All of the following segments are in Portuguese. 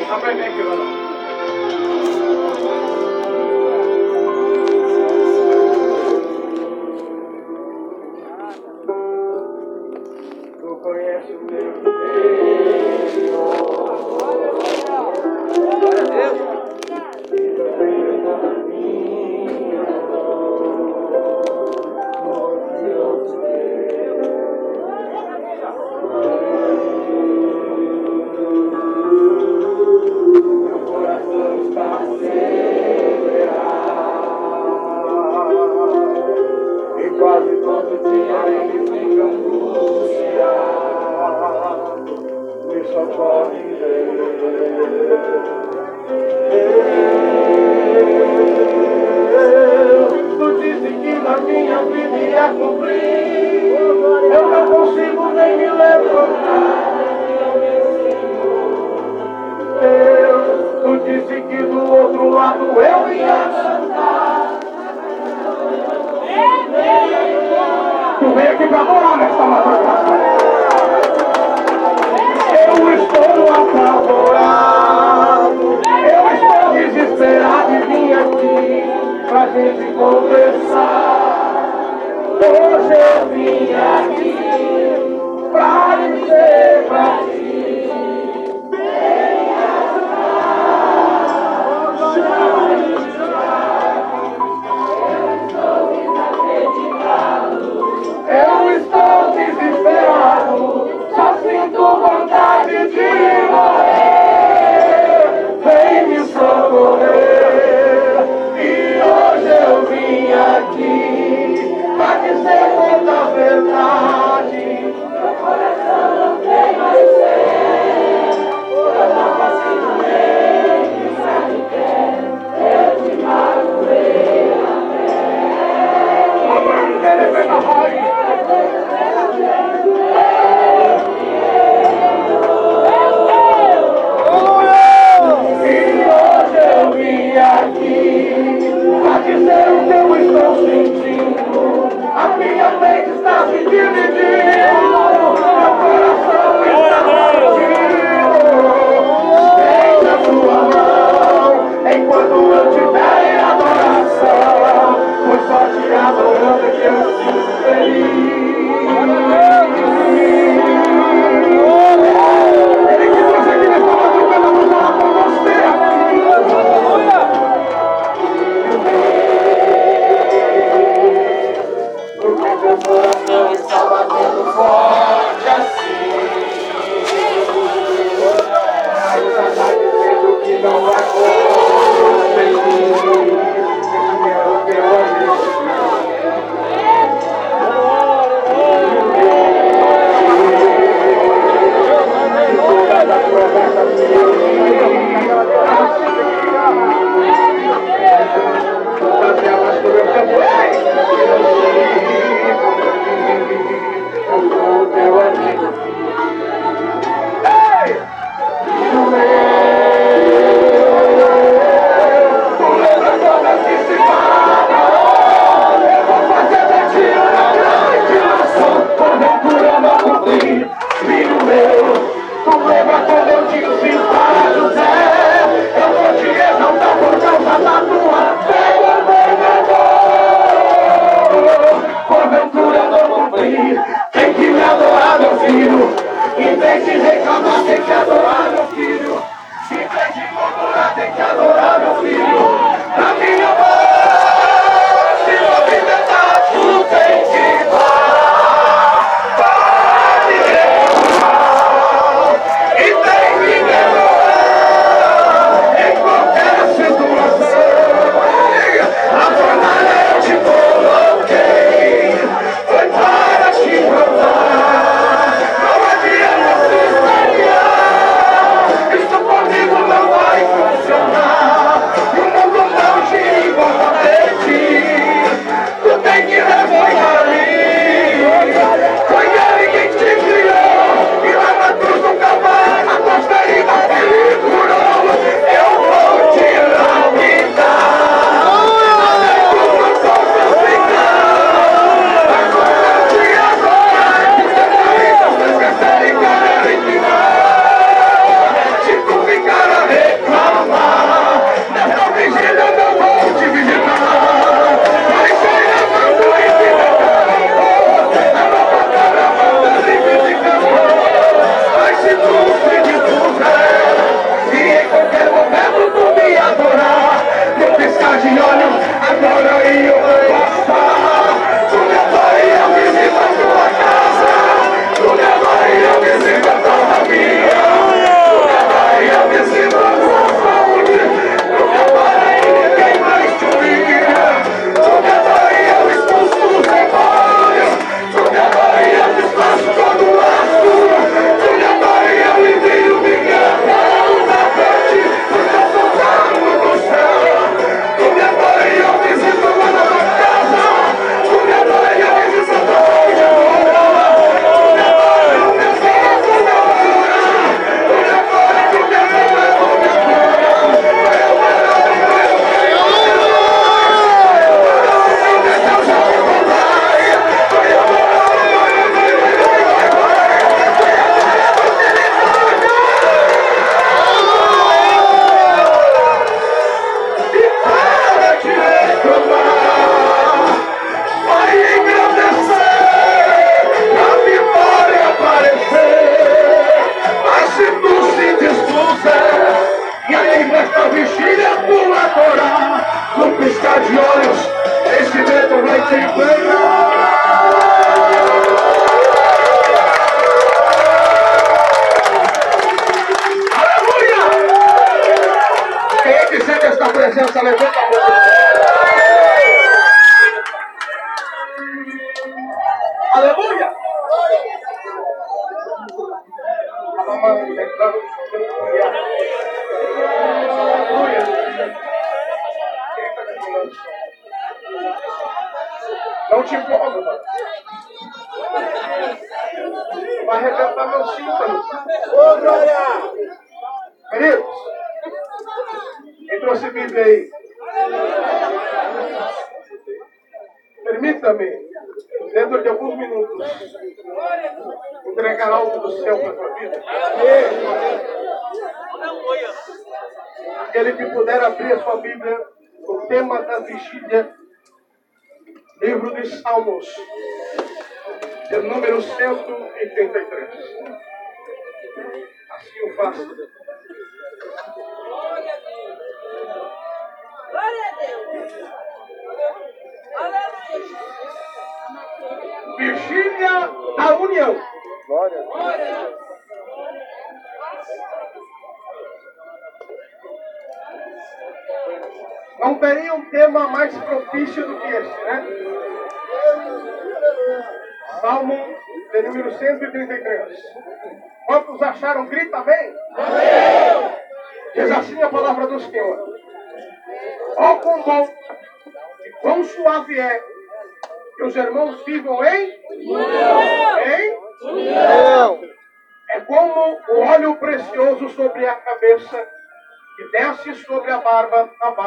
E tem que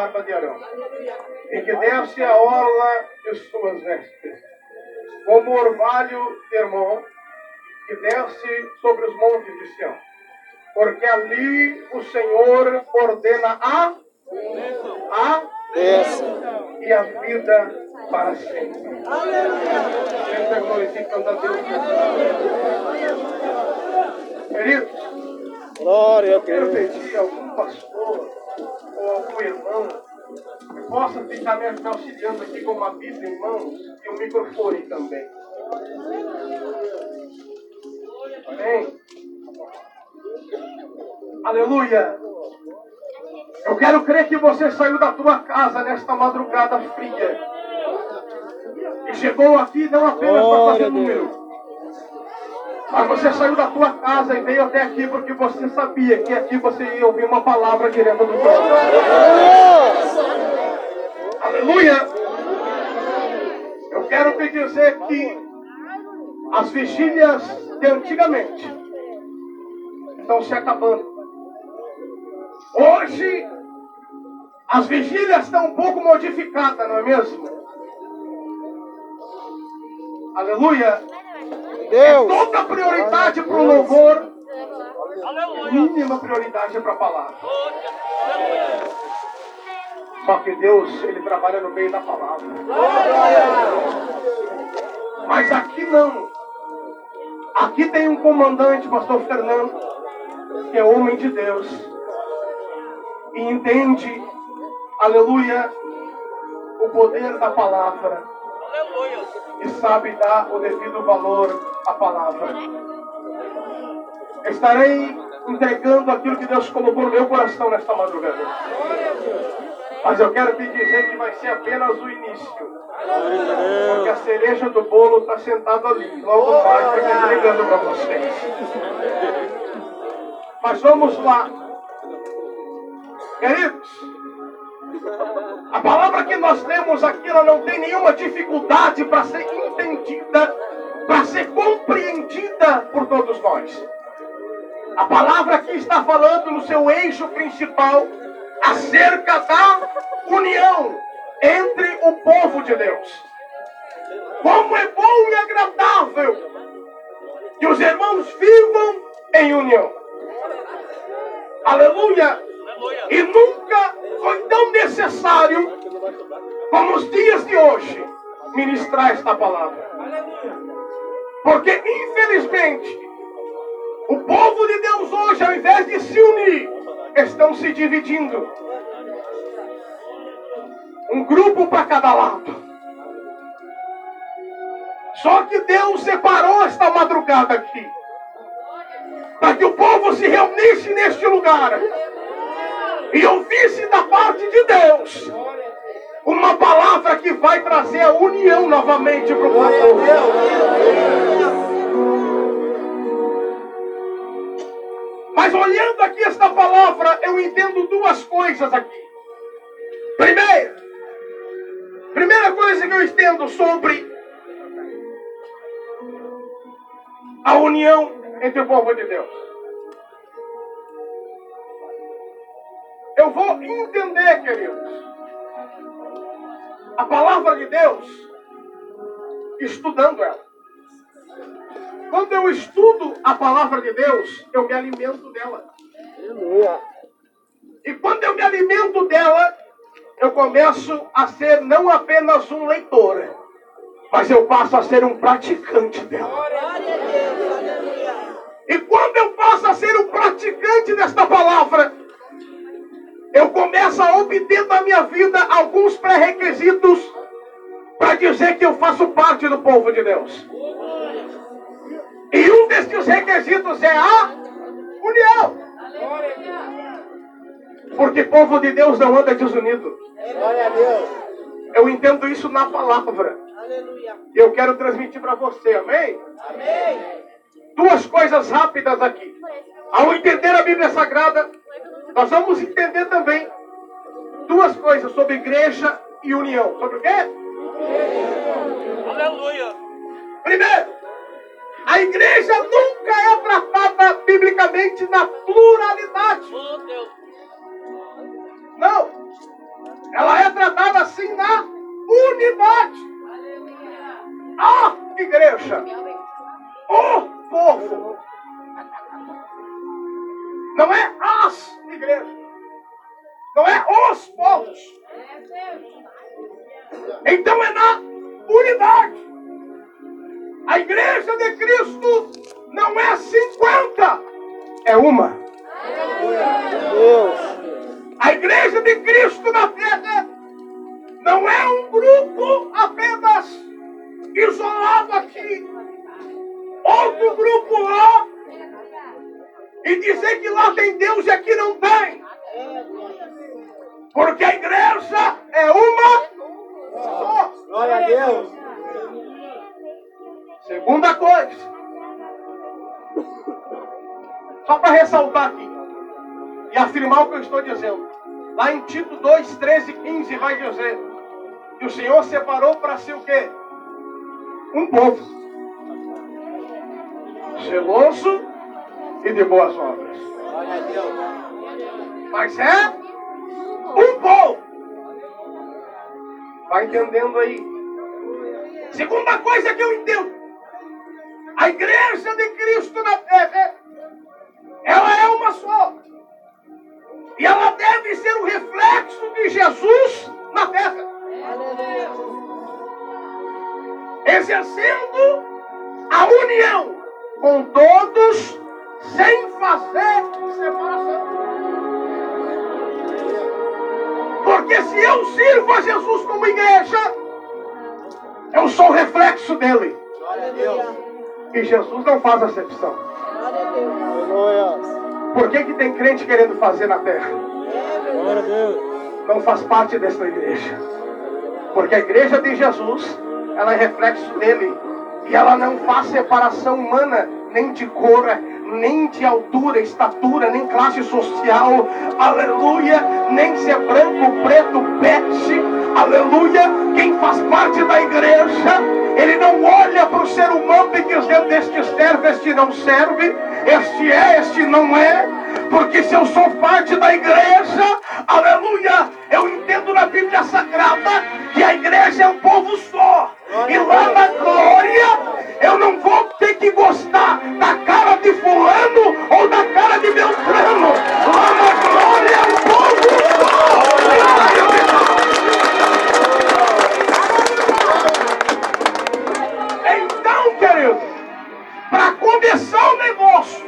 barba, a de Arão, e que desce a orla de suas vestes, como o orvalho Hermon, que desce sobre os montes de Sião. Porque ali o Senhor ordena a, a Desce. e a vida para sempre. Sempre glorificando a Deus. Queridos, Glória a eu Deus. pedir a algum pastor ou algum irmão que possa ficar me auxiliando aqui com uma Bíblia em mãos e um microfone também. Amém? Aleluia! Eu quero crer que você saiu da tua casa nesta madrugada fria e chegou aqui não apenas para fazer número, mas você saiu da tua casa e veio até aqui porque você sabia que aqui você ia ouvir uma palavra direta do trono. Aleluia! Eu quero te dizer que as vigílias de antigamente estão se acabando. Hoje, as vigílias estão um pouco modificadas, não é mesmo? Aleluia! Deus. Toda prioridade para o louvor, mínima prioridade para a palavra. Só que Deus, Ele trabalha no meio da palavra. Mas aqui não. Aqui tem um comandante, pastor Fernando, que é homem de Deus. E entende, aleluia, o poder da palavra. E sabe dar o devido valor à palavra. Estarei entregando aquilo que Deus colocou no meu coração nesta madrugada. Mas eu quero te dizer que vai ser apenas o início. Porque a cereja do bolo está sentada ali. Logo mais vai entregando para vocês. Mas vamos lá. Queridos, a palavra que nós temos aqui, ela não tem nenhuma dificuldade para ser entendida, para ser compreendida por todos nós. A palavra aqui está falando no seu eixo principal acerca da união entre o povo de Deus. Como é bom e agradável que os irmãos vivam em união. Aleluia! E nunca foi tão necessário como os dias de hoje ministrar esta palavra. Porque, infelizmente, o povo de Deus hoje, ao invés de se unir, estão se dividindo. Um grupo para cada lado. Só que Deus separou esta madrugada aqui. Para que o povo se reunisse neste lugar. E ouvisse da parte de Deus uma palavra que vai trazer a união novamente para o povo. Mas olhando aqui esta palavra, eu entendo duas coisas aqui. Primeiro, primeira coisa que eu entendo sobre a união entre o povo de Deus. Eu vou entender, queridos, a palavra de Deus estudando ela. Quando eu estudo a palavra de Deus, eu me alimento dela. E quando eu me alimento dela, eu começo a ser não apenas um leitor, mas eu passo a ser um praticante dela. E quando eu passo a ser um praticante desta palavra, eu começo a obter na minha vida alguns pré-requisitos para dizer que eu faço parte do povo de Deus. E um desses requisitos é a união. Porque povo de Deus não anda desunido. Eu entendo isso na palavra. Eu quero transmitir para você, amém? Duas coisas rápidas aqui. Ao entender a Bíblia Sagrada, nós vamos entender também duas coisas sobre igreja e união. Sobre o quê? Aleluia. Primeiro, a igreja nunca é tratada biblicamente na pluralidade. Não. Ela é tratada assim na unidade. A igreja. O povo. Não é as igrejas. Não é os povos. Então é na unidade. A igreja de Cristo não é 50, é uma. A igreja de Cristo na terra não é um grupo apenas isolado aqui. Outro grupo lá e dizer que lá tem Deus e aqui não tem. Porque a igreja é uma só. Glória a Deus. Segunda coisa. Só para ressaltar aqui e afirmar o que eu estou dizendo. Lá em Tito 2, 13 e 15 vai dizer que o Senhor separou para si o quê? Um povo. Zeloso e de boas obras. Mas é um povo. Vai entendendo aí? Segunda coisa que eu entendo. A igreja de Cristo na terra, ela é uma só. E ela deve ser o reflexo de Jesus na terra. Exercendo a união com todos sem fazer separação. Porque se eu sirvo a Jesus como igreja, eu sou reflexo dele. E Jesus não faz acepção. Por que, que tem crente querendo fazer na terra? Não faz parte dessa igreja. Porque a igreja de Jesus, ela é reflexo dele. E ela não faz separação humana, nem de cor, nem de altura, estatura, nem classe social, aleluia, nem se é branco, preto, pet, aleluia. Quem faz parte da igreja, ele não olha para o ser humano e dizendo: Este serve, este não serve, este é, este não é, porque se eu sou parte da igreja, aleluia, eu entendo na Bíblia Sagrada que a igreja é um povo só. E lá na glória, eu não vou ter que gostar da cara de fulano ou da cara de Beltrano. Lá na glória um povo. Então, querido, para começar o negócio,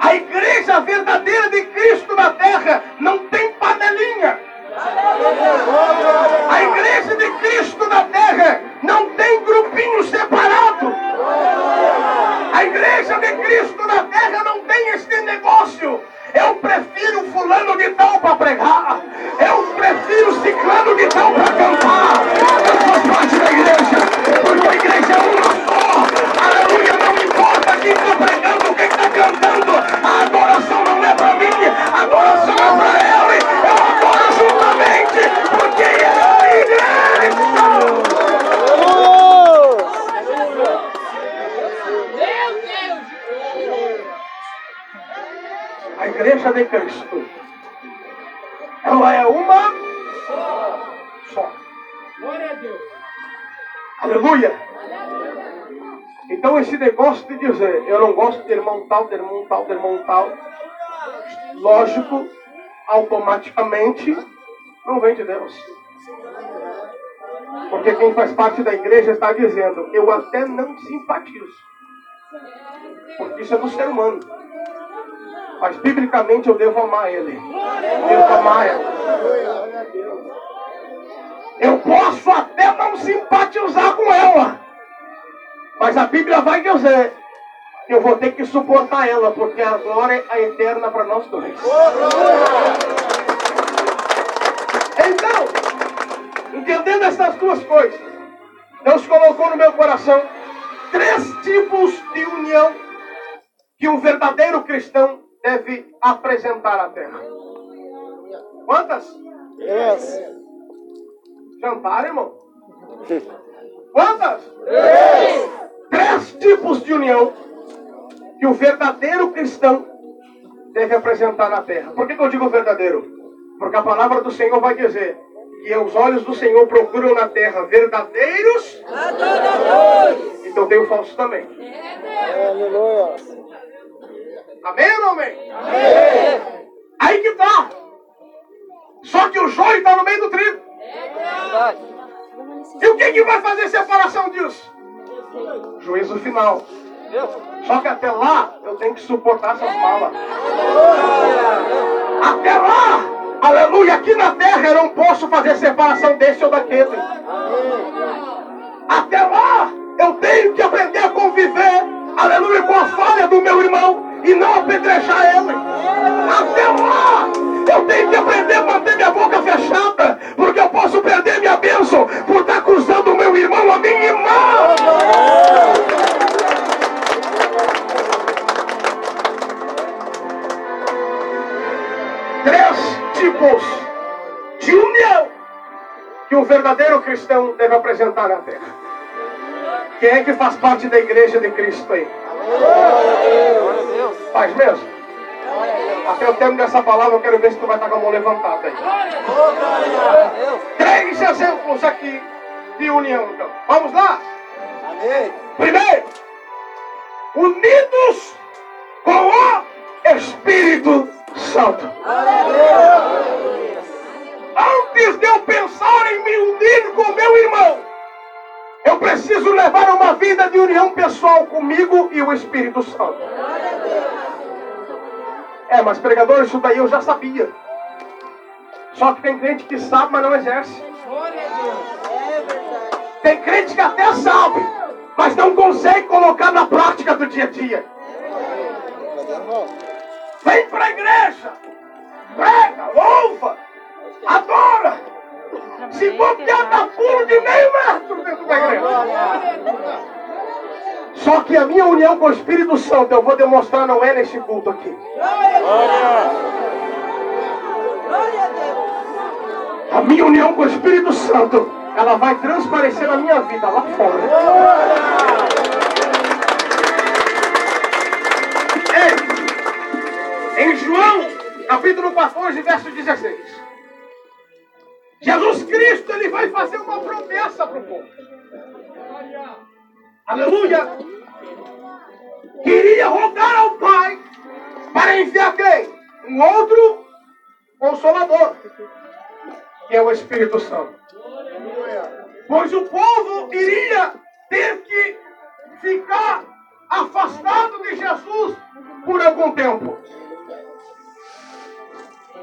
a igreja verdadeira de Cristo na terra não tem panelinha. A igreja de Cristo na terra não tem grupo A a igreja de Cristo na terra não tem este negócio. Eu prefiro fulano de tal para pregar. Eu prefiro ciclano de tal para cantar. Eu faço parte da igreja, porque a igreja é uma só. Aleluia, não importa quem está pregando, quem está cantando. A adoração não é para mim, a adoração é para ela. Igreja de Cristo. Ela é uma só. Glória a Deus. Aleluia. Então esse negócio de dizer, eu não gosto de irmão tal, de irmão tal, de irmão tal, lógico, automaticamente, não vem de Deus. Porque quem faz parte da igreja está dizendo, eu até não simpatizo. Porque isso é do ser humano. Mas biblicamente eu devo amar ele. Eu devo amar ela. Eu posso até não simpatizar com ela. Mas a Bíblia vai dizer que eu vou ter que suportar ela, porque a glória é eterna para nós dois. Então, entendendo essas duas coisas, Deus colocou no meu coração três tipos de união que um verdadeiro cristão deve apresentar à terra. Quantas? Yes. Jantar, irmão? Quantas? Três. Três tipos de união que o verdadeiro cristão deve apresentar na terra. Por que, que eu digo verdadeiro? Porque a palavra do Senhor vai dizer que os olhos do Senhor procuram na terra verdadeiros adoradores. Então tem o falso também. Aleluia. Amém ou não amém? amém? Aí que tá. Só que o joio está no meio do trigo. E o que, que vai fazer separação disso? Juízo final. Só que até lá eu tenho que suportar essas malas. Até lá, aleluia, aqui na terra eu não posso fazer separação desse ou daquele. Até lá eu tenho que aprender a conviver, aleluia, com a falha do meu irmão e não apedrejar ele. Até lá eu tenho que aprender a manter minha boca fechada, porque eu posso perder minha bênção por estar acusando o meu irmão, a minha irmã. Três tipos de união que um verdadeiro cristão deve apresentar na terra. Quem é que faz parte da igreja de Cristo aí? Faz mesmo? Até o termo dessa palavra eu quero ver se tu vai estar com a mão levantada aí. Três exemplos aqui de união, então. Vamos lá? Primeiro, unidos com o Espírito Santo. Antes de eu pensar em me unir com meu irmão, eu preciso levar uma vida de união pessoal comigo e o Espírito Santo. É, mas pregador, isso daí eu já sabia. Só que tem crente que sabe, mas não exerce. Tem crente que até sabe, mas não consegue colocar na prática do dia a dia. Vem para a igreja, prega, louva, adora. Se bobear, dá pulo de meio metro dentro da igreja. Só que a minha união com o Espírito Santo, eu vou demonstrar, não é nesse culto aqui. A minha união com o Espírito Santo, ela vai transparecer na minha vida lá fora. Ei, em João, capítulo 14, verso 16. Jesus Cristo, ele vai fazer uma promessa para o povo. Aleluia! Queria rogar ao Pai para enviar quem? Um outro consolador, que é o Espírito Santo. Pois o povo iria ter que ficar afastado de Jesus por algum tempo.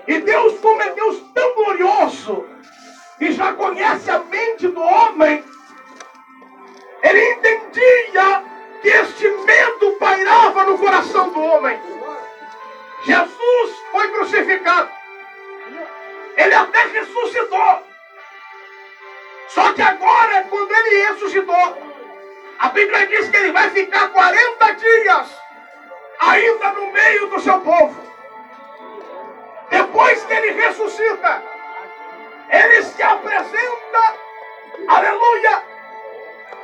E Deus, como é Deus tão glorioso, e já conhece a mente do homem, ele entendia que este medo pairava no coração do homem. Jesus foi crucificado. Ele até ressuscitou. Só que agora, quando ele ressuscitou, a Bíblia diz que ele vai ficar 40 dias ainda no meio do seu povo. Depois que ele ressuscita, ele se apresenta, aleluia,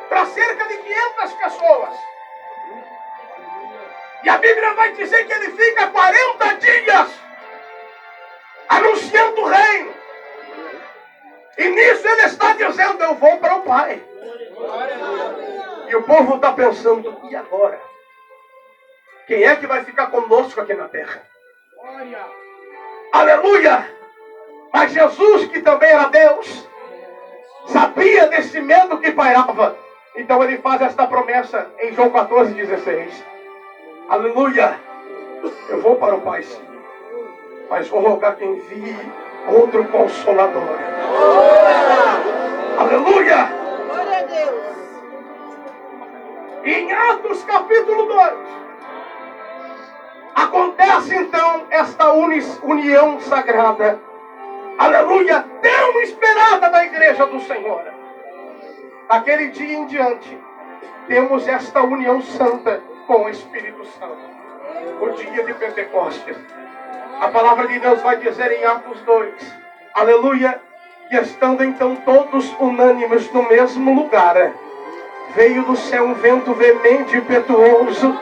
para cerca de 500 pessoas. E a Bíblia vai dizer que ele fica 40 dias anunciando o reino. E nisso ele está dizendo: Eu vou para o Pai. E o povo está pensando: E agora? Quem é que vai ficar conosco aqui na terra? Aleluia! Mas Jesus, que também era Deus, sabia desse medo que pairava. Então ele faz esta promessa em João 14, 16. Aleluia! Eu vou para o Pai, sim. Mas vou rogar que envie outro consolador. Aleluia! Glória a Deus. Em Atos capítulo 2, acontece então esta uni- união sagrada. Aleluia! Tão esperada da igreja do Senhor. Daquele dia em diante, temos esta união santa com o Espírito Santo. O dia de Pentecostes. A palavra de Deus vai dizer em Atos 2, aleluia, e estando então todos unânimes no mesmo lugar, veio do céu um vento veemente e impetuoso,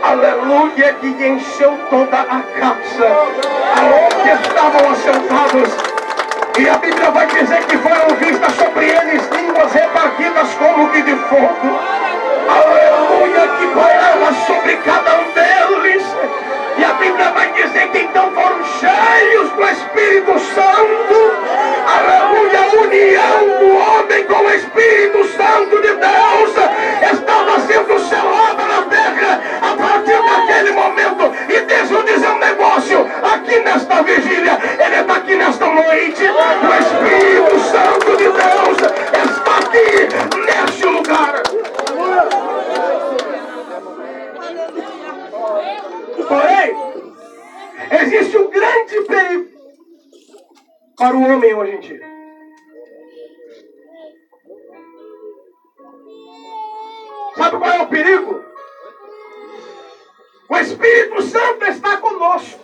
aleluia, que encheu toda a casa, aonde estavam assentados. E a Bíblia vai dizer que foram vistas sobre eles línguas repartidas como que de fogo. Aleluia, que pairava sobre cada um deles. E a Bíblia vai dizer que então foram cheios do Espírito Santo. Aleluia, a união do homem com o Espírito Santo de Deus estava sendo selada na terra daquele momento. E deixa eu dizer um negócio aqui nesta vigília, ele está aqui nesta noite. O Espírito Santo de Deus está aqui neste lugar. Porém, existe um grande perigo para o homem hoje em dia. Sabe qual é o perigo? O Espírito Santo está conosco.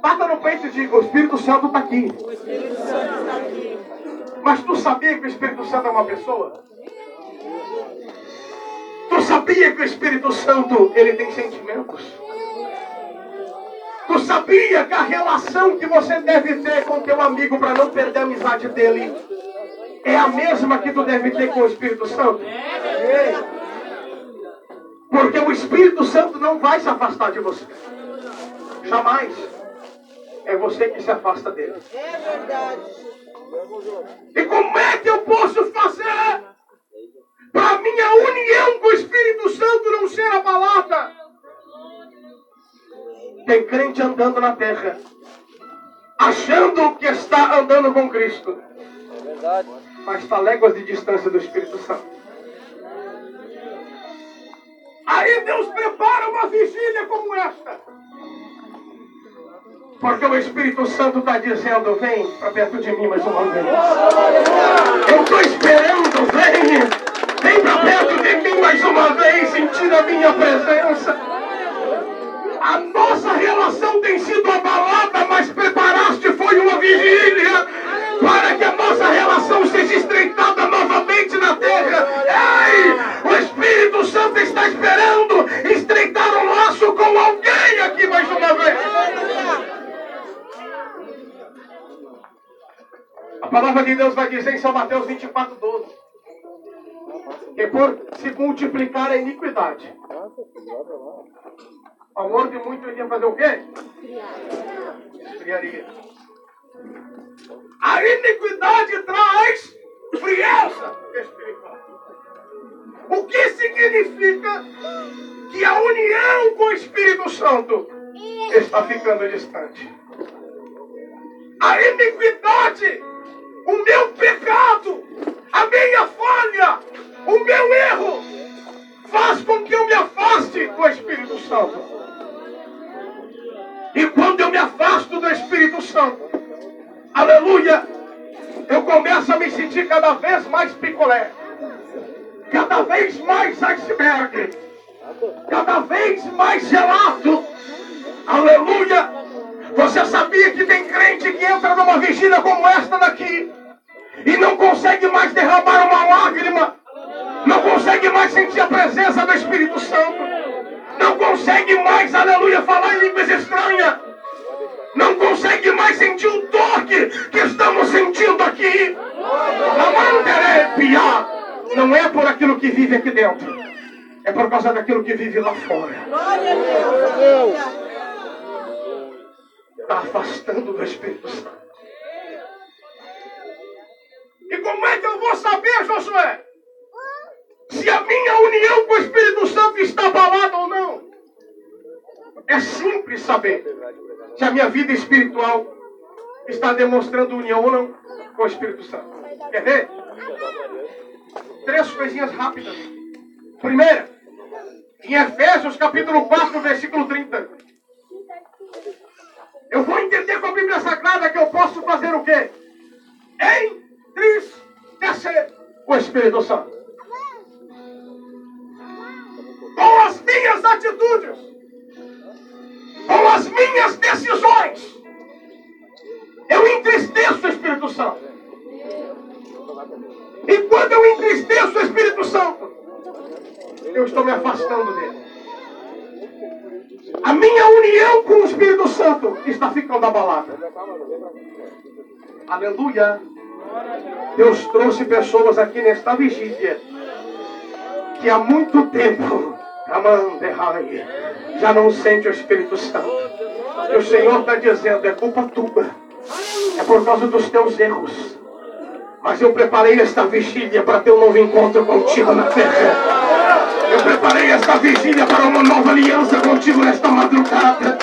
Bata no peito e diga: O Espírito Santo está aqui. Mas tu sabia que o Espírito Santo é uma pessoa? Tu sabia que o Espírito Santo ele tem sentimentos? Tu sabia que a relação que você deve ter com teu amigo para não perder a amizade dele é a mesma que tu deve ter com o Espírito Santo? Porque o Espírito Santo não vai se afastar de você. Jamais. É você que se afasta dele. É verdade. E como é que eu posso fazer para minha união com o Espírito Santo não ser abalada? Tem crente andando na terra, achando que está andando com Cristo, É verdade. mas está léguas de distância do Espírito Santo. Aí Deus prepara uma vigília como esta. Porque o Espírito Santo está dizendo: vem para perto de mim mais uma vez. Eu estou esperando, vem. Vem para perto de mim mais uma vez, sentir a minha presença. A nossa relação tem sido abalada, mas preparaste foi uma vigília para que a nossa relação seja estreitada novamente na Espírito Santo está esperando estreitar o laço com alguém aqui mais uma vez. A palavra de Deus vai dizer em São Mateus 24, 12. Que por se multiplicar a iniquidade, o amor de muito iria fazer o quê? Esfriaria. A iniquidade traz frieza espiritual. O que significa que a união com o Espírito Santo está ficando distante. A iniquidade, o meu pecado, a minha falha, o meu erro, faz com que eu me afaste do Espírito Santo. E quando eu me afasto do Espírito Santo, aleluia, eu começo a me sentir cada vez mais picolé, cada vez mais iceberg, cada vez mais gelado, aleluia. Você sabia que tem crente que entra numa vigília como esta daqui e não consegue mais derramar uma lágrima, não consegue mais sentir a presença do Espírito Santo, não consegue mais, aleluia, falar em línguas estranhas. Não consegue mais sentir o toque que estamos sentindo aqui. Não é por aquilo que vive aqui dentro. É por causa daquilo que vive lá fora. Glória a Deus. Está afastando do Espírito Santo. E como é que eu vou saber, Josué? Se a minha união com o Espírito Santo está abalada ou não? É simples saber se a minha vida espiritual está demonstrando união ou não com o Espírito Santo. Quer ver? Três coisinhas rápidas. Primeira, em Efésios capítulo 4, versículo 30. Eu vou entender com a Bíblia Sagrada que eu posso fazer o quê? Entristecer o Espírito Santo. Com as minhas atitudes, com as minhas decisões, eu entristeço o Espírito Santo. E quando eu entristeço o Espírito Santo, eu estou me afastando dele. A minha união com o Espírito Santo está ficando abalada. Aleluia. Deus trouxe pessoas aqui nesta vigília que há muito tempo já não sente o Espírito Santo. E o Senhor está dizendo: é culpa tua, é por causa dos teus erros. Mas eu preparei esta vigília para ter um novo encontro contigo na terra. Eu preparei esta vigília para uma nova aliança contigo nesta madrugada.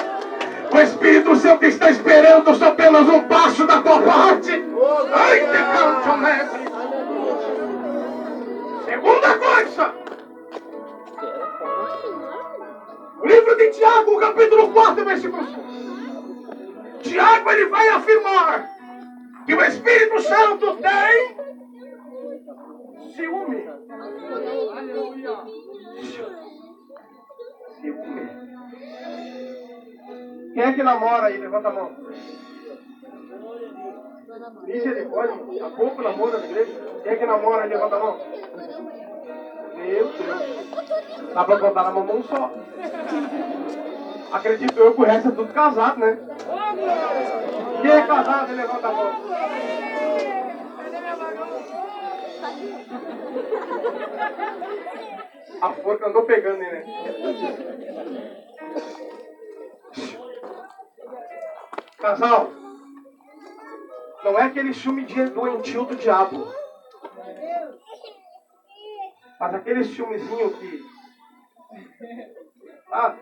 O Espírito Santo está esperando só apenas um passo da tua parte. Ai, te canto, mestre. Segunda coisa. Livro de Tiago, capítulo 4, versículo 5. Tiago ele vai afirmar que o Espírito Santo tem ciúme. Ciúme. Quem é que namora aí? Levanta a mão. Misericórdia, há pouco namora na igreja. Quem é que namora aí? Levanta a mão. Meu Deus. Dá pra contar na mão só. Acredito eu que o resto é tudo casado, né? Quem é casado? Levanta a mão. A forca andou pegando ele, né? Casal, não é aquele ciúme doentio do diabo. Mas aquele ciúmezinho que. Ah,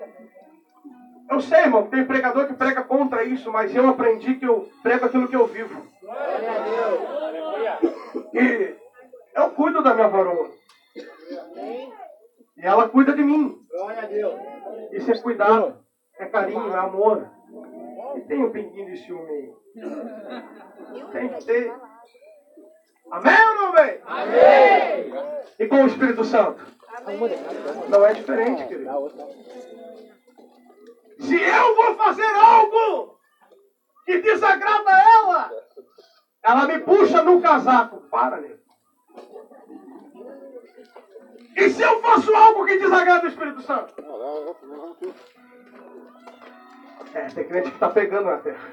eu sei, irmão, tem pregador que prega contra isso, mas eu aprendi que eu prego aquilo que eu vivo. E eu cuido da minha varoa. E ela cuida de mim. Isso é cuidado, é carinho, é amor. E tem um pinguinho de ciúme aí. Tem que ter. Amém ou não? Amém! E com o Espírito Santo? Não é diferente, querido. Se eu vou fazer algo que desagrada ela, ela me puxa no casaco. Para, nego. E se eu faço algo que desagrada o Espírito Santo? É, tem crente que está pegando na terra.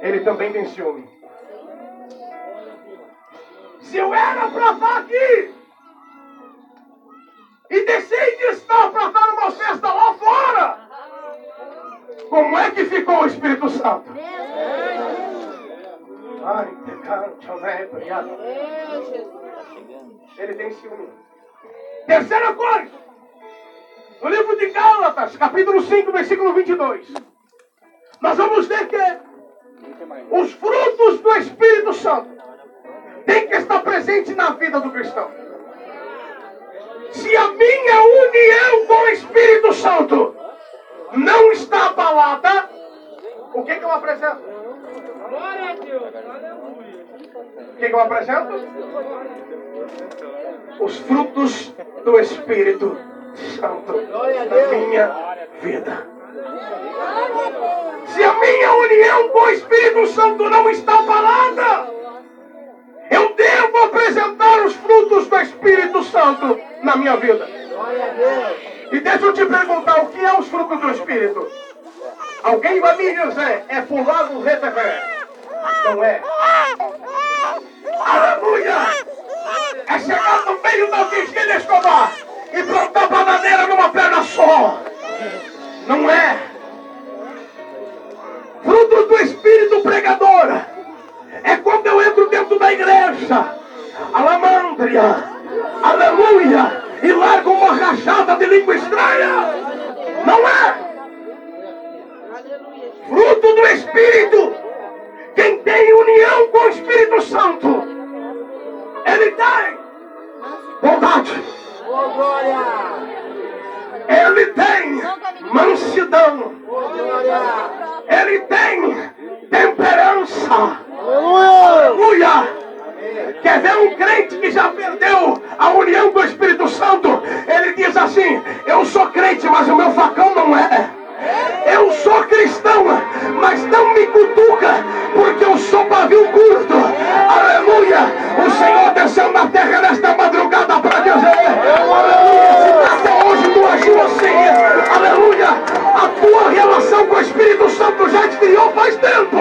Ele também tem ciúme. Se eu era para estar aqui e deixei de estar para estar numa festa lá fora, como é que ficou o Espírito Santo? Ai, Ele tem ciúme. Terceira coisa. No livro de Gálatas, capítulo 5, versículo 22. Nós vamos ver que os frutos do Espírito Santo têm que estar presentes na vida do cristão. Se a minha união com o Espírito Santo não está abalada, o que, que eu apresento? Glória a Deus. O que, que eu apresento? Os frutos do Espírito Santo na minha vida. Se a minha união com o Espírito Santo não está abalada, eu devo apresentar os frutos do Espírito Santo na minha vida. E deixa eu te perguntar, o que é os frutos do Espírito? Alguém vai me dizer, é pular no retevé. Não é. Aleluia! É chegar no meio da vigília escovar e plantar bananeira numa perna só. Não é. Fruto do Espírito pregador é quando eu entro dentro da igreja. Alamandria. Aleluia. E largo uma rachada de língua estranha. Não é. Fruto do Espírito. Quem tem união com o Espírito Santo. Ele tem bondade. Ele tem mansidão. Ele tem temperança. Aleluia! Quer ver um crente que já perdeu a união com o Espírito Santo? Ele diz assim: Eu sou crente, mas o meu facão não é. Eu sou cristão, mas não me cutuca, porque eu sou pavio curto. Aleluia! O Senhor desceu na terra nesta madrugada para dizer: Aleluia! Se até hoje tu agiu assim, aleluia! A tua relação com o Espírito Santo já esfriou faz tempo.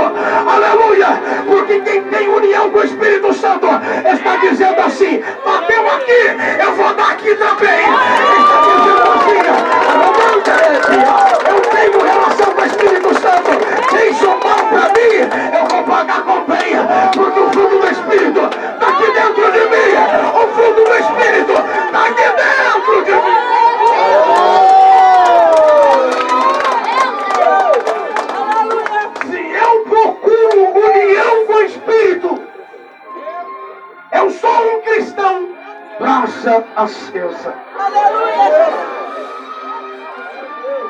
Aleluia! Porque quem tem união com o Espírito Santo está dizendo assim: bateu aqui, eu vou dar aqui também. Está dizendo assim: eu tenho relação com o Espírito Santo. Quem somar para mim, eu vou pagar com bem. Porque o fruto do Espírito está aqui dentro de mim. O fruto do Espírito está aqui dentro de mim. Se eu procuro união com o Espírito, eu sou um cristão. Praça acesa.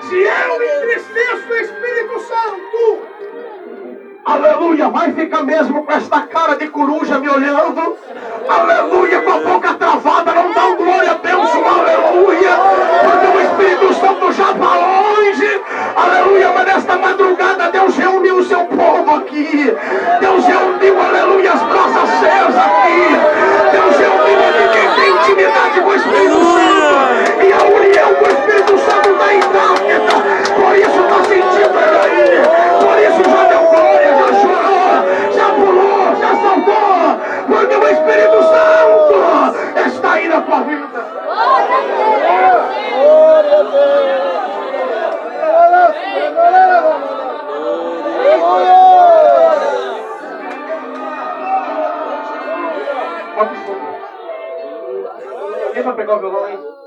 Se eu entristeço o Espírito Santo, aleluia, vai ficar mesmo com esta cara de coruja me olhando, aleluia, com a boca travada, não dá um glória a Deus, um aleluia, porque o Espírito Santo já está longe, aleluia, mas nesta madrugada Deus reuniu o seu povo aqui, Deus reuniu, aleluia, as brasas acesas aqui, Deus reuniu aqui quem tem intimidade com o Espírito Santo, e a união com o Espírito Santo está intacta, por isso está sentindo ele aí, por isso já deu glória, já chorou, já pulou, já saltou, porque o Espírito Santo está aí na tua vida. Glória a Deus! Quem vai pegar o violão aí?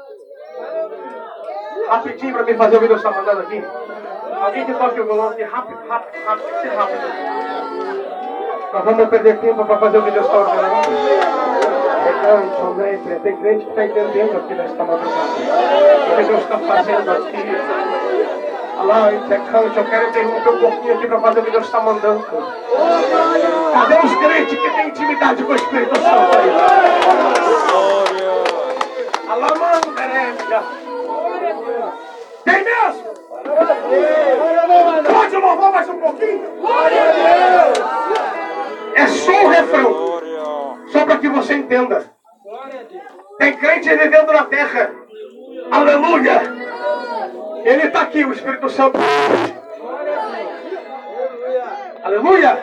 Rapidinho para mim fazer o que Deus está mandando aqui. Alguém que toque o violão aqui, rápido, rápido, rápido, tem que ser rápido. Nós vamos perder tempo para fazer o que Deus está ordenando. Honesto, tem crente que está entendendo aqui nesta madrugada. O que Deus está fazendo aqui. Olha lá, pecante, eu quero interromper um pouquinho aqui para fazer o que Deus está mandando. Cadê os crentes que têm intimidade com o Espírito Santo aí? Alamandereja. Tem mesmo? Pode louvar mais um pouquinho? É só o refrão. Só para que você entenda. Tem crente vivendo na terra. Aleluia. Ele está aqui, o Espírito Santo. Aleluia.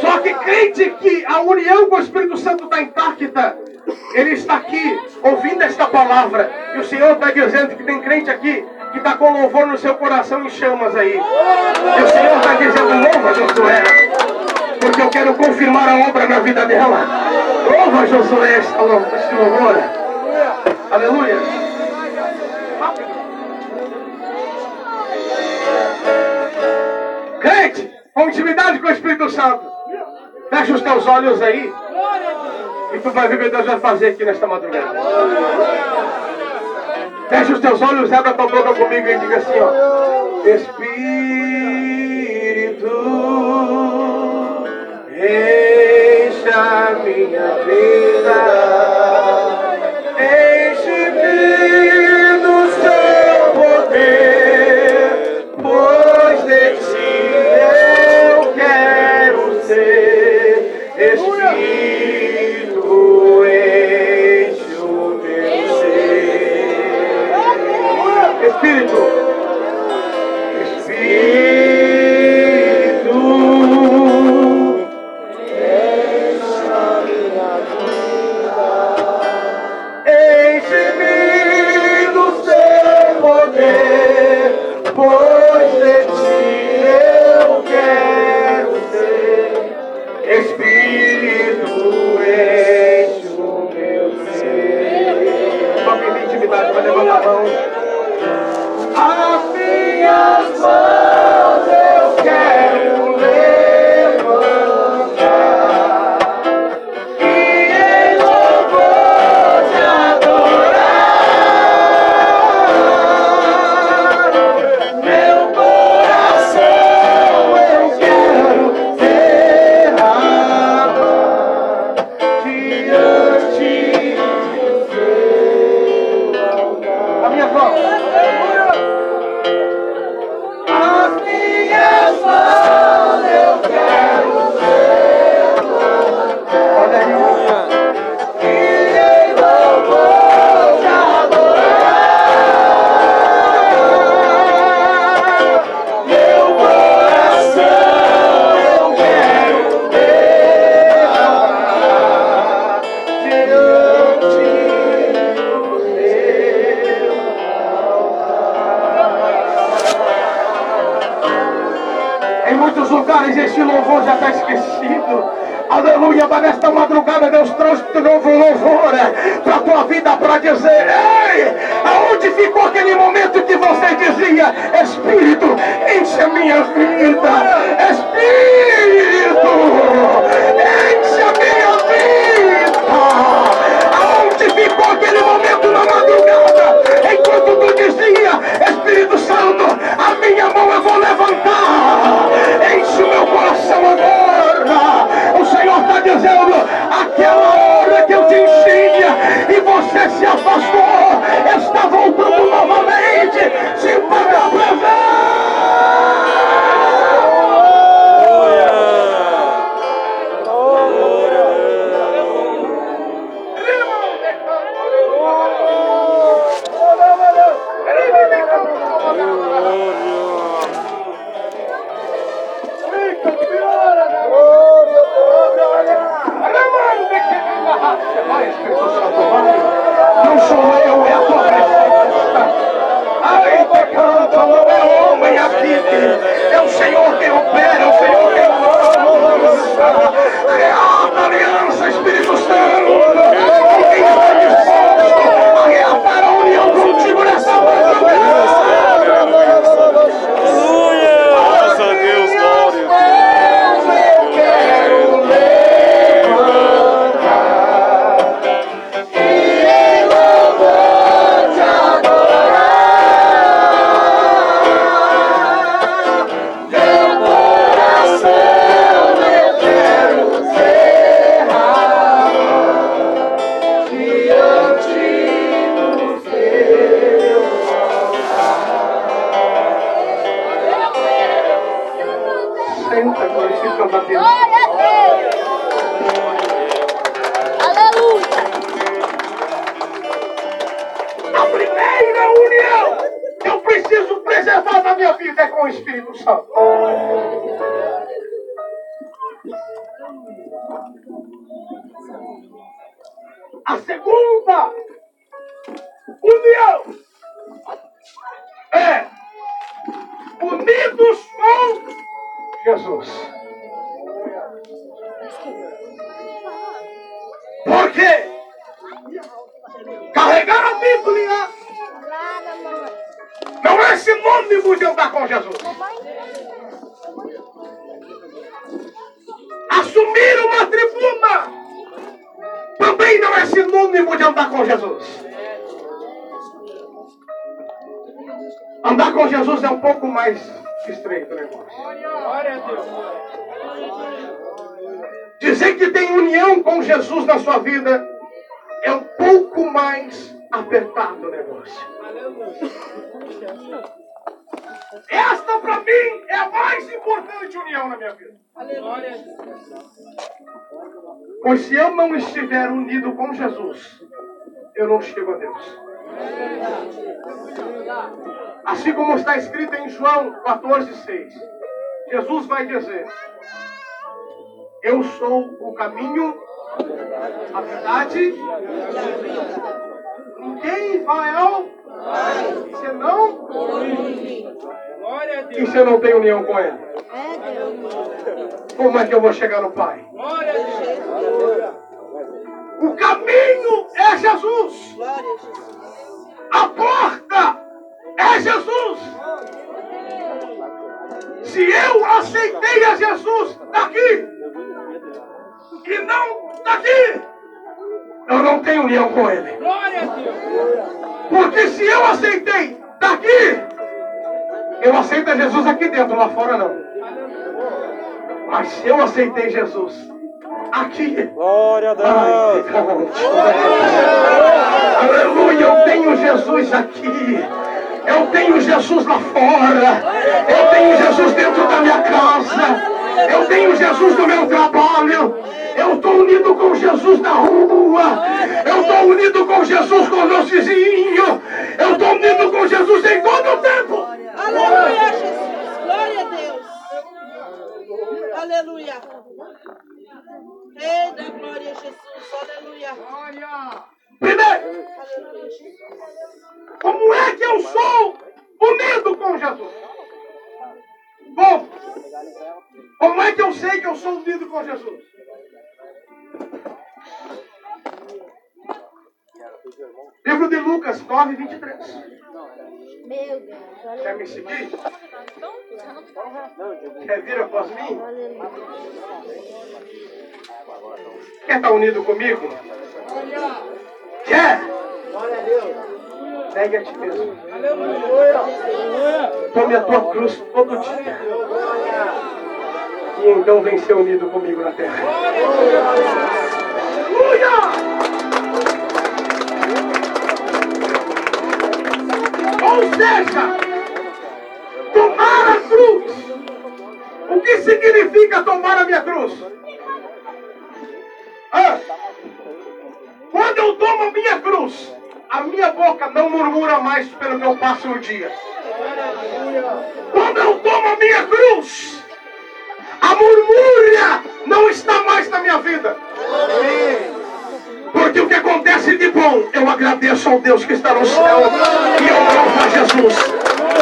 Só que crente que a união com o Espírito Santo está intacta, ele está aqui ouvindo esta palavra. E o Senhor está dizendo que tem crente aqui que está com louvor no seu coração em chamas aí. E o Senhor está dizendo, louva Josué, porque eu quero confirmar a obra na vida dela. Louva Josué esta louvor. Aleluia. Crente, com intimidade com o Espírito Santo. Fecha os teus olhos aí. E tu vai ver o que Deus vai fazer aqui nesta madrugada. Fecha os teus olhos, abre a tua boca comigo e diga assim, ó. Espírito, enche a minha vida. Não estiver unido com Jesus, eu não chego a Deus. Assim como está escrito em João 14,6, Jesus vai dizer: Eu sou o caminho, a verdade. Ninguém vai ao senão e se eu não tenho união com Ele. Como é que eu vou chegar no Pai? O caminho é Jesus. A porta é Jesus. Se eu aceitei a Jesus daqui e não daqui, eu não tenho união com Ele. Porque se eu aceitei daqui, eu aceito a Jesus aqui dentro, lá fora não. Mas se eu aceitei Jesus aqui, Glória a Ai, Deus. Aleluia, eu tenho Jesus aqui. Eu tenho Jesus lá fora. Eu tenho Jesus dentro da minha casa. Eu tenho Jesus no meu trabalho. Eu estou unido com Jesus na rua. Eu estou unido com Jesus com o meu vizinho. Eu estou unido com Jesus em todo o tempo. Aleluia, Jesus. Glória. Aleluia. Eita, glória a Jesus. Aleluia. Primeiro, Aleluia, Jesus. como é que eu sou unido com Jesus? Bom, Como é que eu sei que eu sou unido com Jesus? Livro de Lucas 9, 23. Meu Deus. Quer me seguir? Quer vir após mim? Quer estar unido comigo? Quer? Glória a Deus. Negue a ti mesmo. Tome a tua cruz todo dia. E então vem ser unido comigo na terra. Aleluia! Ou seja, tomar a cruz. O que significa tomar a minha cruz? Ah, quando eu tomo a minha cruz, a minha boca não murmura mais pelo que eu passo no dia. Quando eu tomo a minha cruz, a murmúria não está mais na minha vida. Porque o que acontece de bom, eu agradeço ao Deus que está no céu e eu louvo a Jesus.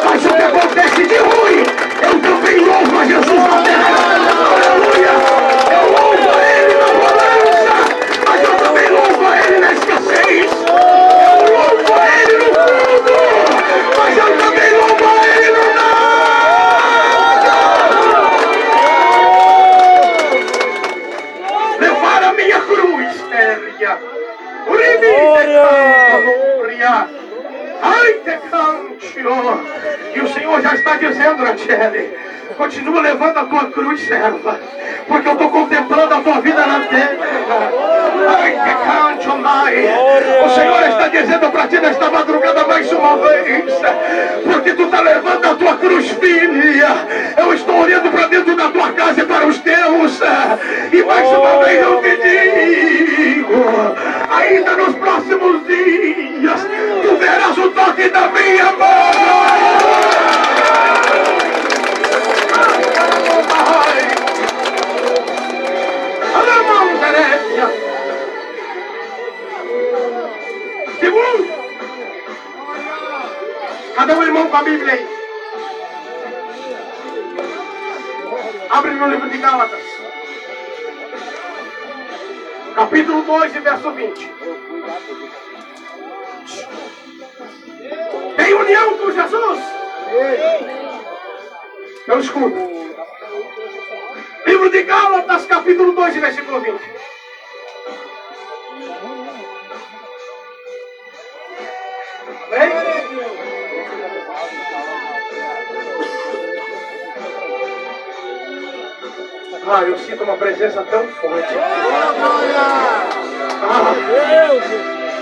Mas o que acontece de ruim, eu também louvo a Jesus na terra. Aleluia! Eu louvo a Ele na bonança, mas eu também louvo a Ele na escassez. Eu louvo a Ele no fundo, mas eu Glória! Ai, te cantio. E o Senhor já está dizendo, Rachele, continua levando a tua cruz, serva, porque eu estou contemplando a tua vida na terra. Mãe. O Senhor está dizendo para ti nesta madrugada mais uma vez, porque tu está levando a tua cruz, filha. Eu estou olhando para dentro da tua casa e para os teus, e mais uma vez eu te digo, ainda nos próximos dias, tu verás o toque da minha mão. Segundo, cadê o irmão com a Bíblia aí? Abre no livro de Gálatas. Capítulo 2 e verso 20. Tem união com Jesus? Eu escuto. Livro de Gálatas, capítulo 2 e versículo 20. Amém? Ah, eu sinto uma presença tão forte.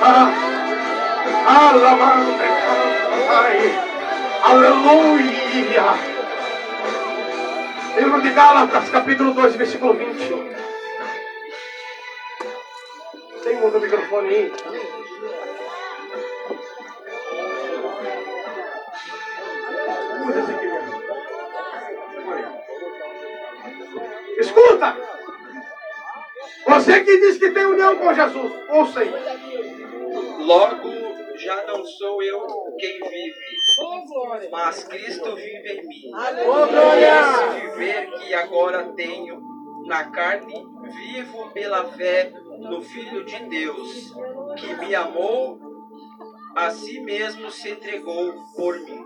Ah, ah, alamande, ai, aleluia. Livro de Gálatas, capítulo 2, versículo 20. Tem mundo microfone aí. Usa esse aqui mesmo. Escuta! Você que diz que tem união com Jesus, ouça aí. Logo, já não sou eu quem vive, mas Cristo vive em mim. Glória! Esse viver que agora tenho na carne, vivo pela fé no Filho de Deus, que me amou, a si mesmo se entregou por mim.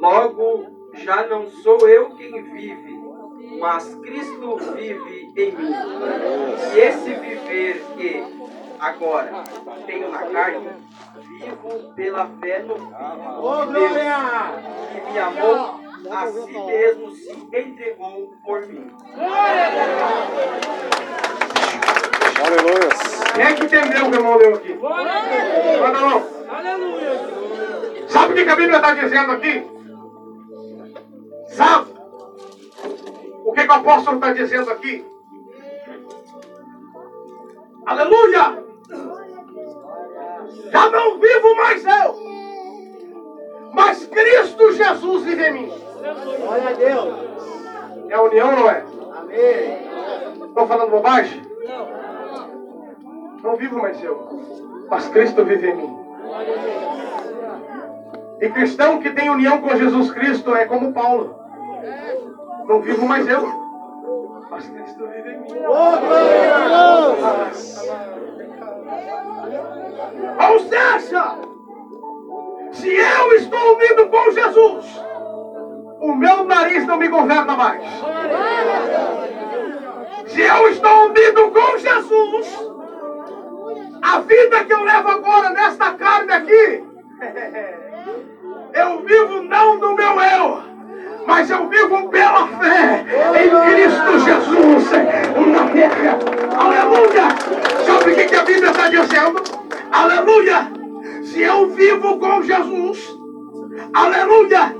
Logo, já não sou eu quem vive, mas Cristo vive em mim. E esse viver que agora tenho na carne, vivo pela fé no Filho de Deus, que me amou, a si mesmo se entregou por mim. Aleluia. Quem é que entendeu o que o irmão leu aqui? Manda a mão. Sabe o que que a Bíblia está dizendo aqui? Sabe? O que, que o apóstolo está dizendo aqui? Aleluia! Já não vivo mais eu, mas Cristo Jesus vive em mim. Glória a Deus! É união, não é? Amém! Estou falando bobagem? Não vivo mais eu, mas Cristo vive em mim. E cristão que tem união com Jesus Cristo é como Paulo. Não vivo mais eu, mas Cristo vive em mim. Ou seja, se eu estou unido com Jesus, o meu nariz não me governa mais. Se eu estou unido com Jesus, a vida que eu levo agora nesta carne aqui, eu vivo não no meu eu, mas eu vivo pela fé em Cristo Jesus na terra. Aleluia! Sabe o que a Bíblia está dizendo? Aleluia! Se eu vivo com Jesus, aleluia!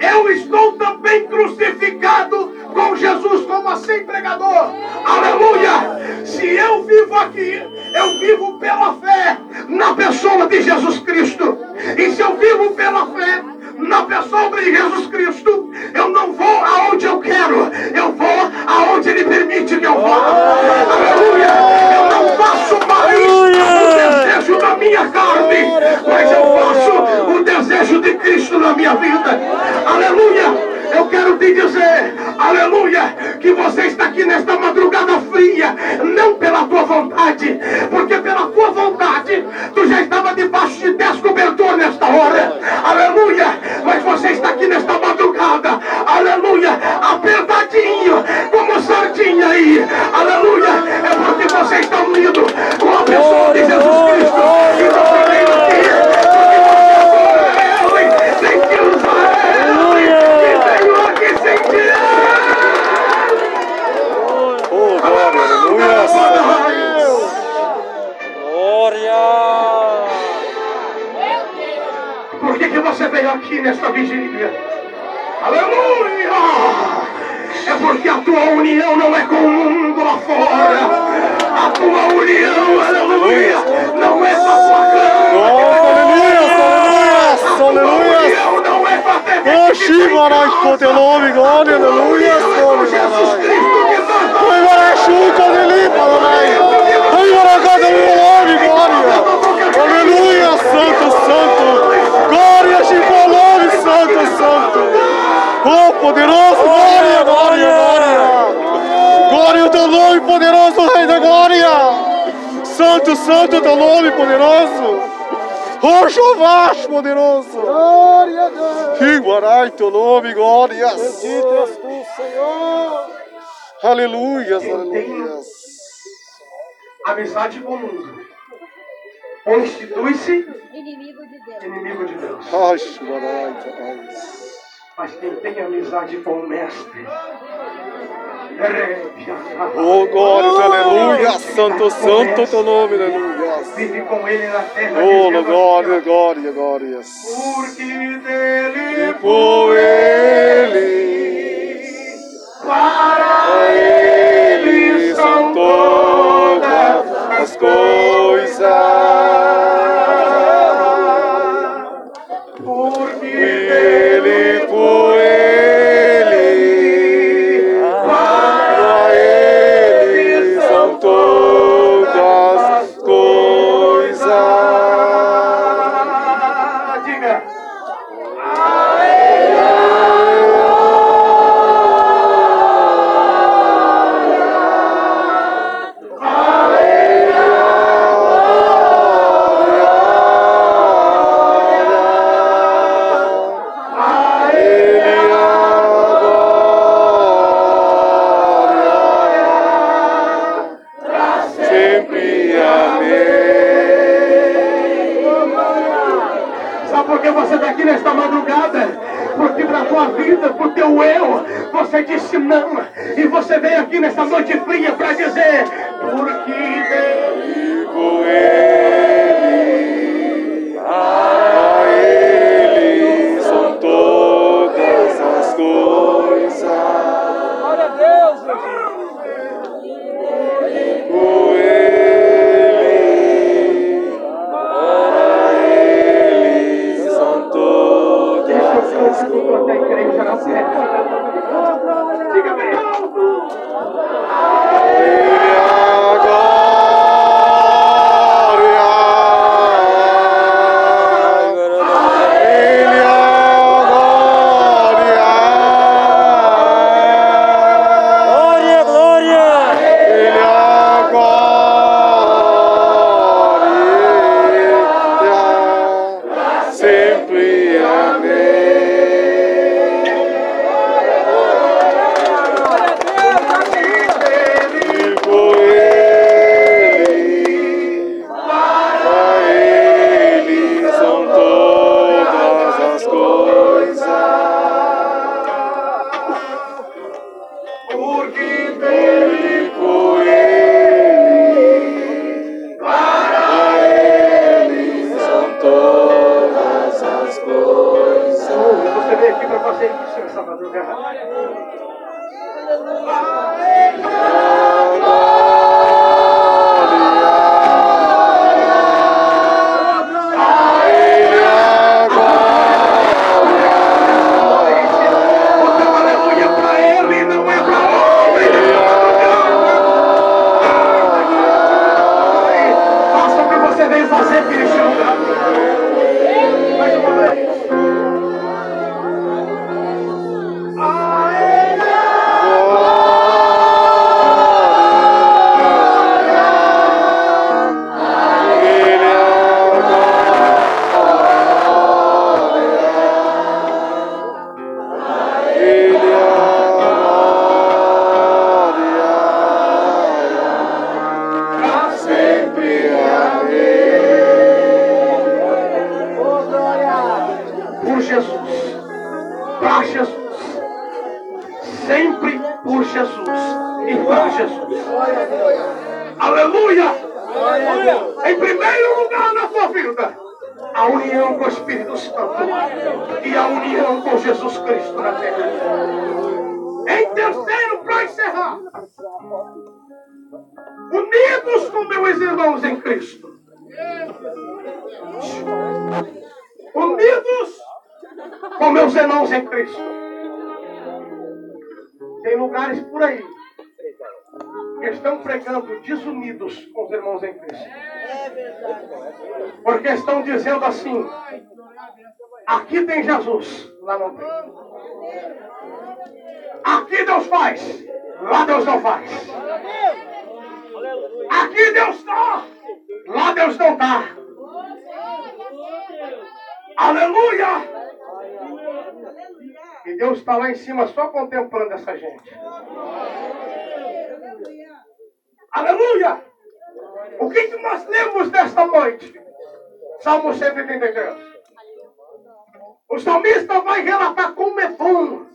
Eu estou também crucificado com Jesus como assim pregador. Aleluia! Se eu vivo aqui, eu vivo pela fé na pessoa de Jesus Cristo. E se eu vivo pela fé na pessoa de Jesus Cristo, eu não vou aonde eu quero, eu vou aonde Ele permite que eu vá. Aleluia! Eu não faço mais o desejo da minha carne, mas eu faço o desejo de Cristo na minha vida. Aleluia! Eu quero te dizer, aleluia, que você está aqui nesta madrugada fria, não pela tua vontade, porque pela tua vontade tu já estava debaixo de dez cobertor nesta hora, aleluia, mas você está aqui nesta madrugada, aleluia, apertadinho, como sardinha aí, aleluia, é porque você está unido com a pessoa de Jesus Cristo, você veio aqui nesta vigília? Aleluia! É porque a tua união não é com o mundo lá fora. A tua união, aleluia, não é com a tua cama. Aleluia, A tua aleluia. união não é com a TV. Oxi, marai, com teu nome, glória, aleluia, com Jesus Cristo que nós Oi, marachu, cadeli, paranai. Oi, maracada, meu nome, glória. Aleluia, santo, santo. Glória, Chico, nome, santo, santo. Oh, poderoso, glória, glória, glória. Glória ao teu nome, poderoso Rei da glória. Santo, santo, teu nome, poderoso. Oh, Jeová, poderoso. Glória a Deus. Iguarai teu nome, glórias. Bendito és tu, Senhor. Aleluias, aleluias. amizade com o mundo. Constitui-se Inimigo de Deus. inimigo de Deus. Mas quem tem amizade com o Mestre. Oh, glórias, aleluia. Santo, santo teu nome, aleluia. Vive com ele na terra. Oh, glória, glória, glórias. ó, Porque dele Por ele, para ele são todas as coisas. Não tem. Aqui Deus faz, lá Deus não faz. Aqui Deus está, lá Deus não está. Aleluia! E Deus está lá em cima só contemplando essa gente. Aleluia! O que, que nós lemos nesta noite? Salmo 133. O salmista vai relatar como é bom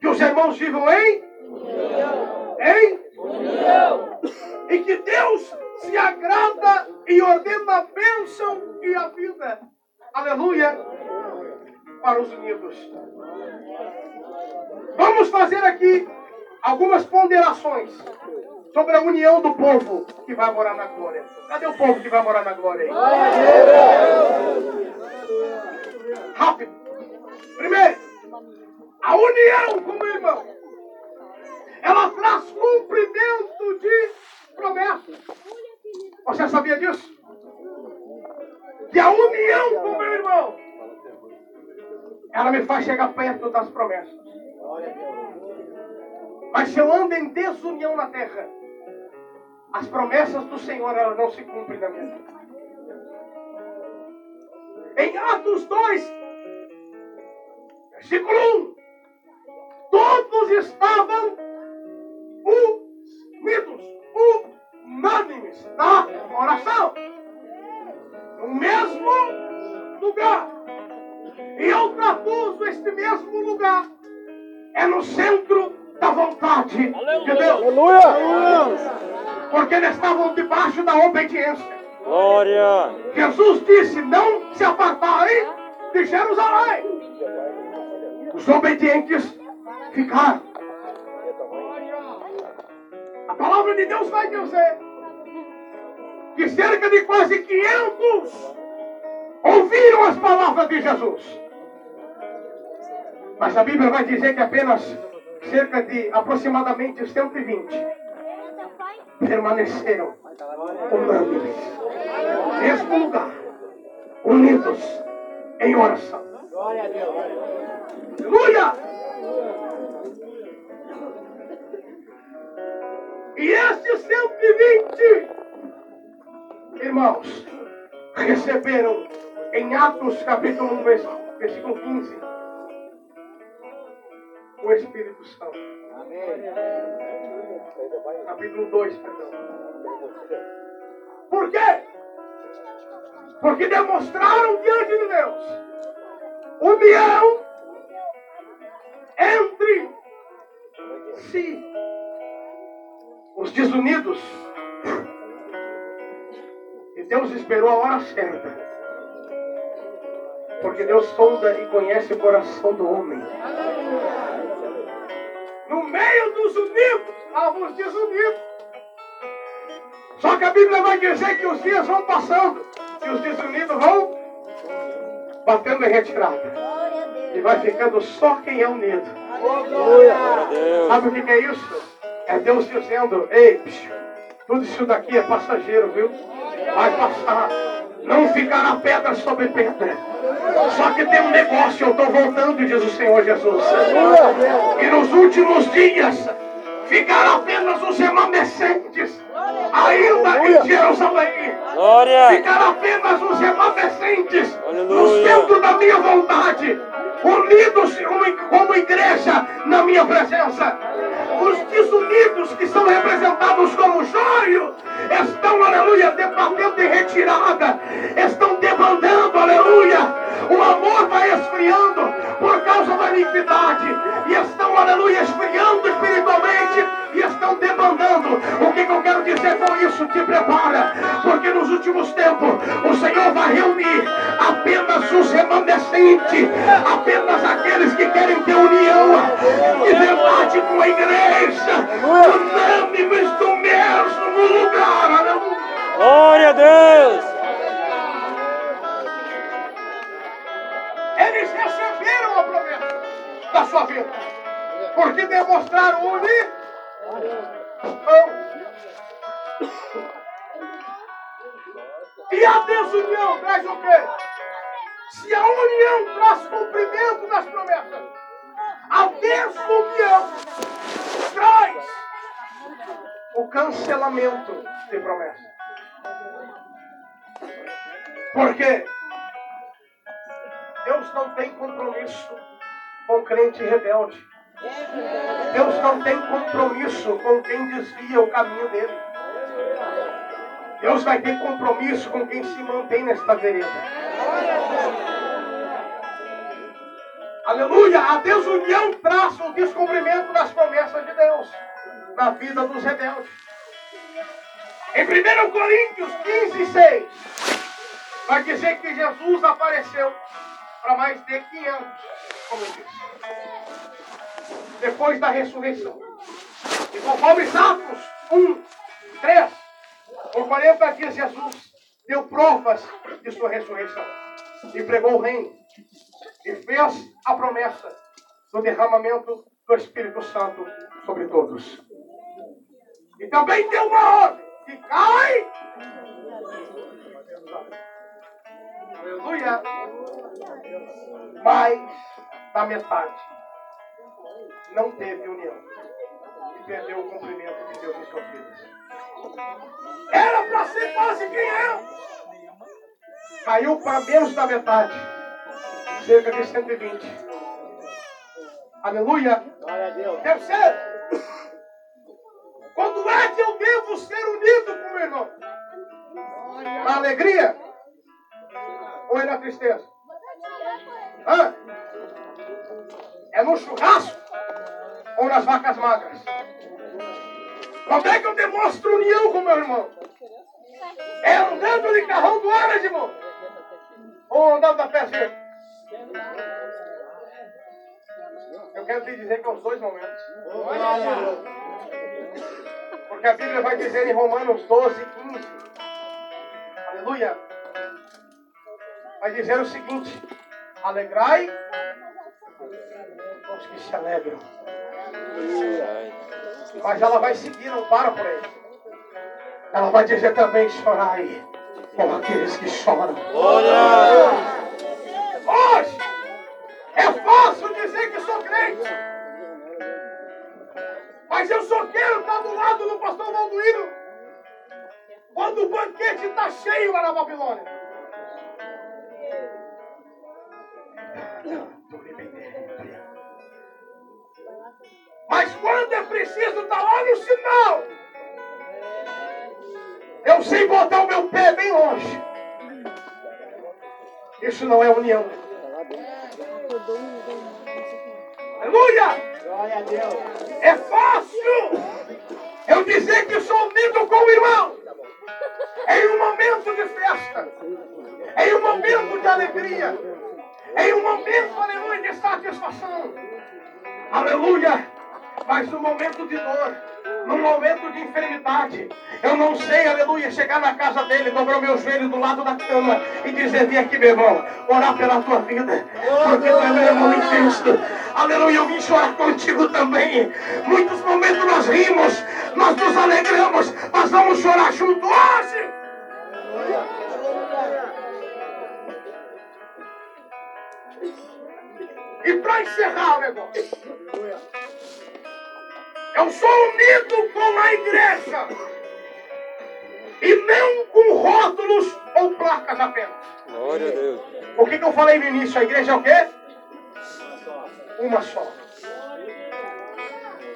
que os irmãos vivam em em e que Deus se agrada e ordena a bênção e a vida. Aleluia! Para os unidos. Vamos fazer aqui algumas ponderações sobre a união do povo que vai morar na glória. Cadê o povo que vai morar na glória aí? Rápido. Primeiro, a união como irmão. Ela traz cumprimento de promessas. Você sabia disso? Que a união com meu irmão, ela me faz chegar perto das promessas. Mas se eu ando em desunião na terra, as promessas do Senhor elas não se cumprem na minha vida. Em Atos 2, versículo 1, todos estavam unidos, unânimes na oração, no mesmo lugar. E eu traduzo este mesmo lugar, é no centro da vontade de Deus. Porque eles estavam debaixo da obediência. Glória. Jesus disse: Não se apartarem de Jerusalém. Os obedientes ficaram. A palavra de Deus vai dizer que cerca de quase 500 ouviram as palavras de Jesus. Mas a Bíblia vai dizer que apenas cerca de aproximadamente 120 permaneceram unânimes, mesmo lugar, unidos em oração. Aleluia! E esses 120 irmãos receberam Em Atos capítulo 1, versículo 15. O Espírito Santo. Capítulo 2, perdão. Por quê? Porque demonstraram diante de Deus união entre si. Os desunidos. E Deus esperou a hora certa. Porque Deus sonda e conhece o coração do homem. No meio dos unidos, os desunidos. Só que a Bíblia vai dizer que os dias vão passando e os desunidos vão batendo em retirada. E vai ficando só quem é unido. Sabe o que é isso? É Deus dizendo, ei, psiu, tudo isso daqui é passageiro, viu? Vai passar. Não ficará pedra sobre pedra. Só que tem um negócio, eu estou voltando, diz o Senhor Jesus. E nos últimos dias ficará apenas os remanescentes, ainda em Jerusalém. Glória. Ficará apenas os remanescentes no centro da minha vontade, unidos como- igreja na minha presença. Os desunidos que são representados como joio estão, aleluia, debatendo em retirada, estão debandando, aleluia. O amor vai esfriando por causa da iniquidade e estão, aleluia, esfriando espiritualmente e estão debandando. O que, que eu quero dizer com isso? Te prepara, porque nos últimos tempos o Senhor vai reunir apenas os remanescentes, apenas aqueles que querem ter união de verdade com a igreja, unânimes do mesmo lugar. Aleluia. Glória a Deus. Eles receberam a promessa da sua vida. Porque demonstraram unir. E a desunião traz o quê? Se a união traz cumprimento das promessas, a desunião traz o cancelamento de promessas. Por quê? Deus não tem compromisso com crente rebelde. Deus não tem compromisso com quem desvia o caminho dele. Deus vai ter compromisso com quem se mantém nesta vereda. Aleluia! A desunião traz o descobrimento das promessas de Deus na vida dos rebeldes. Em 1 Coríntios 15, 6, vai dizer que Jesus apareceu para mais de 500, como eu disse, depois da ressurreição. E conforme Atos 1, 3, por 40 dias Jesus deu provas de sua ressurreição e pregou o reino e fez a promessa do derramamento do Espírito Santo sobre todos. E também deu uma ordem que cai. Aleluia. Mais da metade não teve união e perdeu o cumprimento de Deus em suas vidas. Era para ser quase 500. Caiu para menos da metade. Cerca de 120. Aleluia. Glória a Deus. Terceiro. Quando é que eu devo ser unido com o meu irmão? Na alegria? Ou é na tristeza? Hã? É no churrasco? Ou nas vacas magras? Quando é que eu demonstro união com meu irmão? É andando de carrão do ar, irmão? Ou andando da pé? Eu quero te dizer que é os dois momentos. Porque a Bíblia vai dizer em Romanos 12, 15. Aleluia. Vai dizer o seguinte: Alegrai os que se alegram. Mas ela vai seguir, não para por aí. Ela vai dizer também: chorai com aqueles que choram. Hoje é fácil dizer que sou crente. Mas eu só quero estar do lado do pastor Valduíno quando o banquete está cheio lá na Babilônia. Mas quando é preciso estar lá no sinal, eu sei botar o meu pé bem longe. Isso não é união. Aleluia! Glória a Deus. É fácil eu dizer que sou unido com o irmão. Em um momento de festa. Em um momento de alegria. Em um momento, aleluia, de satisfação. Aleluia. Mas no momento de dor, no momento de enfermidade, eu não sei, aleluia, chegar na casa dele, dobrar meu joelho do lado da cama e dizer: Vem aqui, meu irmão, orar pela tua vida, porque tu é meu irmão em Cristo. Aleluia, eu vim chorar contigo também. Muitos momentos nós rimos, nós nos alegramos, mas vamos chorar junto hoje. E para encerrar o negócio, eu sou unido com a igreja e não com rótulos ou placas apenas. Glória a Deus. O que, que eu falei no início? A igreja é o quê? Uma só.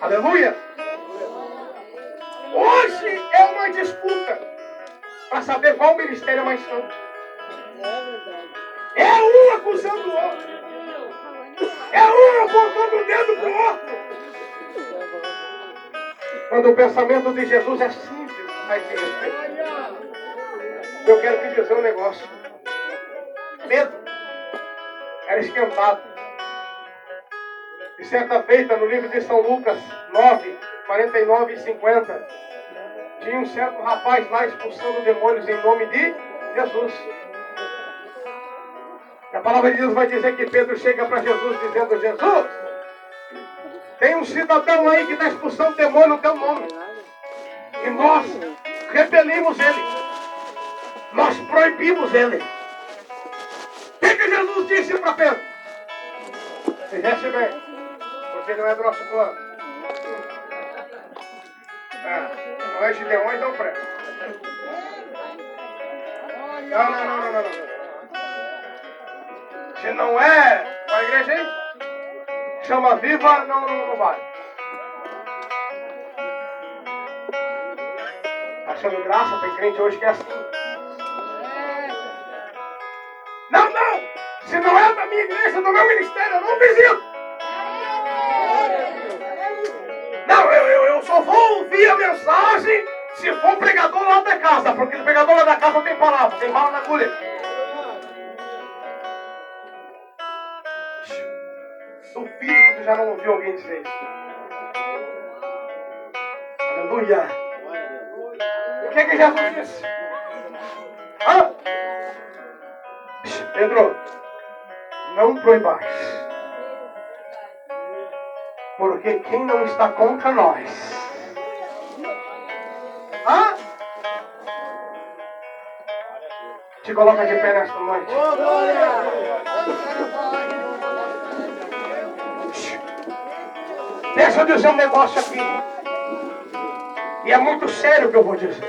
Aleluia! Hoje é uma disputa para saber qual ministério é mais santo. É um acusando o outro. É um apontando o dedo pro outro. Quando o pensamento de Jesus é simples, mas de respeito. Eu quero te dizer um negócio. Pedro era esquentado. E certa feita, no livro de São Lucas 9, 49 e 50, tinha um certo rapaz lá expulsando demônios em nome de Jesus. A palavra de Deus vai dizer que Pedro chega para Jesus dizendo: Jesus, tem um cidadão aí que está expulsando demônio no teu nome. E nós repelimos ele. Nós proibimos ele. O que, que Jesus disse para Pedro? Fizeste bem, porque não é nosso plano. É, não é de leões, não presta. Não, não, não, não, não, não. Se não é com a igreja aí, chama viva, não, não, não vale. Tá achando graça? Tem crente hoje que é assim. Não, não! Se não é da minha igreja, do meu ministério, eu não visito. Não, eu, eu, eu só vou ouvir a mensagem se for pregador lá da casa, porque o pregador lá da casa tem palavra, tem bala na agulha. Duvido que tu já não ouviu alguém dizer isso. Aleluia. O que, que Jesus disse? Hã? Pedro, não proibais. Porque quem não está contra nós. Hã? Te coloca de pé nesta noite. Ô, glória. Deixa eu dizer um negócio aqui. E é muito sério o que eu vou dizer.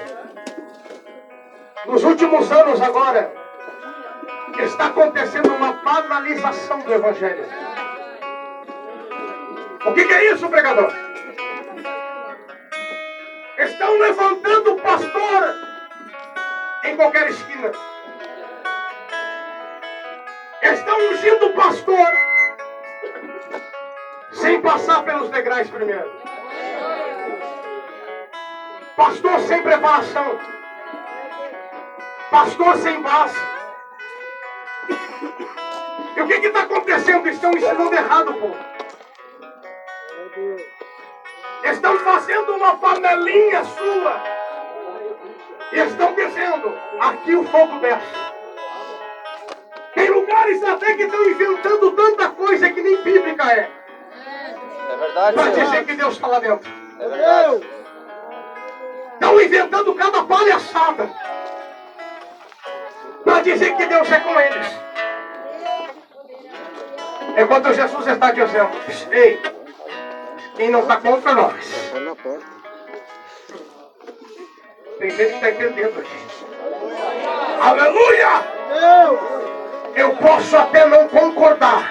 Nos últimos anos agora, está acontecendo uma banalização do Evangelho. O que, que é isso, pregador? Estão levantando o pastor em qualquer esquina. Estão ungindo o pastor sem passar pelos degraus primeiro. Pastor sem preparação. Pastor sem base. E o que está acontecendo? Estão ensinando errado, povo. Estão fazendo uma panelinha sua. E estão dizendo, aqui o fogo desce. Tem lugares até que estão inventando tanta coisa que nem bíblica é. É verdade, Para Senhor. dizer que Deus está lá dentro. É verdade. Estão inventando cada palhaçada. Para dizer que Deus é com eles. Enquanto Jesus está dizendo, ei, quem não está contra nós. Tem gente que está entendendo, gente. Aleluia! Eu posso até não concordar,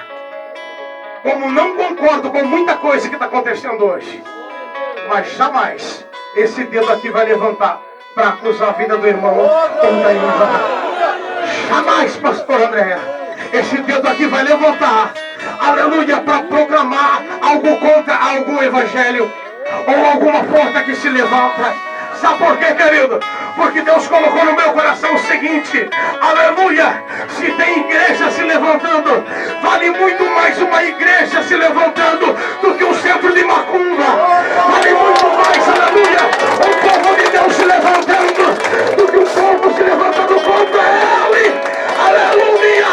como não concordo com muita coisa que está acontecendo hoje, mas jamais esse dedo aqui vai levantar para acusar a vida do irmão ou da irmã. Jamais, pastor Andréa. Esse dedo aqui vai levantar, aleluia, para programar algo contra algum evangelho ou alguma porta que se levanta. Sabe por quê, querido? Porque Deus colocou no meu coração o seguinte: aleluia! Se tem igreja se levantando, vale muito mais uma igreja se levantando do que um centro de macumba. Vale muito mais, aleluia! Um povo de Deus se levantando do que um povo se levantando contra ele. Aleluia!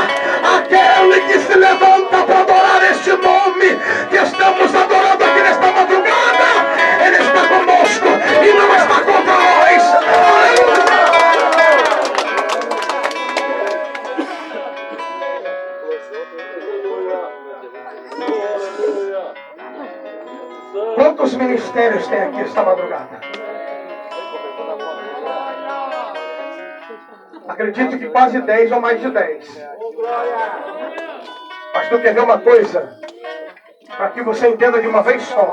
Aquele que se levanta para adorar este nome que estamos adorando aqui nesta madrugada, ele está conosco e não está ministérios tem aqui esta madrugada? Acredito que quase 10 ou mais de 10. Pastor, quer ver uma coisa? Para que você entenda de uma vez só.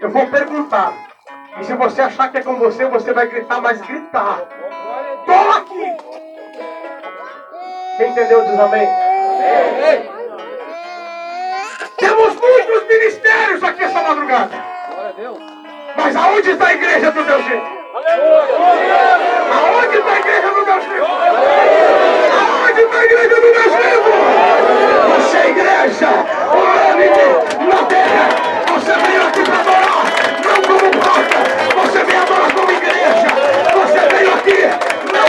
Eu vou perguntar. E se você achar que é com você, você vai gritar, mas gritar. Tô aqui! Quem entendeu diz amém? Temos muitos ministérios aqui essa madrugada. Mas aonde está a igreja do Deus vivo? Aonde está a igreja do Deus vivo? Aonde está a igreja do Deus vivo? Você é igreja, unânime na terra. Você veio aqui para adorar,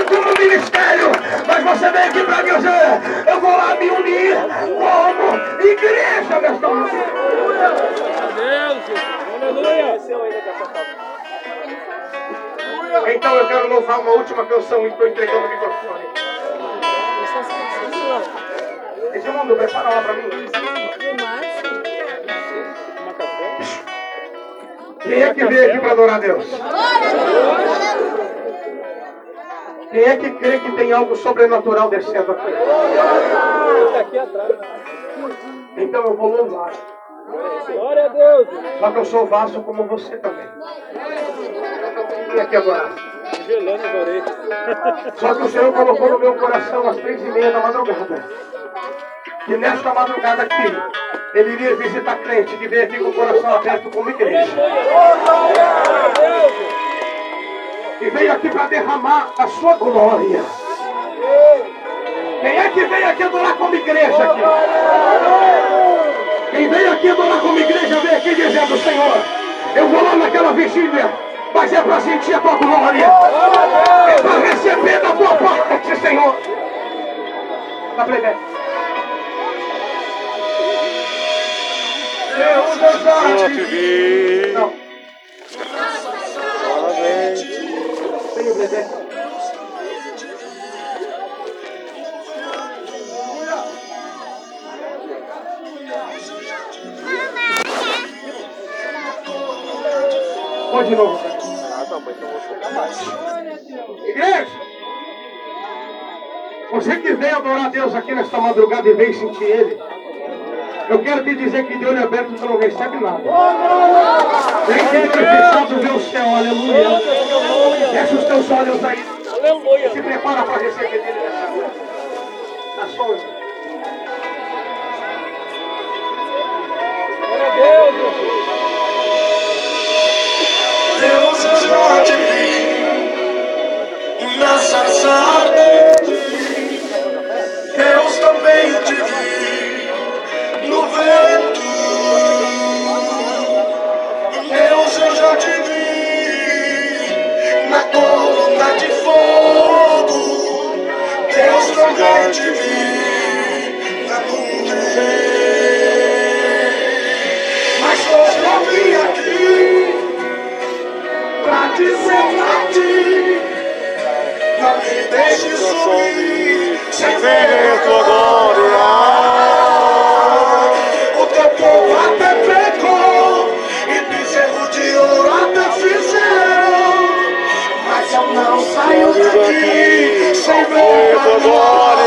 não como ministério, mas você veio aqui para dizer: eu vou lá me unir como igreja nesta noite. Então eu quero louvar uma última canção e estou entregando o microfone. Edmundo, prepara lá para mim. Quem é que veio aqui para adorar a Deus? Quem é que crê que tem algo sobrenatural descendo aqui? Então eu vou louvar. Glória a Deus. Só que eu sou vaso como você também. Quem aqui orelhas. Só que o Senhor colocou no meu coração às três e meia da madrugada. Que nesta madrugada aqui, Ele iria visitar crente que veio aqui com o coração aberto como igreja. E veio aqui para derramar a sua glória. Quem é que veio aqui adorar como igreja aqui? Quem veio aqui adorar como igreja veio aqui dizendo, Senhor, eu vou lá naquela vigília, mas é para sentir a tua glória. É para receber da tua parte, Senhor. Tá playback. Deus, eu já te vi. Não. Tem o playback. Pode de novo. Igreja, você que veio adorar a Deus aqui nesta madrugada e veio sentir Ele, eu quero te dizer que de olho aberto você não recebe nada. Nem que ele fechado vê o céu, aleluia. Fecha os teus olhos aí. Aleluia. Se prepara para receber dele nessa noite. Na sua Glória a Deus, te vi na sarça ardente. Deus também te vi no Deus, eu já te vi na coluna de fogo. Deus, eu te vi na nuvem. Mas hoje vim aqui pra dizer pra. Não me deixe subir. sem ver tua glória. glória.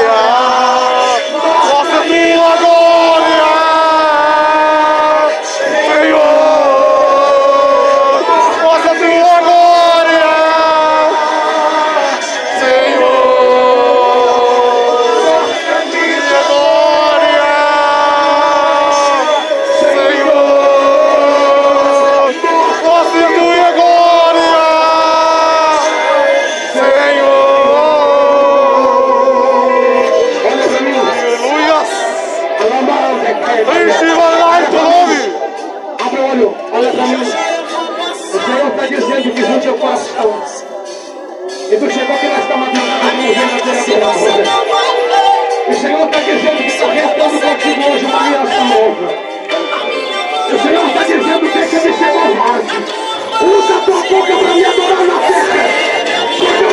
Em cima do alto, homem! Abre o olho, olha pra mim. O Senhor está dizendo que junto eu faço a E tu chegou aqui nesta madrugada, a minha vida terá que dar O Senhor está dizendo que está restando contigo hoje a aliança nova. O Senhor está dizendo que é que ele chegou tarde. Usa tua boca para me adorar na terra.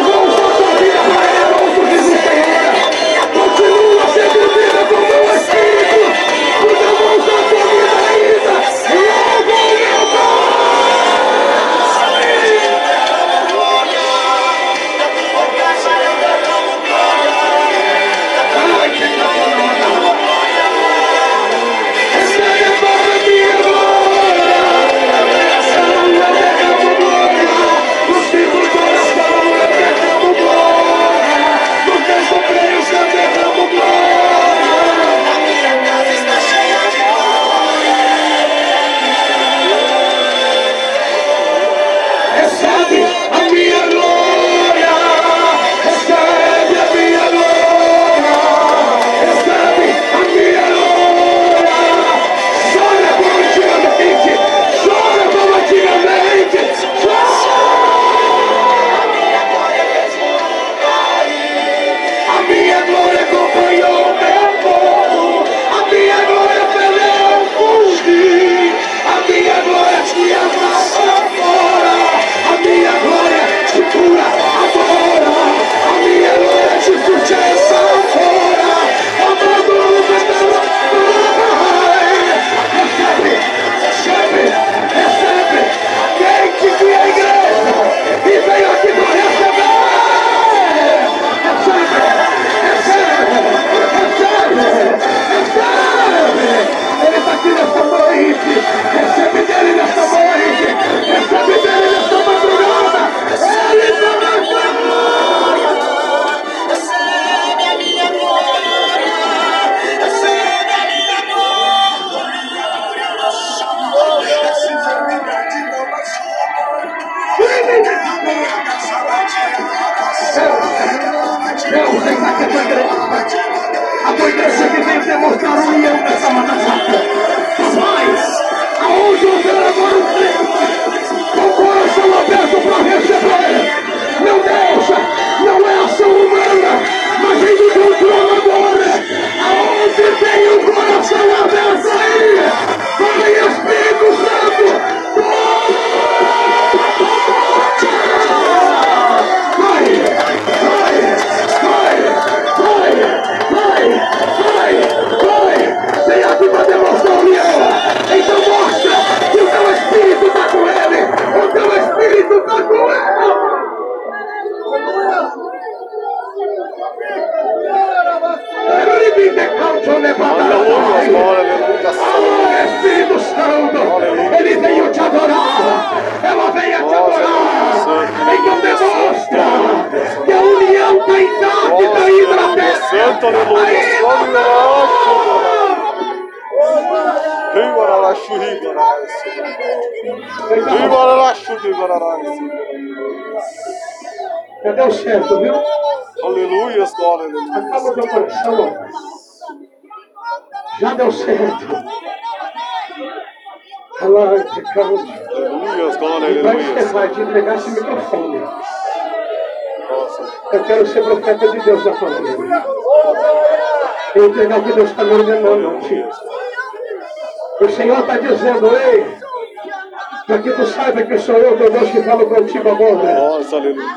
Nossa, aleluia.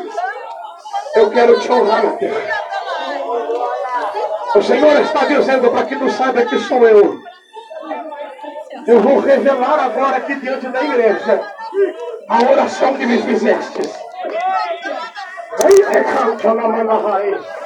Eu quero te honrar, Deus. O Senhor está dizendo para que não saiba que sou eu. Eu vou revelar agora aqui diante da igreja a oração que me fizestes. Ei, recanta na raiz.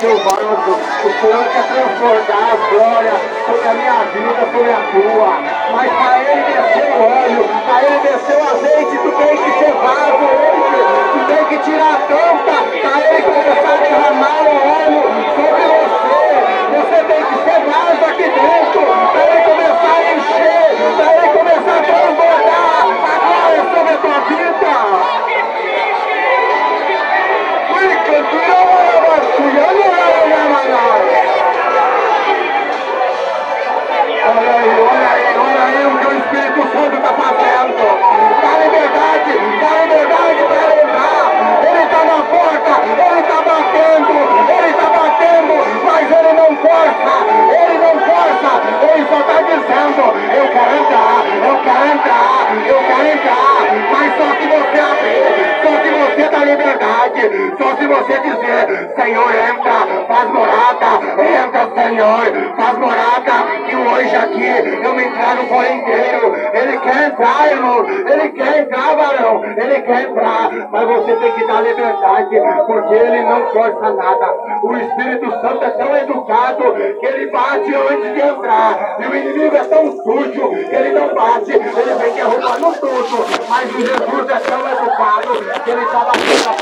seu manto. O Senhor quer transportar a glória sobre a minha vida, sobre a tua. Mas para Ele desceu óleo, para Ele desceu azeite liberdade, porque ele não força nada. O Espírito Santo é tão educado que ele bate antes de entrar. E o inimigo é tão sujo que ele não bate, ele vem derrubando tudo. Mas o Jesus é tão educado que ele está batendo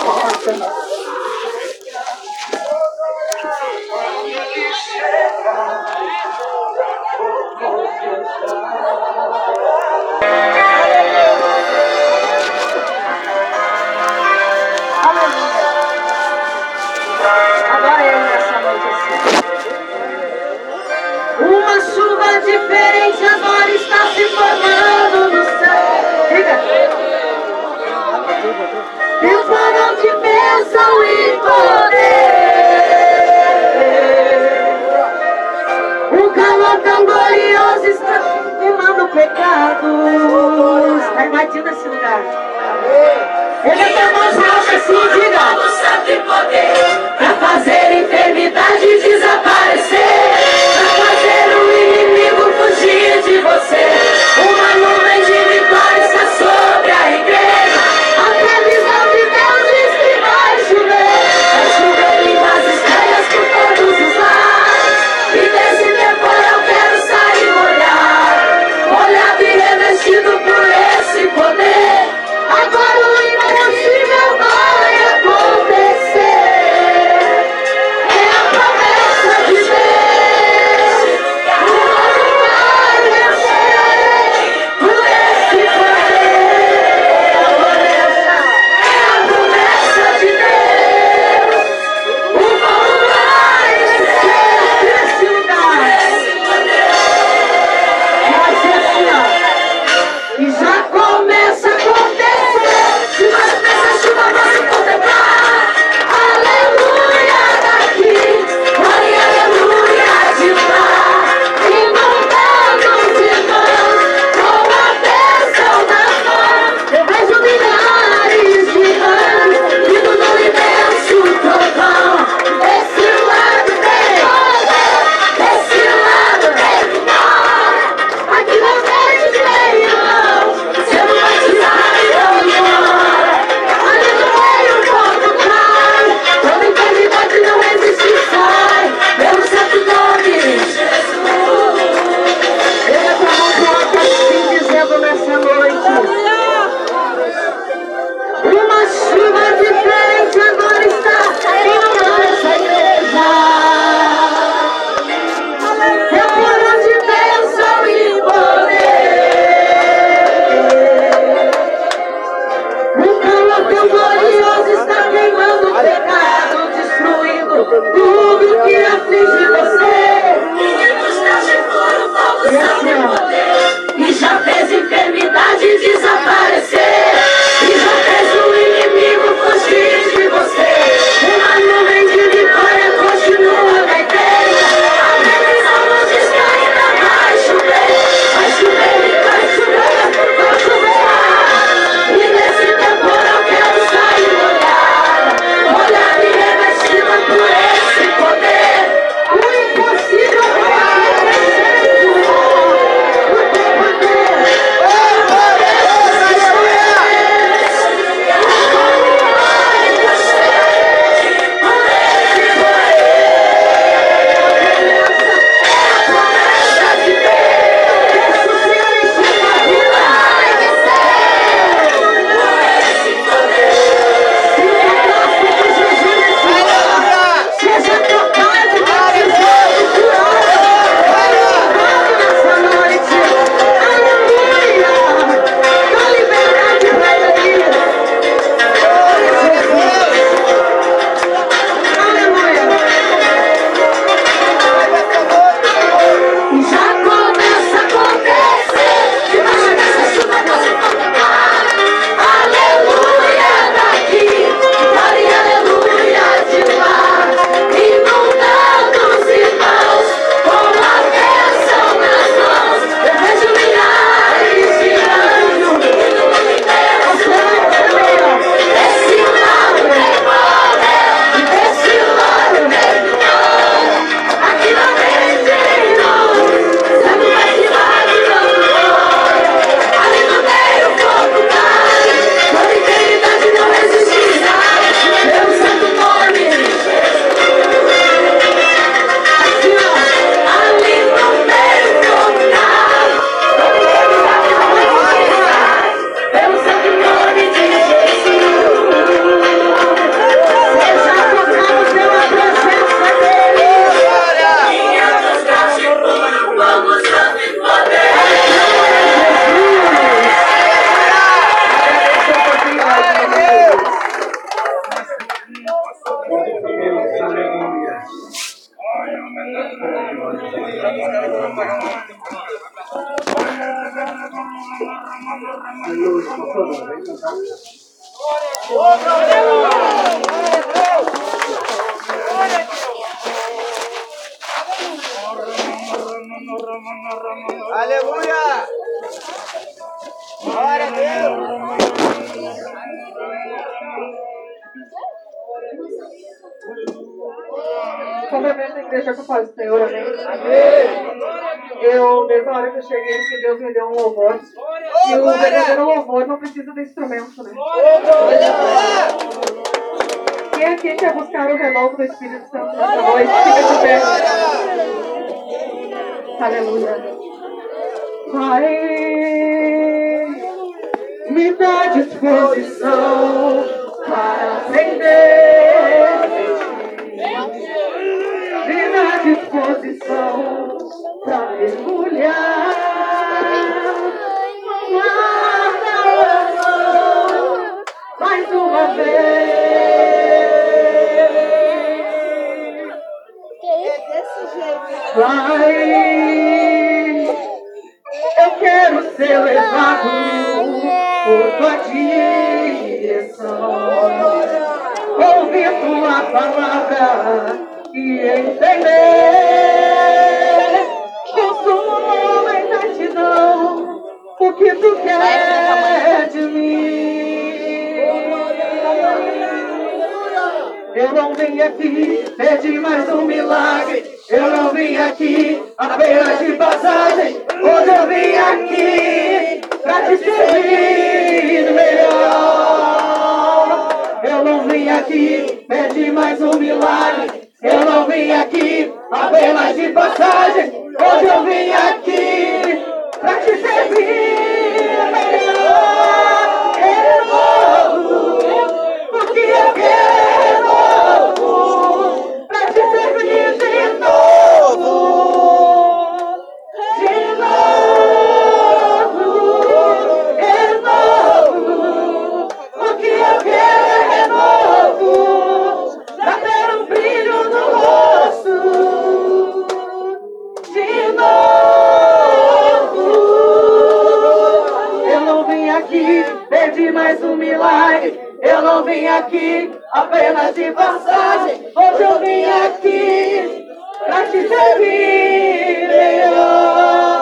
não vim aqui apenas de passagem. Hoje eu vim aqui pra te servir melhor.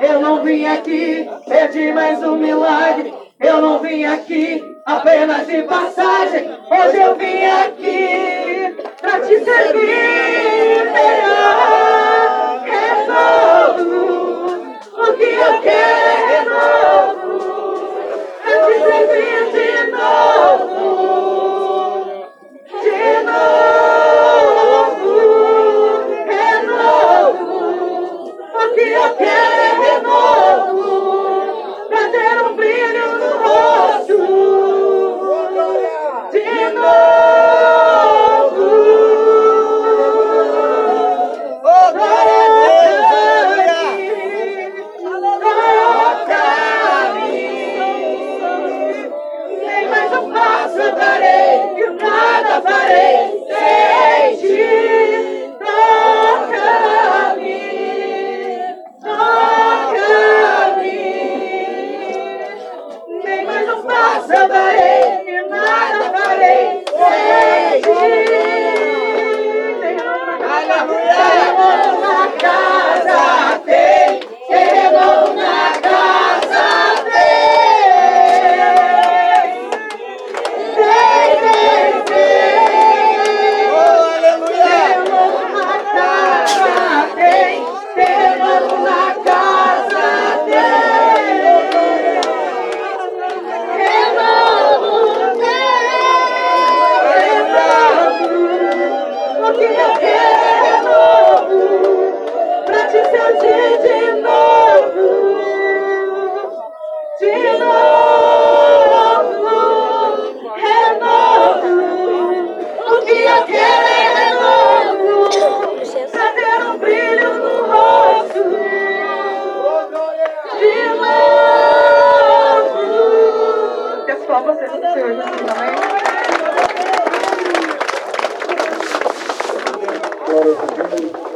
Eu não vim aqui pedir mais um milagre. Eu não vim aqui apenas de passagem. Hoje eu vim aqui pra te servir melhor. Renovo. O que eu quero renovo. Pra te servir que eu quero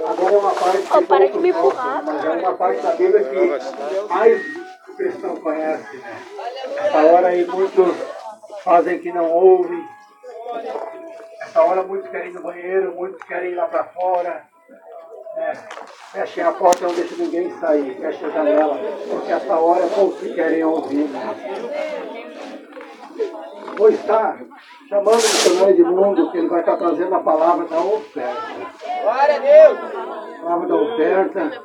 Agora é uma parte Ô, para de me empurrar. mas é uma parte da Bíblia que mais o cristão conhece, né? Essa hora aí muitos fazem que não ouvem. Essa hora muitos querem ir no banheiro, muitos querem ir lá para fora. né? Fechem a porta, não deixem ninguém sair. Fechem a janela, porque essa hora poucos que querem ouvir. Né? Vou estar chamando o missionário de mundo, que ele vai estar trazendo a palavra da oferta Glória a Deus. palavra da oferta.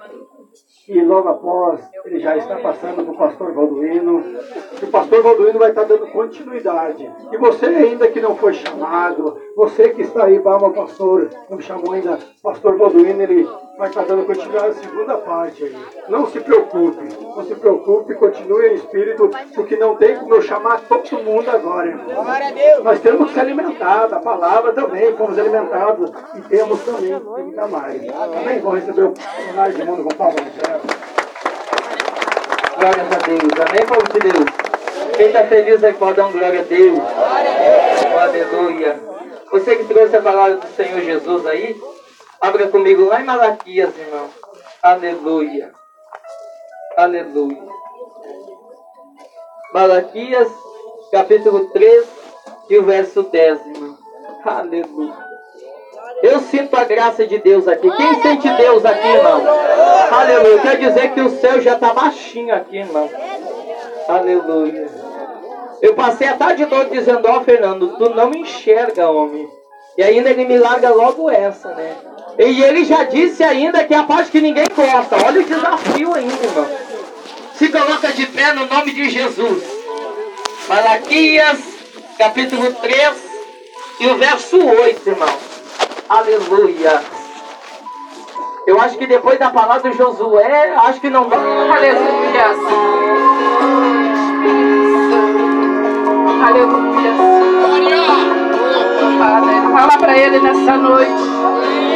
E logo após, ele já está passando para o pastor Valduino. E o pastor Valduino vai estar dando continuidade. E você ainda que não foi chamado, você que está aí, Bama, pastor, não chamou ainda, pastor Valduino, ele vai estar dando continuidade na segunda parte aí. Não se preocupe, não se preocupe, continue em espírito, porque não tem como eu chamar todo mundo agora, irmão. Glória a Deus. Nós temos que ser alimentados, a palavra também, fomos alimentados e temos também ainda mais. Amém? Vamos receber o cenário de mundo com palmas no céu. Glórias a Deus. Amém, povo de Deus? Quem está feliz aí pode dar um glória a Deus. Oh, aleluia. Você que trouxe a palavra do Senhor Jesus aí, abra comigo lá em Malaquias, irmão. Aleluia. Aleluia. Malaquias, capítulo 3 e o verso 10, irmão. Aleluia. Eu sinto a graça de Deus aqui. Quem sente Deus aqui, irmão? Aleluia. Quer dizer que o céu já está baixinho aqui, irmão. Aleluia. Eu passei a tarde toda dizendo, ó Fernando, tu não enxerga, homem. E ainda ele me larga logo essa, né? E ele já disse ainda que é a parte que ninguém gosta. Olha o desafio ainda, irmão. Se coloca de pé no nome de Jesus. Malaquias, capítulo 3 e o verso 8, irmão. Aleluia. Eu acho que depois da palavra de Josué, acho que não dá. Aleluia. Aleluia. Fala pra ele nessa noite.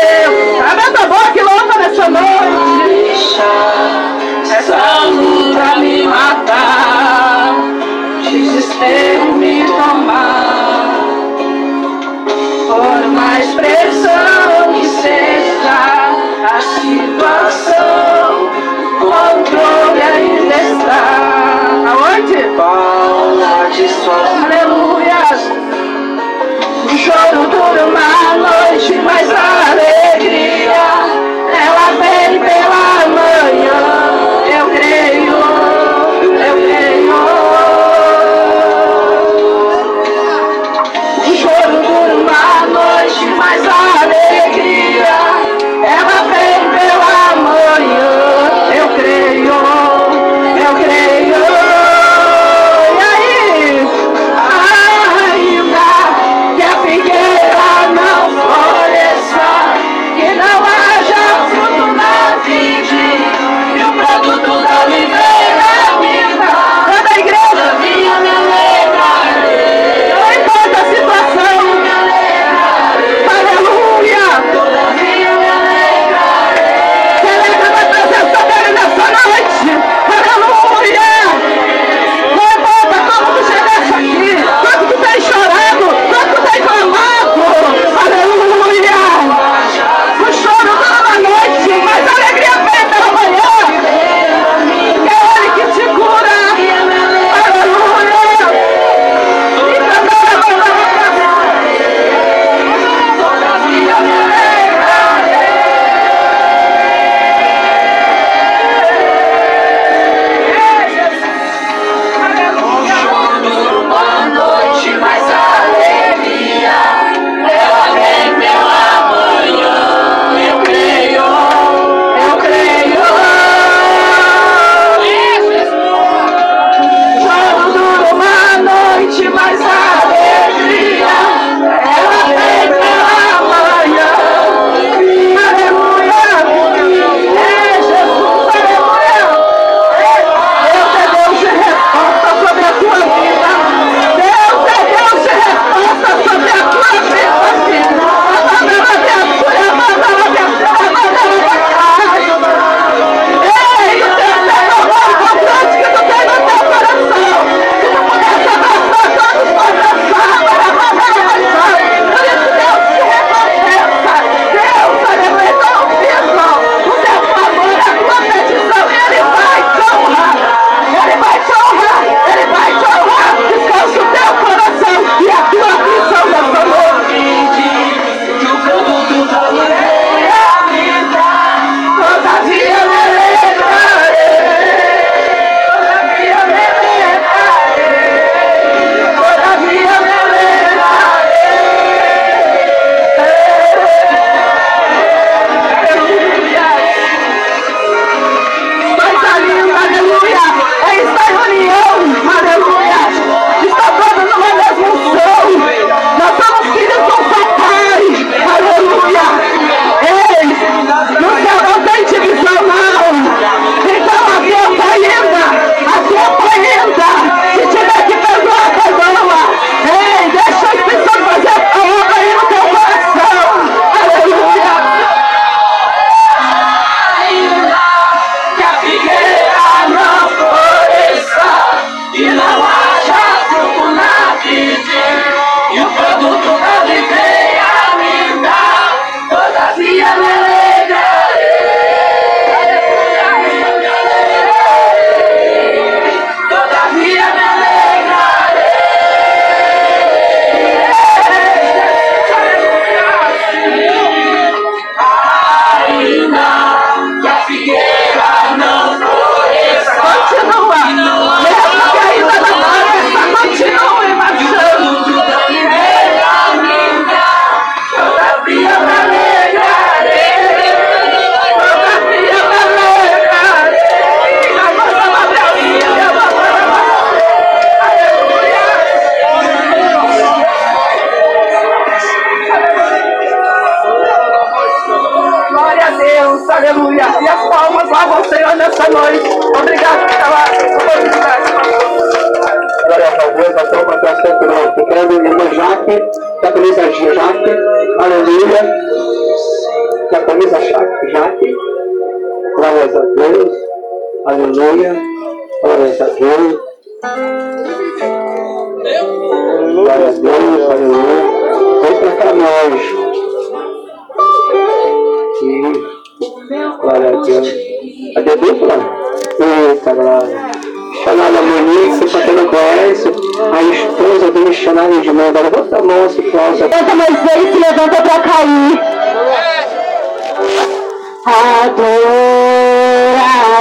Deus. Abre tua boca e louva nessa noite. Essa luta me matar, desespero me tomar. Por mais pressão que seja a situação, o controle ainda está. Aonde? Bola de suas Aleluia choro dura uma noite, mas alegria.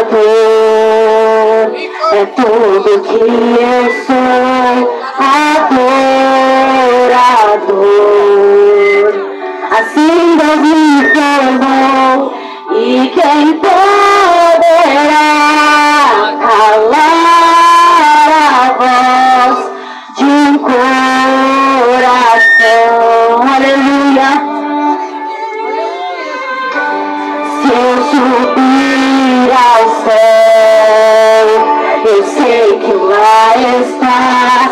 dor é tudo que eu sou. Adorador, assim Deus me formou e quem poderá Make va a estar.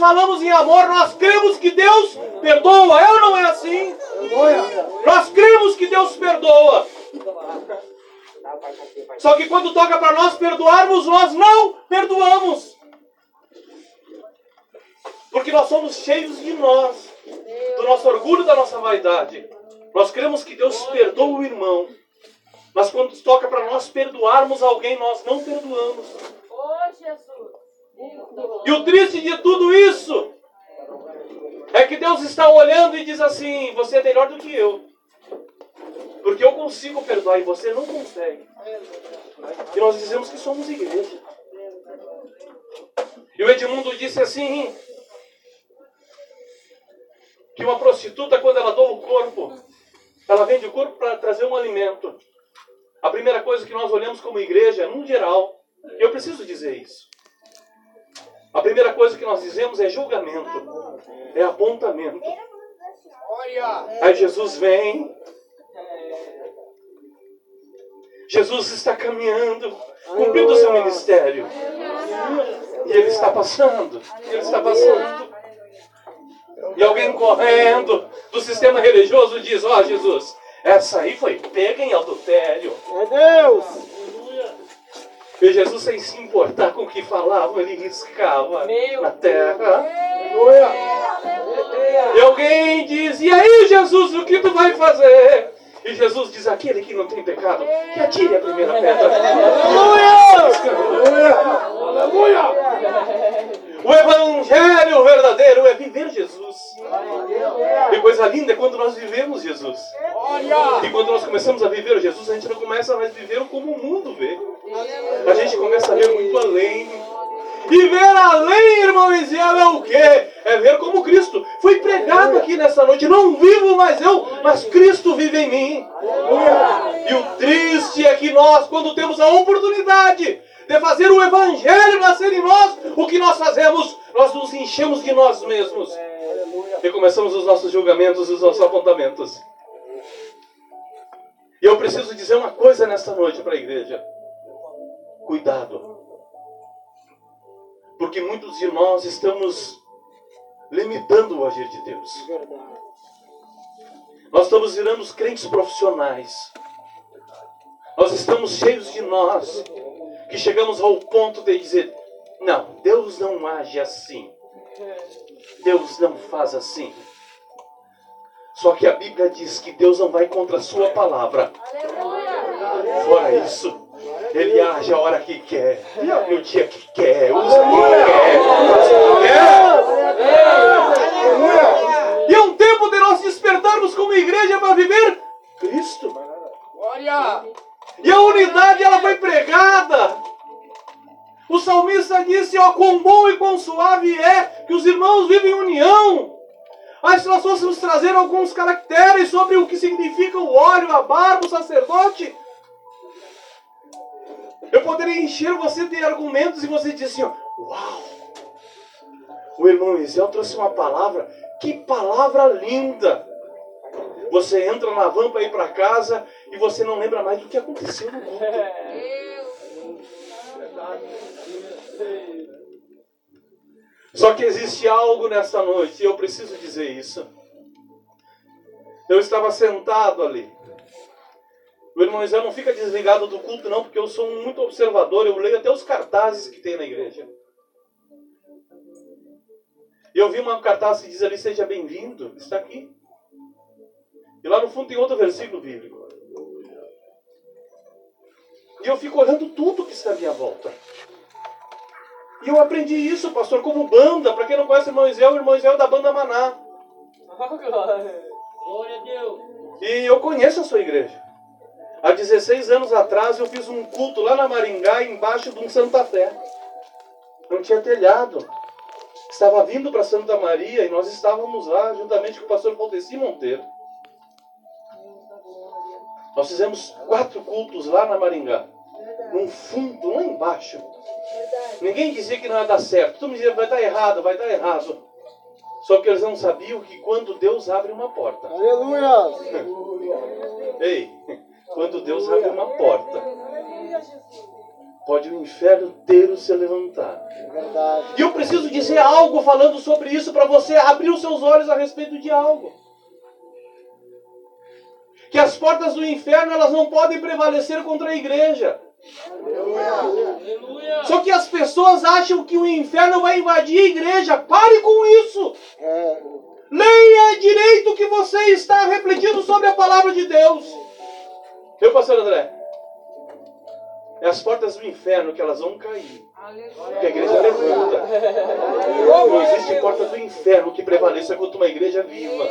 Falamos em amor, nós cremos que Deus perdoa. É ou não é assim? Nós cremos que Deus perdoa. Só que quando toca para nós perdoarmos, nós não perdoamos. Porque nós somos cheios de nós, do nosso orgulho, da nossa vaidade. Nós cremos que Deus perdoa o irmão. Mas quando toca para nós perdoarmos alguém, nós não perdoamos. E o triste de tudo isso é que Deus está olhando e diz assim: Você é melhor do que eu. Porque eu consigo perdoar e você não consegue. E nós dizemos que somos igreja. E o Edmundo disse assim: que uma prostituta, quando ela doa o corpo, ela vende o corpo para trazer um alimento. A primeira coisa que nós olhamos como igreja, num geral, eu preciso dizer isso. A primeira coisa que nós dizemos é julgamento, é apontamento. Aí Jesus vem, Jesus está caminhando, cumprindo o seu ministério. E ele está passando, ele está passando. E alguém correndo do sistema religioso diz: Ó, Jesus, essa aí foi pega em adultério. É Deus. E Jesus, sem se importar com o que falava, ele riscava na terra. E alguém diz: E aí, Jesus, o que tu vai fazer? E Jesus diz: Aquele que não tem pecado, que atire a primeira pedra. Aleluia. O evangelho verdadeiro é viver Jesus. E coisa linda é quando nós vivemos Jesus. E quando nós começamos a viver Jesus, a gente não começa mais a viver como o mundo vê. A gente começa a ver muito além. E ver além, irmão Ezequiel, é o quê? É ver como Cristo foi pregado aqui nessa noite. Não vivo mais eu, mas Cristo vive em mim. E o triste é que nós, quando temos a oportunidade de fazer o Evangelho nascer em nós, o que nós fazemos? Nós nos enchemos de nós mesmos. E começamos os nossos julgamentos os nossos apontamentos. E eu preciso dizer uma coisa nesta noite para a igreja. Cuidado. Porque muitos de nós estamos limitando o agir de Deus. Nós estamos virando crentes profissionais. Nós estamos cheios de nós, que chegamos ao ponto de dizer: não, Deus não age assim. Deus não faz assim. Só que a Bíblia diz que Deus não vai contra a sua palavra. Fora isso, Ele age a hora que quer, no dia que quer, usa o que quer. E é um tempo de nós despertarmos como igreja para viver Cristo. E a unidade ela foi pregada. O salmista disse: Ó, quão bom e quão suave é que os irmãos vivem em união. Mas se nós fôssemos trazer alguns caracteres sobre o que significa o óleo, a barba, o sacerdote, eu poderia encher você de argumentos e você dizer assim: ó, Uau! O irmão Eliseu trouxe uma palavra, que palavra linda! Você entra na van para ir para casa e você não lembra mais do que aconteceu no culto. Só que existe algo nesta noite, e eu preciso dizer isso. Eu estava sentado ali. O irmão Israel não fica desligado do culto, não, porque eu sou muito observador, eu leio até os cartazes que tem na igreja. E eu vi uma cartaz que diz ali, seja bem-vindo, está aqui. E lá no fundo tem outro versículo bíblico. E eu fico olhando tudo que está à minha volta. E eu aprendi isso, pastor, como banda. Para quem não conhece o irmão Israel, o irmão Israel é da banda Maná. Glória a Deus. E eu conheço a sua igreja. Há 16 anos atrás eu fiz um culto lá na Maringá, embaixo de um Santa Fé. Não tinha telhado. Estava vindo para Santa Maria e nós estávamos lá juntamente com o pastor Valdeci Monteiro. Nós fizemos quatro cultos lá na Maringá. Num fundo, lá embaixo. Ninguém dizia que não ia dar certo. Todo mundo dizia, vai dar errado, vai dar errado. Só que eles não sabiam que quando Deus abre uma porta. Aleluia. Ei, quando Deus abre uma porta, pode o inferno inteiro se levantar. E eu preciso dizer algo falando sobre isso para você abrir os seus olhos a respeito de algo. Que as portas do inferno elas não podem prevalecer contra a igreja. Só que as pessoas acham que o inferno vai invadir a igreja. Pare com isso. Leia direito que você está refletindo sobre a palavra de Deus. Eu, pastor André. É as portas do inferno que elas vão cair. Que a igreja levanta. Não existe porta do inferno que prevaleça contra uma igreja viva.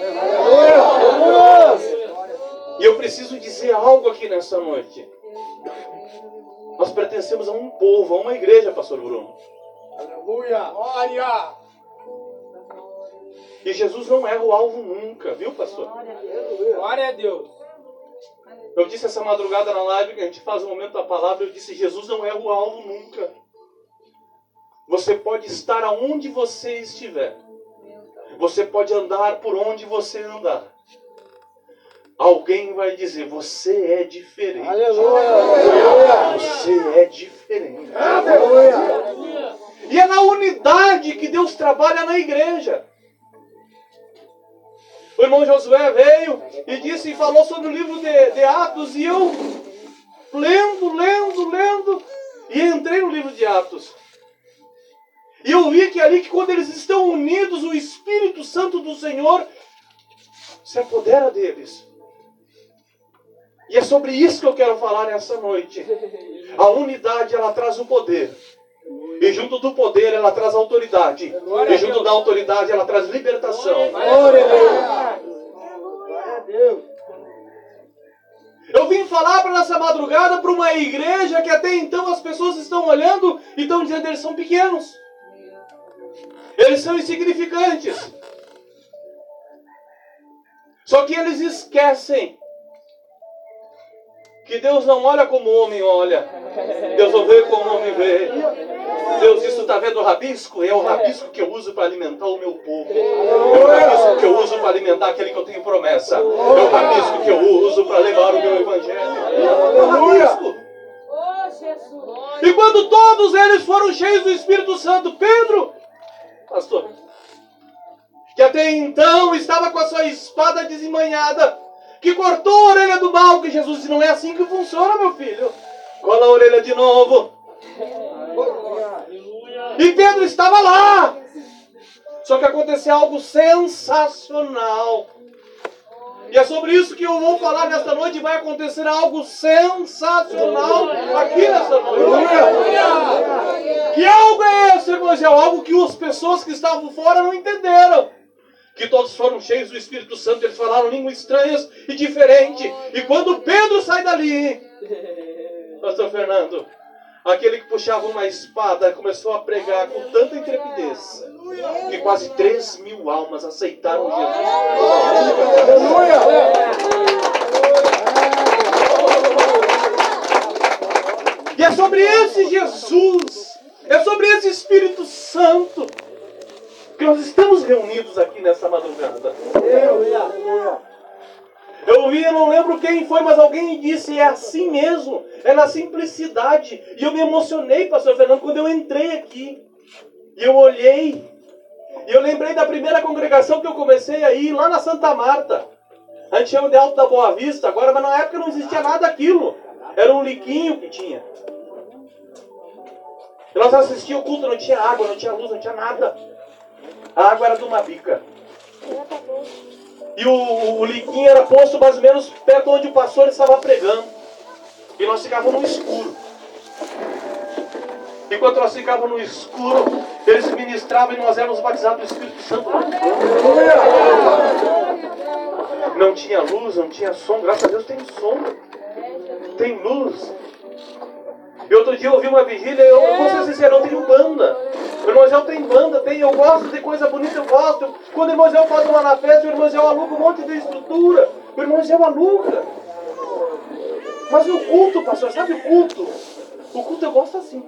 E eu preciso dizer algo aqui nessa noite. Nós pertencemos a um povo, a uma igreja, pastor Bruno. Aleluia. Glória. E Jesus não erra o alvo nunca, viu, pastor? Glória a Deus. Eu disse essa madrugada na live que a gente faz o momento da palavra, eu disse, Jesus não erra o alvo nunca. Você pode estar aonde você estiver. Você pode andar por onde você andar. Alguém vai dizer, você é diferente. Aleluia. Você é diferente. E é na unidade que Deus trabalha na igreja. O irmão Josué veio e disse e falou sobre o livro de, de Atos e eu lendo, lendo, lendo e entrei no livro de Atos. E eu vi que ali que quando eles estão unidos, o Espírito Santo do Senhor se apodera deles. E é sobre isso que eu quero falar nessa noite. A unidade ela traz o poder. E junto do poder ela traz autoridade. E junto da autoridade ela traz libertação. Glória a Deus. Eu vim falar para nessa madrugada para uma igreja que até então as pessoas estão olhando e estão dizendo eles são pequenos. Eles são insignificantes. Só que eles esquecem que Deus não olha como o homem olha. Deus não vê como o homem vê. Deus, isso está vendo o rabisco? É o rabisco que eu uso para alimentar o meu povo. É o rabisco que eu uso para alimentar aquele que eu tenho promessa. É o rabisco que eu uso para levar o meu evangelho. É o rabisco. E quando todos eles foram cheios do Espírito Santo, Pedro, pastor, que até então estava com a sua espada desemmanhada, que cortou a orelha do mal, que Jesus disse, não é assim que funciona, meu filho. Cola a orelha de novo. E Pedro estava lá. Só que aconteceu algo sensacional. E é sobre isso que eu vou falar nesta noite. Vai acontecer algo sensacional aqui nesta noite. Que algo é esse, irmãos? É algo que as pessoas que estavam fora não entenderam que todos foram cheios do Espírito Santo, eles falaram línguas estranhas e diferentes. E quando Pedro sai dali, Pastor Fernando, aquele que puxava uma espada começou a pregar com tanta intrepidez que quase 3 mil almas aceitaram Jesus. E é sobre esse Jesus, é sobre esse Espírito Santo que nós estamos reunidos aqui nessa madrugada. Eu vi, eu não lembro quem foi, mas alguém disse, é assim mesmo, é na simplicidade. E eu me emocionei, pastor Fernando, quando eu entrei aqui. E eu olhei, e eu lembrei da primeira congregação que eu comecei a ir, lá na Santa Marta. A gente chama de Alto da Boa Vista agora, mas na época não existia nada daquilo. Era um liquinho que tinha. E nós assistíamos o culto, não tinha água, não tinha luz, não tinha nada. A água era de uma bica. E o, o liquinho era posto mais ou menos perto onde o pastor estava pregando. E nós ficávamos no escuro. Enquanto nós ficávamos no escuro, eles ministravam e nós éramos batizados do Espírito Santo. Não tinha luz, não tinha som. Graças a Deus tem som. tem luz. E outro dia eu ouvi uma vigília, eu, vou ser sincero, eu tenho banda. O irmão Zé tem banda, tem, eu gosto de coisa bonita, eu gosto. Quando o irmão Zé faz uma na festa, o irmão Zé aluga um monte de estrutura. O irmão Zé aluga. Mas o culto, pastor, sabe o culto? O culto eu gosto assim.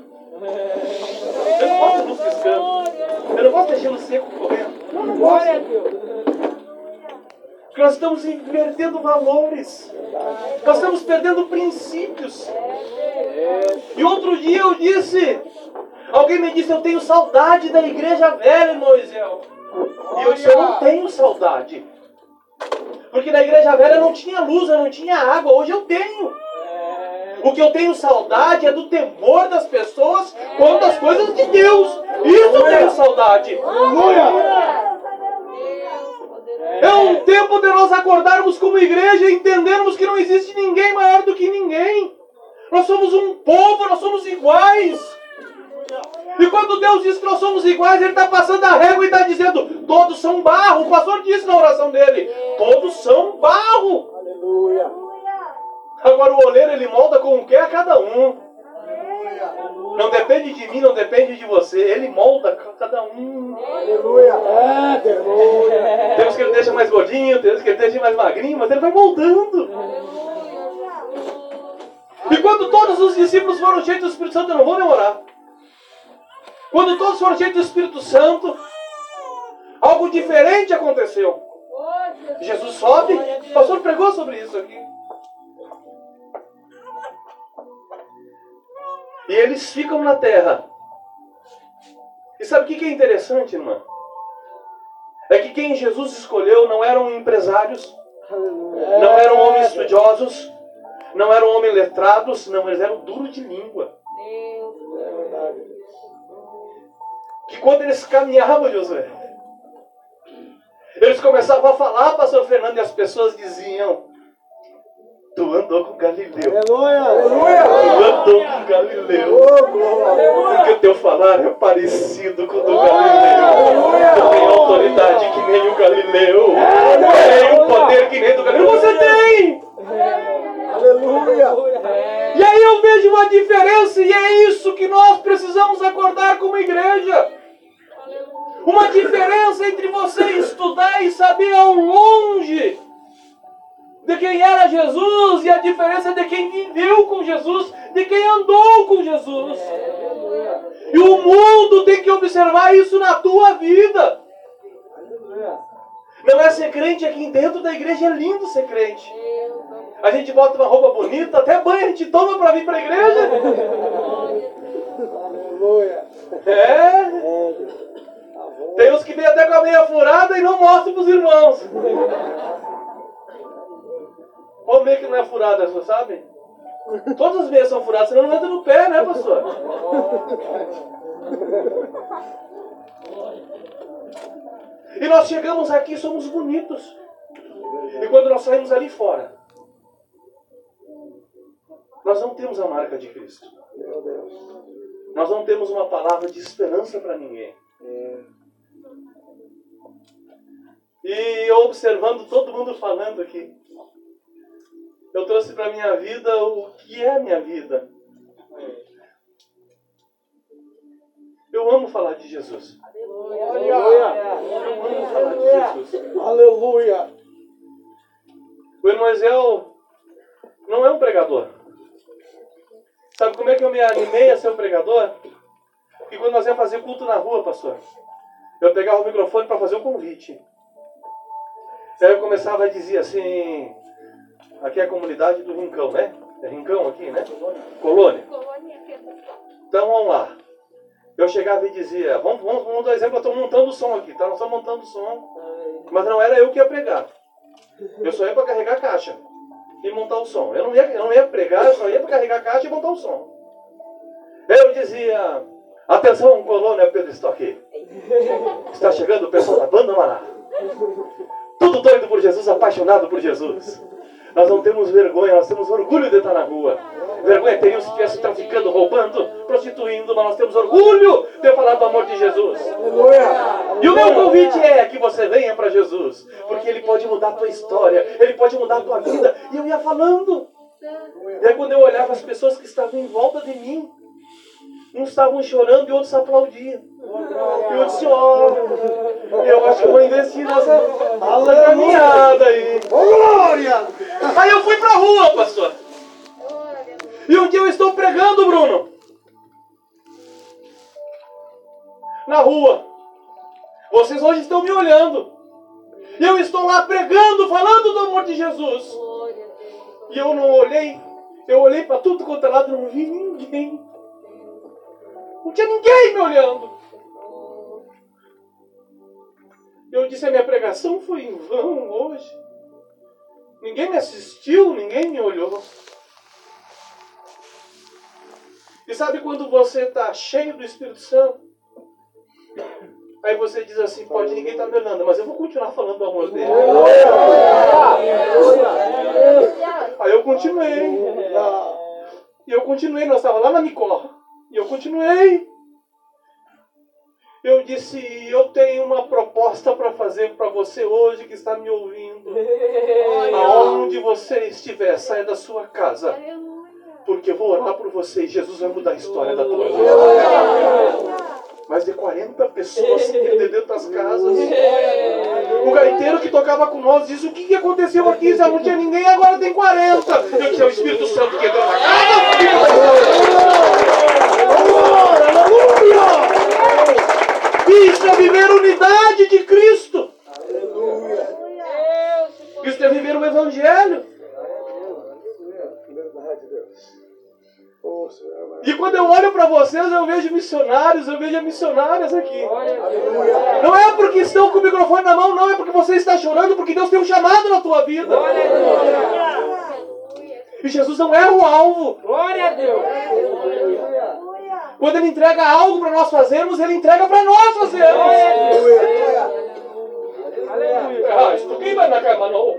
Eu não gosto de luz piscando. Eu não gosto de gelo seco correndo. Eu não gosto. Porque nós estamos perdendo valores. Nós estamos perdendo princípios. E outro dia eu disse, alguém me disse, eu tenho saudade da igreja velha, Moisés. E eu disse, eu não tenho saudade. Porque na igreja velha não tinha luz, não tinha água, hoje eu tenho. O que eu tenho saudade é do temor das pessoas quanto às coisas de Deus. Isso eu tenho saudade. É um tempo de nós acordarmos como igreja e entendermos que não existe ninguém maior do que ninguém. Nós somos um povo, nós somos iguais. E quando Deus diz que nós somos iguais, Ele está passando a régua e está dizendo: todos são barro. O pastor disse na oração dele: todos são barro. Aleluia. Agora o oleiro ele molda como quer a cada um. Não depende de mim, não depende de você. Ele molda cada um. Aleluia. É, gordinho, temos que ele deixa mais magrinho, mas ele vai moldando. E quando todos os discípulos foram cheios do Espírito Santo, eu não vou demorar. Quando todos foram cheios do Espírito Santo, algo diferente aconteceu. Jesus sobe, o pastor pregou sobre isso aqui. E eles ficam na terra. E sabe o que é interessante, irmã? É que quem Jesus escolheu não eram empresários, não eram homens estudiosos, não eram homens letrados, não, eles eram duros de língua. Que quando eles caminhavam, Josué, eles começavam a falar, pastor Fernando, e as pessoas diziam, Tu andou com Galileu. Aleluia. Tu andou com Galileu. Porque o teu falar é parecido com o do Galileu. Tu tem autoridade que nem o Galileu. Tem um poder que nem o do Galileu. Você tem! Aleluia. E aí eu vejo uma diferença e é isso que nós precisamos acordar como igreja. Uma diferença entre você estudar e saber ao longe de quem era Jesus e a diferença de quem viveu com Jesus, de quem andou com Jesus. E o mundo tem que observar isso na tua vida. Não é ser crente aqui dentro da igreja, é lindo ser crente. A gente bota uma roupa bonita, até banho a gente toma para vir para a igreja. Aleluia. É. Tem uns que vêm até com a meia furada e não mostram para os irmãos. Qual meia que não é furada, você sabe? Todas as meias são furadas, senão não entra no pé, né, pastor? E nós chegamos aqui, somos bonitos. E quando nós saímos ali fora, nós não temos a marca de Cristo. Nós não temos uma palavra de esperança para ninguém. E eu observando todo mundo falando aqui, eu trouxe para minha vida o que é a minha vida. Eu amo falar de Jesus. Aleluia. Eu amo falar de Jesus. Aleluia. O Emanuel não é um pregador. Sabe como é que eu me animei a ser um pregador? E quando nós íamos fazer culto na rua, pastor, eu pegava o microfone para fazer um convite. Aí eu começava a dizer assim, aqui é a comunidade do Rincão, né? É Rincão aqui, né? Colônia. Então vamos lá. Eu chegava e dizia, vamos, vamos, vamos dar exemplo, eu estou montando o som aqui, tá? Nós estamos montando o som. Mas não era eu que ia pregar. Eu só ia para carregar a caixa e montar o som. Eu não ia, eu não ia pregar, eu só ia para carregar a caixa e montar o som. Eu dizia, atenção, colônia Pedro Stock. Está chegando o pessoal da banda Maná. Tudo doido por Jesus, apaixonado por Jesus. Nós não temos vergonha, nós temos orgulho de estar na rua. Vergonha teria se estivesse traficando, roubando, prostituindo, mas nós temos orgulho de falar do amor de Jesus. E o meu convite é que você venha para Jesus, porque Ele pode mudar a tua história, Ele pode mudar a tua vida. E eu ia falando. E aí quando eu olhava as pessoas que estavam em volta de mim, uns estavam chorando e outros aplaudiam. E eu disse, ó, eu acho que eu vou investir nessa, nessa caminhada aí. Glória! Aí eu fui pra rua, pastor. E um dia eu estou pregando, Bruno. Na rua. Vocês hoje estão me olhando. E eu estou lá pregando, falando do amor de Jesus. E eu não olhei. Eu olhei para tudo quanto é lado, não vi ninguém. Não tinha ninguém me olhando. Eu disse, a minha pregação foi em vão hoje. Ninguém me assistiu, ninguém me olhou. E sabe quando você está cheio do Espírito Santo? Aí você diz assim, pode, ninguém está me olhando, mas eu vou continuar falando do amor dele. Aí eu continuei. E eu continuei, nós estávamos lá na Micó. E eu continuei. Eu disse, eu tenho uma proposta para fazer para você hoje que está me ouvindo. Aonde você estiver, saia da sua casa. Porque eu vou orar por você e Jesus vai mudar a história da tua vida. Mais de 40 pessoas se perderam dentro das casas. O gaiteiro que tocava com nós disse: O que, que aconteceu aqui? Já não tinha ninguém, agora tem 40. Eu disse: É o Espírito Santo que entrou na casa. Isso é viver unidade de Cristo. Isso é viver o Evangelho. E quando eu olho para vocês, eu vejo missionários, eu vejo missionárias aqui. Não é porque estão com o microfone na mão, não, é porque você está chorando, porque Deus tem um chamado na tua vida. E Jesus não é o alvo. Glória a Deus. Quando Ele entrega algo para nós fazermos, Ele entrega para nós fazermos. Ah, não?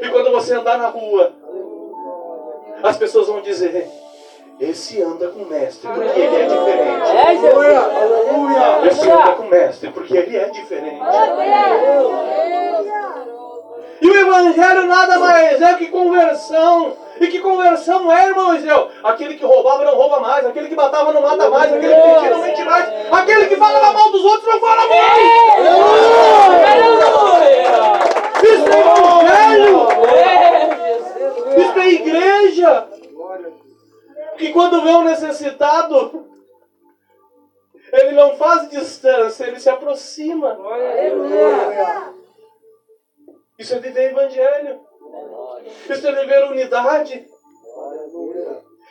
E quando você andar na rua, as pessoas vão dizer: Esse anda com o mestre, porque ele é diferente. Aleluia! Esse anda com o mestre, porque ele é diferente. E o Evangelho nada mais é que conversão. E que conversão é, irmão Israel? Aquele que roubava não rouba mais, aquele que matava não mata mais, aquele que mentia não mente mais, aquele que falava mal dos outros não fala mais. Isso é Evangelho! Isso é igreja! Que quando vê um necessitado, ele não faz distância, ele se aproxima. Isso é viver evangelho. Isso é viver unidade.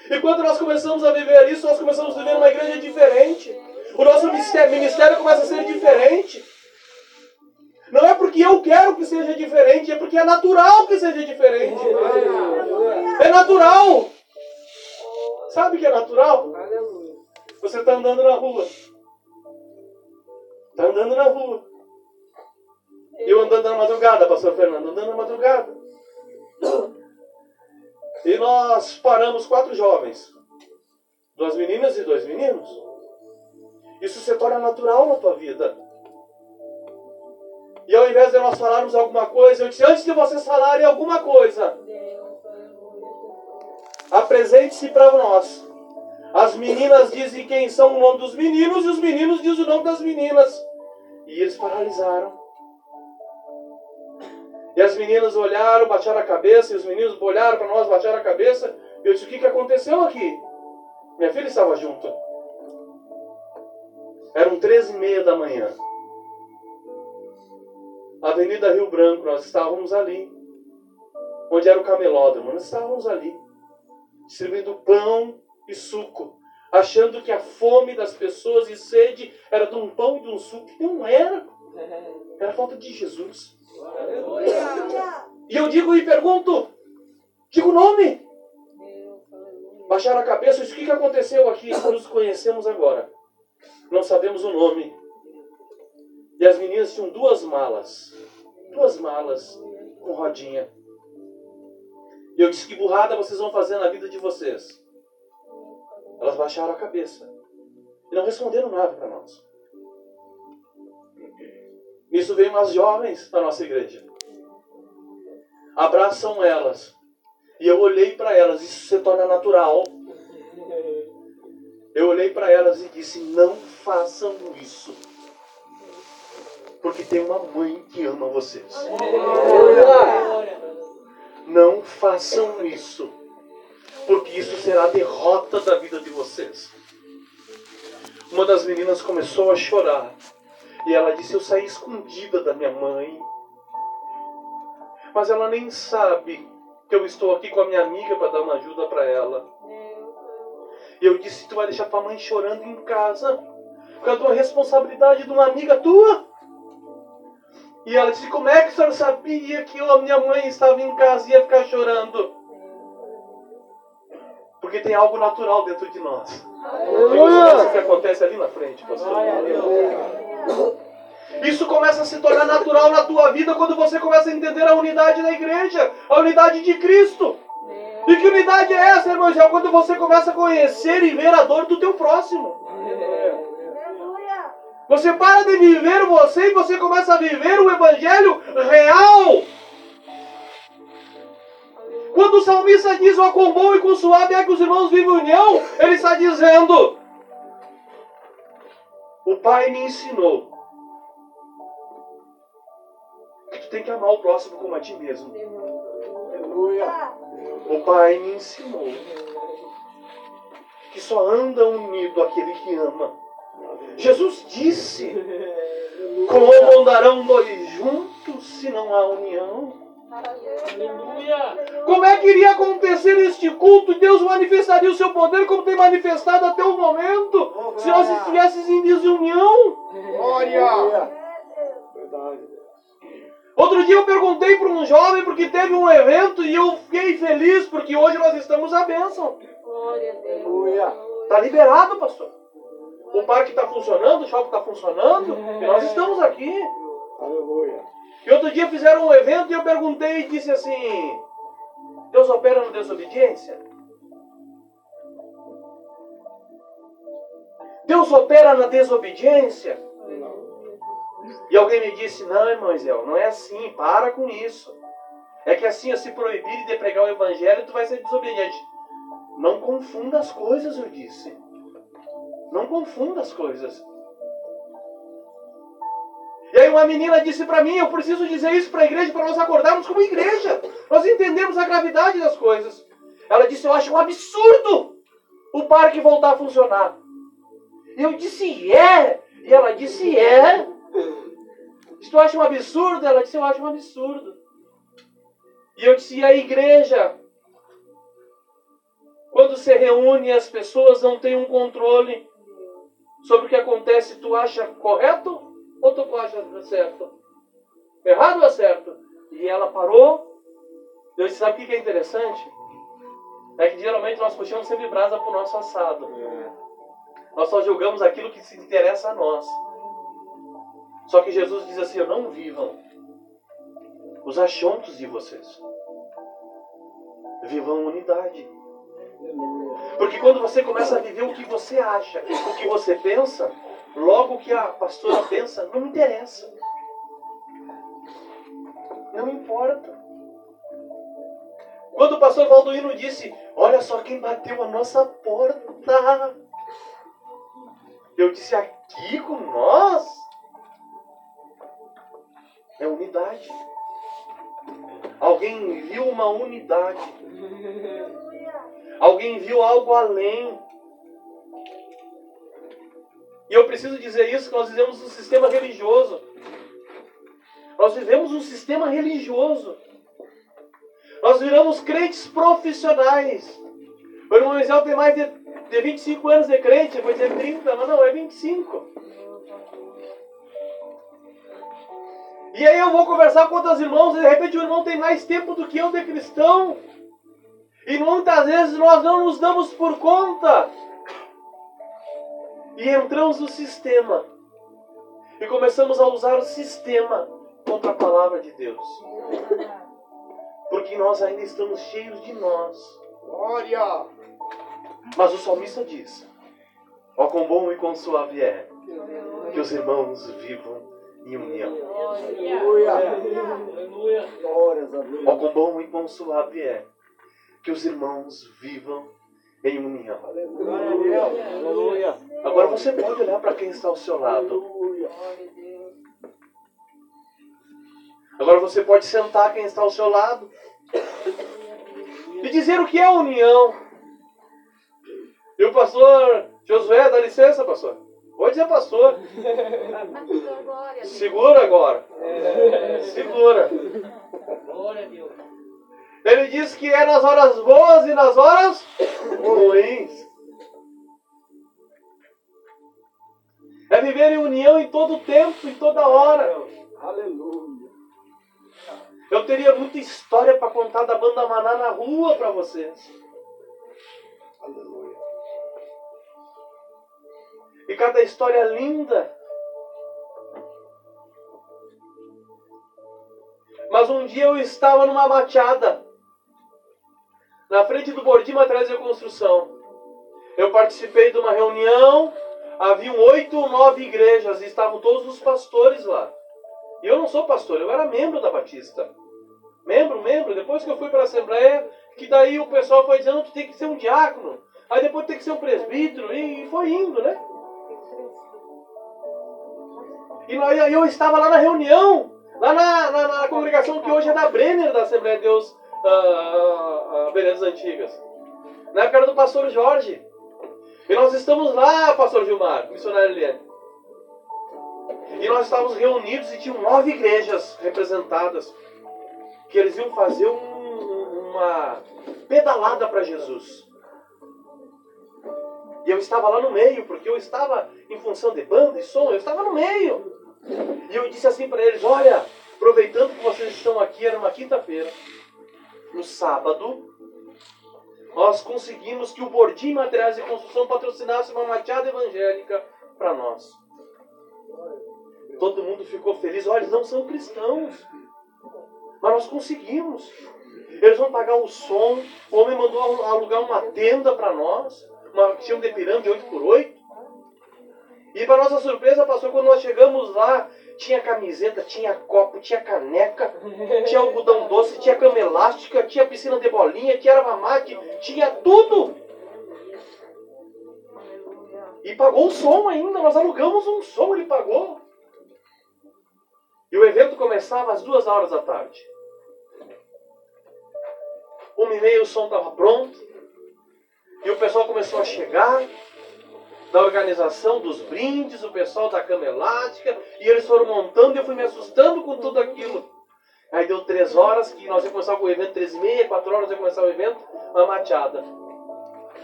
E quando nós começamos a viver isso, nós começamos a viver uma igreja diferente. O nosso ministério, ministério começa a ser diferente. Não é porque eu quero que seja diferente, é porque é natural que seja diferente. É natural. Sabe que é natural? Você está andando na rua. Está andando na rua. Eu andando na madrugada, pastor Fernando, andando na madrugada. E nós paramos quatro jovens. Duas meninas e dois meninos. Isso se torna natural na tua vida. E ao invés de nós falarmos alguma coisa, eu disse, antes de vocês falarem alguma coisa, apresente-se para nós. As meninas dizem quem são o nome dos meninos e os meninos dizem o nome das meninas. E eles paralisaram. E as meninas olharam, bateram a cabeça, e os meninos olharam para nós, bateram a cabeça. E eu disse, o que, que aconteceu aqui? Minha filha estava junto. Eram treze e meia da manhã. Avenida Rio Branco, nós estávamos ali. Onde era o camelódromo, nós estávamos ali. Distribuindo pão e suco. Achando que a fome das pessoas e sede era de um pão e de um suco. Não era. Era falta de Jesus. E eu digo e pergunto, digo o nome. Baixaram a cabeça, o que, que aconteceu aqui? Nos conhecemos agora. Não sabemos o nome. E as meninas tinham duas malas. Duas malas com rodinha. E eu disse, que burrada vocês vão fazer na vida de vocês? Elas baixaram a cabeça. E não responderam nada para nós. Nisso veio umas jovens da nossa igreja. abraçam elas. E eu olhei para elas, isso se torna natural. Eu olhei para elas e disse: Não façam isso. Porque tem uma mãe que ama vocês. Não façam isso. Porque isso será a derrota da vida de vocês. Uma das meninas começou a chorar. E ela disse: Eu saí escondida da minha mãe. Mas ela nem sabe que eu estou aqui com a minha amiga para dar uma ajuda para ela. E eu disse: Tu vai deixar tua mãe chorando em casa? Por causa uma responsabilidade de uma amiga tua? E ela disse: Como é que a senhora sabia que a minha mãe estava em casa e ia ficar chorando? Porque tem algo natural dentro de nós. Isso que acontece ali na frente, pastor. Isso começa a se tornar natural na tua vida quando você começa a entender a unidade da igreja, a unidade de Cristo. E que unidade é essa, irmãos? É quando você começa a conhecer e ver a dor do teu próximo. Você para de viver você e você começa a viver o evangelho real. Quando o salmista diz, ó, quão bom e quão suave é que os irmãos vivem união, ele está dizendo, o Pai me ensinou que tu tem que amar o próximo como a ti mesmo. Aleluia. O Pai me ensinou que só anda unido aquele que ama. Jesus disse, como andarão dois juntos se não há união? Como é que iria acontecer este culto? Deus manifestaria o seu poder como tem manifestado até o momento, se nós estivéssemos em desunião. Glória! Outro dia eu perguntei para um jovem porque teve um evento e eu fiquei feliz porque hoje nós estamos à bênção. Está liberado, pastor. O parque está funcionando, o shopping está funcionando e nós estamos aqui. Aleluia. E outro dia fizeram um evento e eu perguntei e disse assim: Deus opera na desobediência? Deus opera na desobediência? E alguém me disse: Não, irmão não é assim, para com isso. É que assim, se proibir de pregar o evangelho, tu vai ser desobediente. Não confunda as coisas, eu disse. Não confunda as coisas. E aí uma menina disse para mim, eu preciso dizer isso para a igreja para nós acordarmos como igreja. Nós entendemos a gravidade das coisas. Ela disse, eu acho um absurdo o parque voltar a funcionar. E eu disse, é. E ela disse, é. Se tu acha um absurdo? Ela disse, eu acho um absurdo. E eu disse, e a igreja? Quando se reúne as pessoas não têm um controle sobre o que acontece, tu acha correto ou tu acha certo? Errado ou certo? E ela parou. Eu disse, sabe o que é interessante? É que geralmente nós puxamos sempre brasa para o nosso assado. Nós só julgamos aquilo que se interessa a nós. Só que Jesus diz assim: não vivam os achontos de vocês. Vivam unidade. Porque quando você começa a viver o que você acha, o que você pensa, logo que a pastora pensa, não interessa. Não importa. Quando o pastor Valdoino disse, olha só quem bateu a nossa porta. Eu disse, aqui com nós? É unidade. Alguém viu uma unidade. Alguém viu algo além. E eu preciso dizer isso, que nós vivemos um sistema religioso. Nós vivemos um sistema religioso. Nós viramos crentes profissionais. O irmão Isel tem mais de, de 25 anos de crente, vou dizer 30, mas não, é 25. E aí eu vou conversar com outros irmãos, e de repente o irmão tem mais tempo do que eu de cristão. E muitas vezes nós não nos damos por conta. E entramos no sistema. E começamos a usar o sistema contra a palavra de Deus. Porque nós ainda estamos cheios de nós. Glória! Mas o salmista diz: Ó, quão bom e quão suave é que os irmãos vivam em união. Aleluia. Glórias a Deus. Ó, quão bom e quão suave é que os irmãos vivam em união. Aleluia. Agora você pode olhar para quem está ao seu lado. Agora você pode sentar quem está ao seu lado e dizer o que é união. E o pastor Josué, dá licença, pastor. Pode dizer, pastor. Segura agora. Segura. Glória a Deus. Ele diz que é nas horas boas e nas horas ruins. É viver em união em todo tempo, em toda hora. Aleluia. Eu teria muita história para contar da banda Maná na rua para vocês. Aleluia. E cada história linda. Mas um dia eu estava numa machada, na frente do Bordim Materiais de Construção. Eu participei de uma reunião, haviam oito ou nove igrejas e estavam todos os pastores lá. E eu não sou pastor, eu era membro da Batista. Membro, membro. Depois que eu fui para a Assembleia, que daí o pessoal foi dizendo que tem que ser um diácono. Aí depois tem que ser um presbítero. E foi indo, né? E lá- eu estava lá na reunião, lá na, na- na congregação que hoje é da Brenner, da Assembleia de Deus ah, ah, Belezas Antigas. Na época era do pastor Jorge. E nós estamos lá, pastor Gilmar, missionário Eliane. E nós estávamos reunidos e tinham nove igrejas representadas. Que eles iam fazer um- uma pedalada para Jesus. E eu estava lá no meio, porque eu estava em função de banda e som, eu estava no meio. E eu disse assim para eles: Olha, aproveitando que vocês estão aqui, era uma quinta-feira, no sábado, nós conseguimos que o Bordim Materiais de Construção patrocinasse uma machada evangélica para nós. Todo mundo ficou feliz. Olha, eles não são cristãos. Mas nós conseguimos. Eles vão pagar o som. O homem mandou alugar uma tenda para nós. Uma tinha de pirâmide 8x8. E para nossa surpresa, passou quando nós chegamos lá, tinha camiseta, tinha copo, tinha caneca, tinha algodão doce, tinha cama elástica, tinha piscina de bolinha, tinha erva mate, tinha tudo. E pagou o som ainda, nós alugamos um som, ele pagou. E o evento começava às duas horas da tarde. Uma e meia o som estava pronto. E o pessoal começou a chegar da organização dos brindes, o pessoal da cama elástica, e eles foram montando e eu fui me assustando com tudo aquilo. Aí deu três horas, que nós ia começar com o evento, três e meia, quatro horas ia começar o evento, uma machada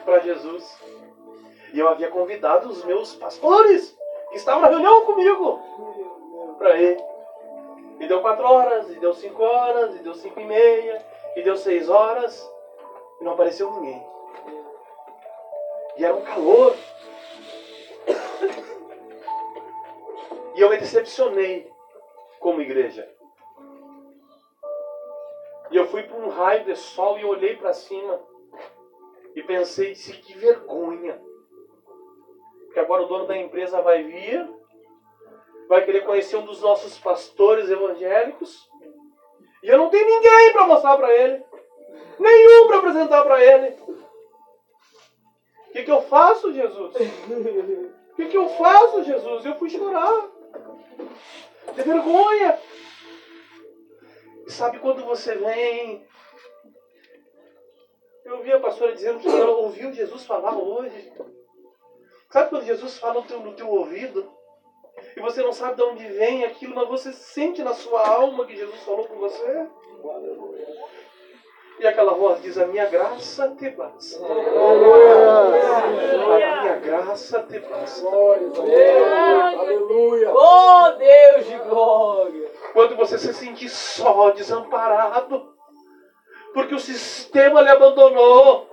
para Jesus. E eu havia convidado os meus pastores, que estavam na reunião comigo, para ir. E deu quatro horas, e deu cinco horas, e deu cinco e meia, e deu seis horas, e não apareceu ninguém. E era um calor. E eu me decepcionei como igreja. E eu fui para um raio de sol e olhei para cima e pensei, disse, que vergonha. Que agora o dono da empresa vai vir, vai querer conhecer um dos nossos pastores evangélicos, e eu não tenho ninguém para mostrar para ele, nenhum para apresentar para ele. O que, que eu faço, Jesus? O que, que eu faço, Jesus? Eu fui chorar. De vergonha. Sabe quando você vem? Eu ouvi a pastora dizendo que ela ouviu Jesus falar hoje. Sabe quando Jesus fala no teu, no teu ouvido? E você não sabe de onde vem aquilo, mas você sente na sua alma que Jesus falou com você? E aquela voz diz: A minha graça te basta. A minha graça te basta. Aleluia. Oh, Deus de glória. Quando você se sentir só, desamparado, porque o sistema lhe abandonou.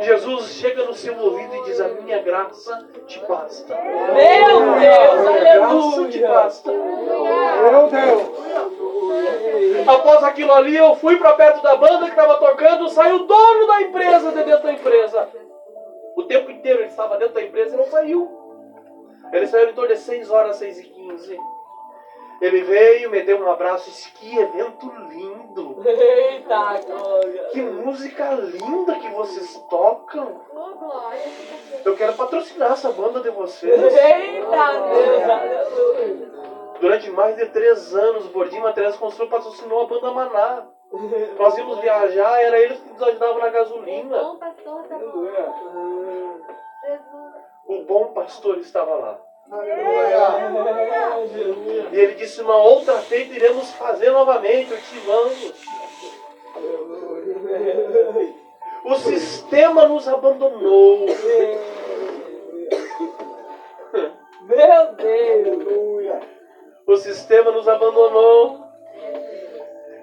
Jesus chega no seu ouvido e diz: A minha graça te basta. Meu A Deus, minha graça te aleluia. basta. Meu Deus. Após aquilo ali, eu fui para perto da banda que estava tocando, saiu o dono da empresa de dentro da empresa. O tempo inteiro ele estava dentro da empresa e não saiu. Ele saiu em torno de 6 horas, 6 e 15. Ele veio, me deu um abraço e disse: Que evento lindo! Eita, glória. Que música linda que vocês tocam! Eu quero patrocinar essa banda de vocês. Eita, Deus, aleluia. Durante mais de três anos, o Bordinho Materiais Construção patrocinou a banda Maná. Nós íamos viajar, era eles que nos ajudavam na gasolina. Bom pastor tá bom. Jesus. O bom pastor estava lá. E ele disse: Uma outra feita iremos fazer novamente, eu te mando. O sistema nos abandonou. Meu Deus. O sistema nos abandonou.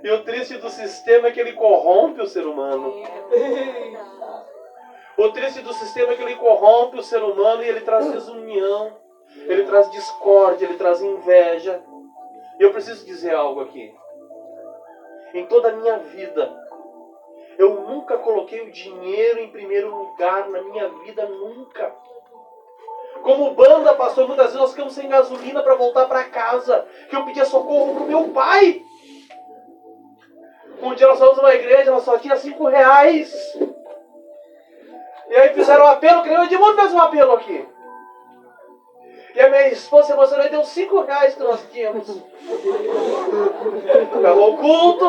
E o triste do sistema é que ele corrompe o ser humano. O triste do sistema é que ele corrompe o ser humano e ele traz desunião, ele traz discórdia, ele traz inveja. E eu preciso dizer algo aqui. Em toda a minha vida, eu nunca coloquei o dinheiro em primeiro lugar na minha vida, nunca. Como banda, pastor, muitas vezes nós ficamos sem gasolina para voltar para casa, que eu pedia socorro pro meu pai. Um dia nós fomos numa igreja, nós só tinha cinco reais. E aí fizeram um apelo, nem o Edmundo fez um apelo aqui. E a minha esposa se emocionou e deu cinco reais que nós tínhamos. Acabou o culto.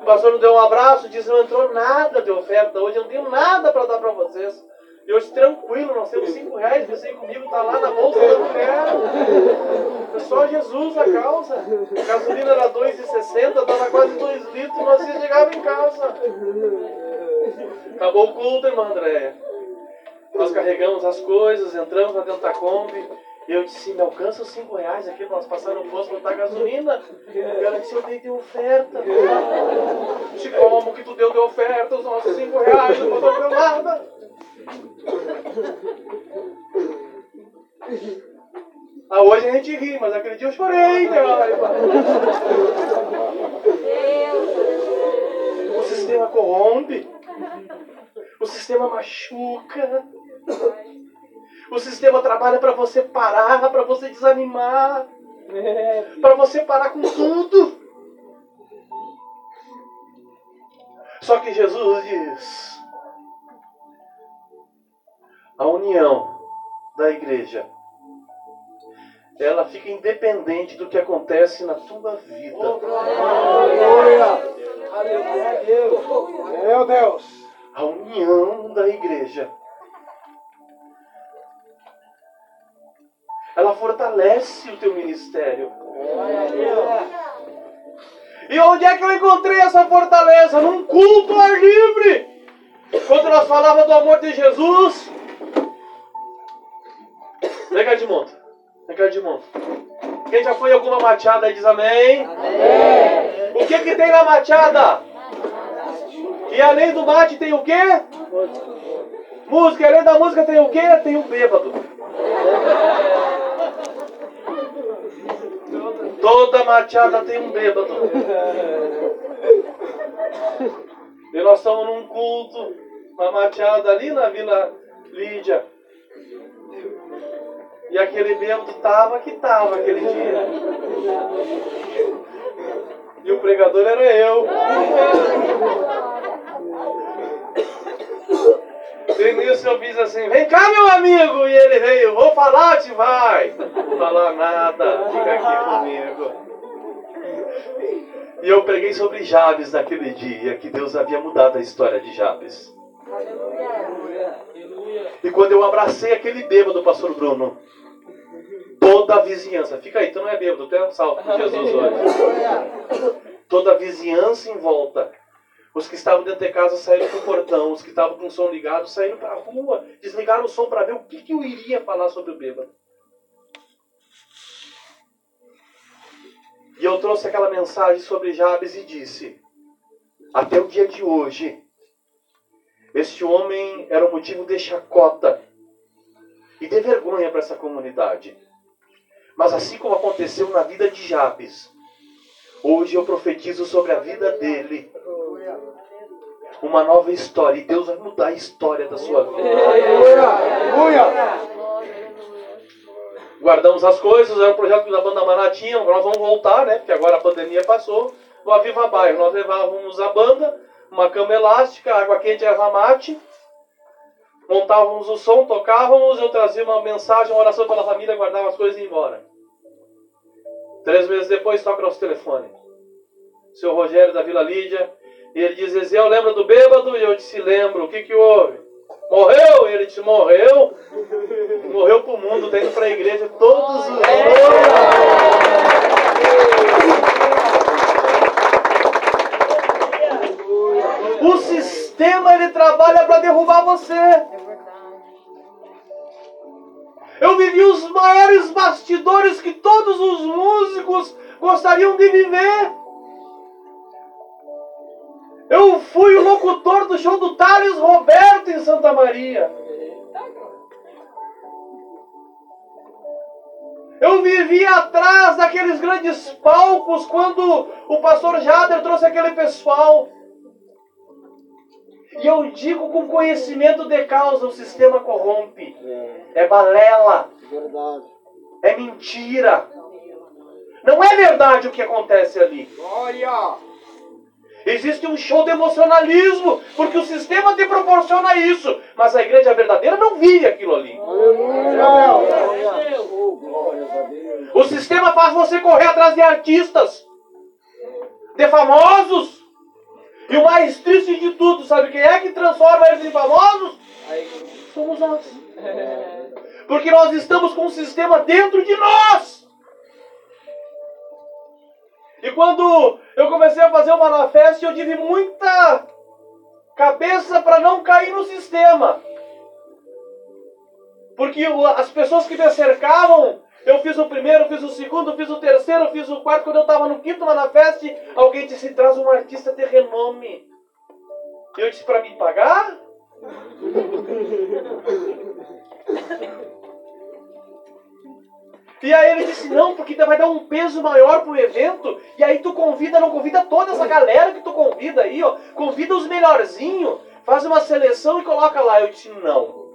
O pastor nos deu um abraço, disse, não entrou nada de oferta hoje, eu não tenho nada para dar para vocês. E hoje, tranquilo, nós temos cinco reais, pensei comigo, está lá na bolsa da mulher. É só Jesus a causa. A gasolina era 2,60, dava quase 2 litros, nós ia chegar em casa. Acabou o culto, irmã Andréia. Nós carregamos as coisas, entramos lá dentro da Kombi. Eu disse, me alcança os 5 reais aqui, nós passamos no posto botar gasolina. Ela disse, eu dei de oferta. Te como que tu deu de oferta os nossos 5 reais, não botou nada. Ah, hoje a gente ri, mas aquele dia eu chorei, meu O sistema corrompe. O sistema machuca. O sistema trabalha para você parar, para você desanimar, para você parar com tudo. Só que Jesus diz: a união da igreja ela fica independente do que acontece na tua vida. Meu Deus. A união da igreja ela fortalece o teu ministério. E onde é que eu encontrei essa fortaleza? Num culto ao ar livre. Quando nós falávamos do amor de Jesus. Vem cá de monta. Vem cá de monta. Quem já foi em alguma machada aí diz amém? amém. O que que tem na machada? E além do mate tem o quê? Música. E além da música tem o quê? Tem o bêbado. Toda machada tem um bêbado. E nós estamos num culto, uma machada ali na Vila Lídia. E aquele bêbado tava que tava aquele dia. E o pregador era eu. E nisso eu fiz assim, vem cá meu amigo! E ele veio, vou falar, te vai! Não falar nada, fica aqui comigo. E eu preguei sobre Jabes naquele dia, que Deus havia mudado a história de Jabes. E quando eu abracei aquele bêbado, pastor Bruno, toda a vizinhança, fica aí, tu não é bêbado, tu é um salvo por Jesus hoje. Toda a vizinhança em volta os que estavam dentro de casa saíram para o portão, os que estavam com o som ligado saíram para a rua, desligaram o som para ver o que, que eu iria falar sobre o bêbado. E eu trouxe aquela mensagem sobre Jabes e disse: até o dia de hoje, este homem era um motivo de chacota e de vergonha para essa comunidade. Mas assim como aconteceu na vida de Jabes, hoje eu profetizo sobre a vida dele uma nova história. E Deus vai mudar a história da sua vida. Aleluia! Guardamos as coisas, era um projeto que da banda Maná tinha, nós vamos voltar, né? Porque agora a pandemia passou. No Aviva Bairro, nós levávamos a banda, uma cama elástica, água quente e erva mate. Montávamos o som, tocávamos, eu trazia uma mensagem, uma oração pela família, guardava as coisas e ia embora. Três meses depois toca nosso telefone. Seu Rogério da Vila Lídia, e ele diz, Ezequiel, lembra do bêbado? E eu disse, lembro. O que que houve? Morreu? E ele disse, morreu? Morreu pro mundo, tá indo pra igreja todos os dias. O sistema ele trabalha para derrubar você. Eu vivi os maiores bastidores que todos os músicos gostariam de viver. Eu fui o locutor do show do Thales Roberto em Santa Maria. Eu vivi atrás daqueles grandes palcos quando o pastor Jader trouxe aquele pessoal. E eu digo com conhecimento de causa, o sistema corrompe. É balela. É mentira. Não é verdade o que acontece ali. Glória! Existe um show de emocionalismo, porque o sistema te proporciona isso. Mas a igreja verdadeira não vive aquilo ali. O sistema faz você correr atrás de artistas, de famosos. E o mais triste de tudo, sabe quem é que transforma eles em famosos? Somos nós. Porque nós estamos com um sistema dentro de nós. E quando eu comecei a fazer o Manifest, eu tive muita cabeça para não cair no sistema. Porque as pessoas que me cercavam, eu fiz o primeiro, fiz o segundo, fiz o terceiro, fiz o quarto. Quando eu estava no quinto Manifest, alguém disse: traz um artista de renome. Eu disse: para me pagar? E aí ele disse, não, porque vai dar um peso maior pro evento, e aí tu convida, não convida toda essa galera que tu convida aí, ó, convida os melhorzinhos, faz uma seleção e coloca lá. Eu disse, não.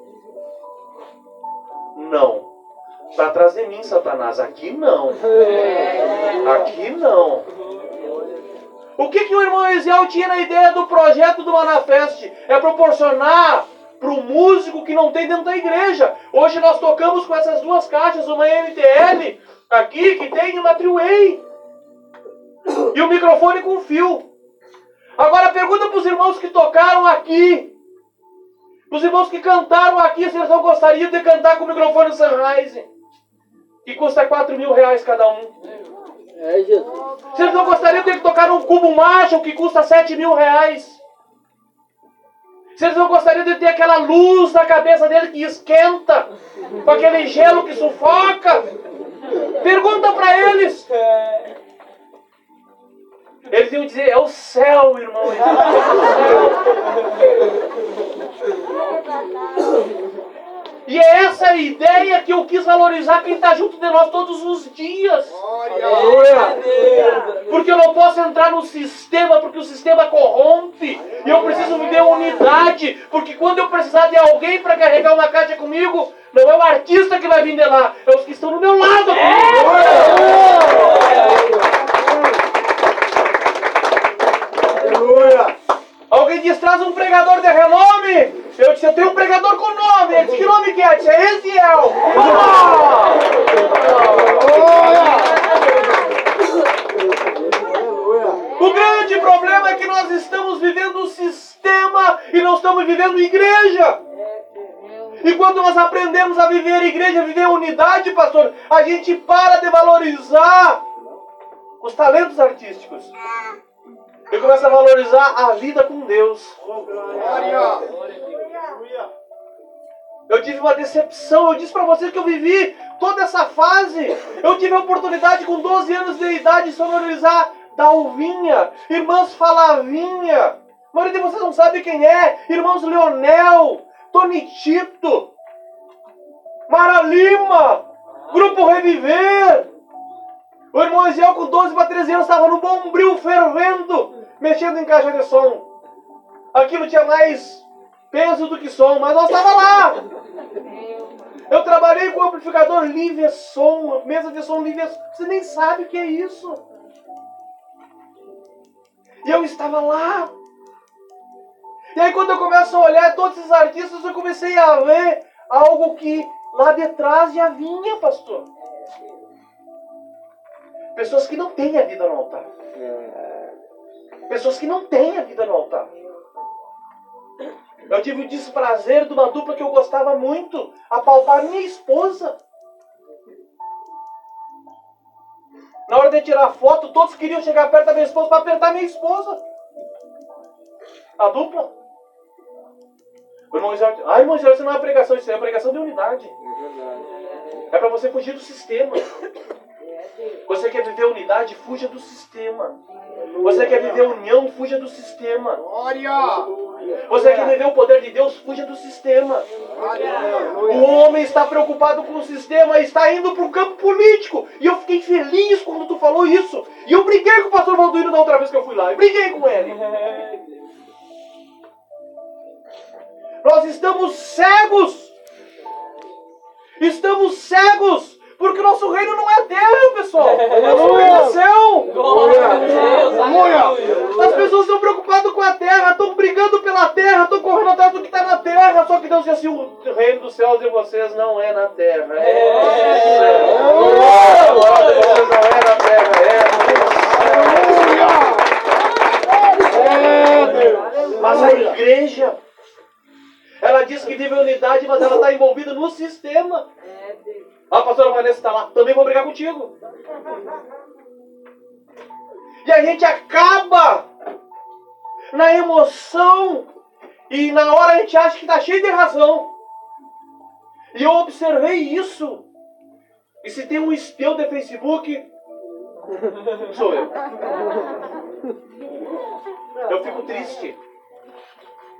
Não. Pra trás de mim, Satanás, aqui não. Aqui não. O que, que o irmão Eziel tinha na ideia do projeto do Manifest? É proporcionar para o músico que não tem dentro da igreja. Hoje nós tocamos com essas duas caixas, uma MTL aqui que tem uma Triway e o microfone com fio. Agora pergunta para os irmãos que tocaram aqui, os irmãos que cantaram aqui, se eles não gostariam de cantar com o microfone Sunrise, que custa 4 mil reais cada um. É, Jesus. Se eles não gostariam de tocar um cubo Marshall que custa 7 mil reais. Eles não gostariam de ter aquela luz na cabeça dele que esquenta, com aquele gelo que sufoca. Pergunta para eles. Eles iam dizer, é o céu, irmão. E é essa a ideia que eu quis valorizar quem está junto de nós todos os dias. Porque eu não posso entrar no sistema, porque o sistema corrompe. E eu preciso viver unidade. Porque quando eu precisar de alguém para carregar uma caixa comigo, não é o artista que vai vir de lá, é os que estão no meu lado. Aleluia! Alguém diz, traz um pregador de renome. Eu disse, eu tenho um pregador com nome. Ele disse, que nome que é? Eu disse, é Eziel. O grande problema é que nós estamos vivendo um sistema e não estamos vivendo igreja. E quando nós aprendemos a viver igreja, a viver unidade, pastor, a gente para de valorizar os talentos artísticos. E começa a valorizar a vida com Deus. Eu tive uma decepção, eu disse para vocês que eu vivi toda essa fase. Eu tive a oportunidade com 12 anos de idade de sonorizar Dalvinha, irmãs Falavinha. A maioria de vocês não sabe quem é. Irmãos Leonel, Tony Tito, Mara Lima, Grupo Reviver. O irmão Eziel com 12 para 13 anos estava no bombril fervendo, mexendo em caixa de som. Aquilo tinha mais peso do que som, mas nós estava lá. Eu trabalhei com amplificador livre som, mesa de som livre Você nem sabe o que é isso. E eu estava lá. E aí quando eu começo a olhar todos esses artistas, eu comecei a ver algo que lá detrás já vinha, pastor. Pessoas que não têm a vida no altar. Pessoas que não têm a vida no altar. Eu tive o desprazer de uma dupla que eu gostava muito, apalpar minha esposa. Na hora de tirar foto, todos queriam chegar perto da minha esposa para apertar minha esposa. A dupla. O irmão Israel, ah, irmão Israel, isso não é pregação, isso é pregação de unidade. É para você fugir do sistema. Você quer viver unidade, fuja do sistema. Você quer viver união, fuja do sistema. Você quer viver o poder de Deus, fuja do sistema. O homem está preocupado com o sistema está indo para o campo político. E eu fiquei feliz quando tu falou isso. E eu briguei com o pastor Valduíno da outra vez que eu fui lá. Eu briguei com ele. Nós estamos cegos. Estamos cegos porque o nosso reino não é terra, pessoal. O nosso reino é céu. As pessoas estão preocupadas com a terra, estão brigando pela terra, estão correndo atrás do que está na terra. Só que Deus diz assim: o reino dos céus de vocês não é na terra. É no céu. O reino de vocês não é na terra, é no céu. Mas a igreja, ela diz que vive unidade, mas ela está envolvida no sistema. A pastora Vanessa está lá, também vou brigar contigo. E a gente acaba na emoção e na hora a gente acha que está cheio de razão. E eu observei isso. E se tem um espião de Facebook, sou eu. Eu fico triste.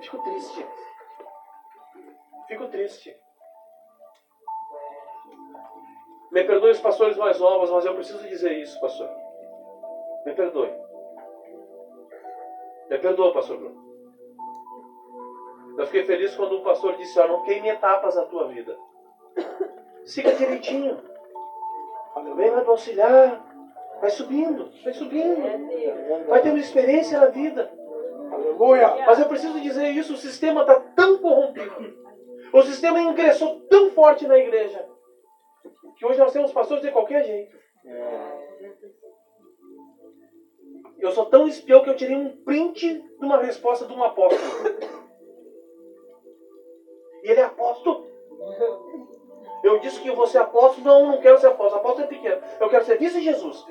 Fico triste. Fico triste. Me perdoe os pastores mais novos, mas eu preciso dizer isso, pastor. Me perdoe. Me perdoa, pastor Bruno. Eu fiquei feliz quando o pastor disse: Ó, não queime etapas na tua vida. Siga direitinho. Amém? Vai auxiliar. Vai subindo, vai subindo. Vai tendo experiência na vida. Aleluia. Mas eu preciso dizer isso: o sistema está tão corrompido. O sistema ingressou tão forte na igreja que hoje nós temos pastores de qualquer jeito. Eu sou tão espião que eu tirei um print de uma resposta de um apóstolo. E ele é apóstolo. Eu disse que vou ser apóstolo. Não, não quero ser apóstolo. Apóstolo é pequeno. Eu quero ser vice Jesus.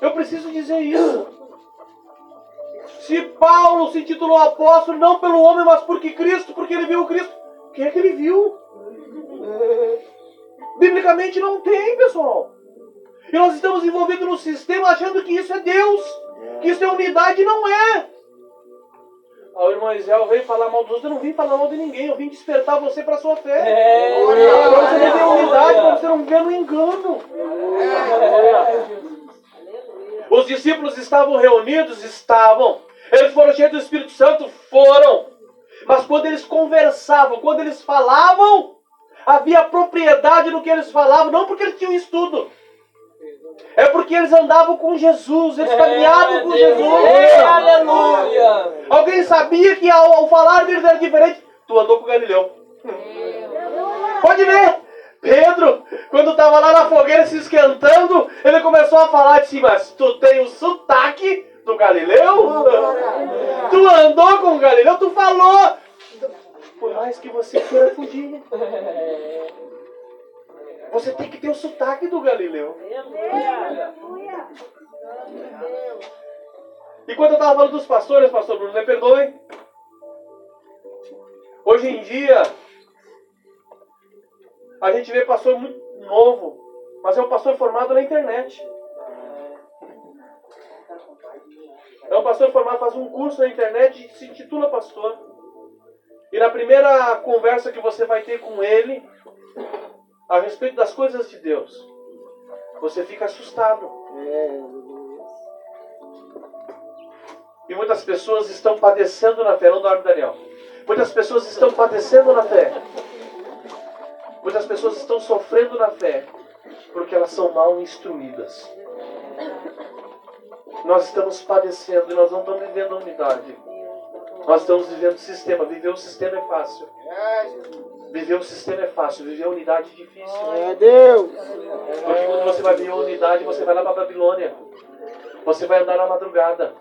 Eu preciso dizer isso. Se Paulo se titulou apóstolo não pelo homem, mas porque Cristo, porque ele viu Cristo. Quem é que ele viu? Biblicamente não tem, pessoal. E nós estamos envolvidos no sistema achando que isso é Deus, que isso é unidade, não é. O irmão Israel veio falar mal dos outros, eu não vim falar mal de ninguém, eu vim despertar você para a sua fé. É, para você viver unidade, para você não viver no engano. Os discípulos estavam reunidos? Estavam. Eles foram cheios do Espírito Santo? Foram. Mas quando eles conversavam, quando eles falavam, havia propriedade no que eles falavam, não porque eles tinham estudo. É porque eles andavam com Jesus, eles caminhavam com Jesus. É, aleluia. Alguém sabia que ao, ao falar deles era diferente? Tu andou com Galileu. Pode ver. Pedro, quando estava lá na fogueira se esquentando, ele começou a falar de si, mas tu tem o sotaque do Galileu? Tu andou com o Galileu, tu falou. Por mais que você queira fugir. Você tem que ter o sotaque do Galileu. E quando eu estava falando dos pastores, pastor Bruno, me perdoe. Hoje em dia, a gente vê pastor muito novo, mas é um pastor formado na internet. É um pastor formado, faz um curso na internet e se intitula pastor. E na primeira conversa que você vai ter com ele, a respeito das coisas de Deus, você fica assustado. E muitas pessoas estão padecendo na fé. Não dorme, Daniel. Muitas pessoas estão padecendo na fé. Muitas pessoas estão sofrendo na fé porque elas são mal instruídas. Nós estamos padecendo e nós não estamos vivendo a unidade. Nós estamos vivendo o sistema. Viver o sistema é fácil. Viver o sistema é fácil. Viver a unidade é difícil. É Deus. Porque quando você vai viver a unidade, você vai lá para Babilônia. Você vai andar na madrugada.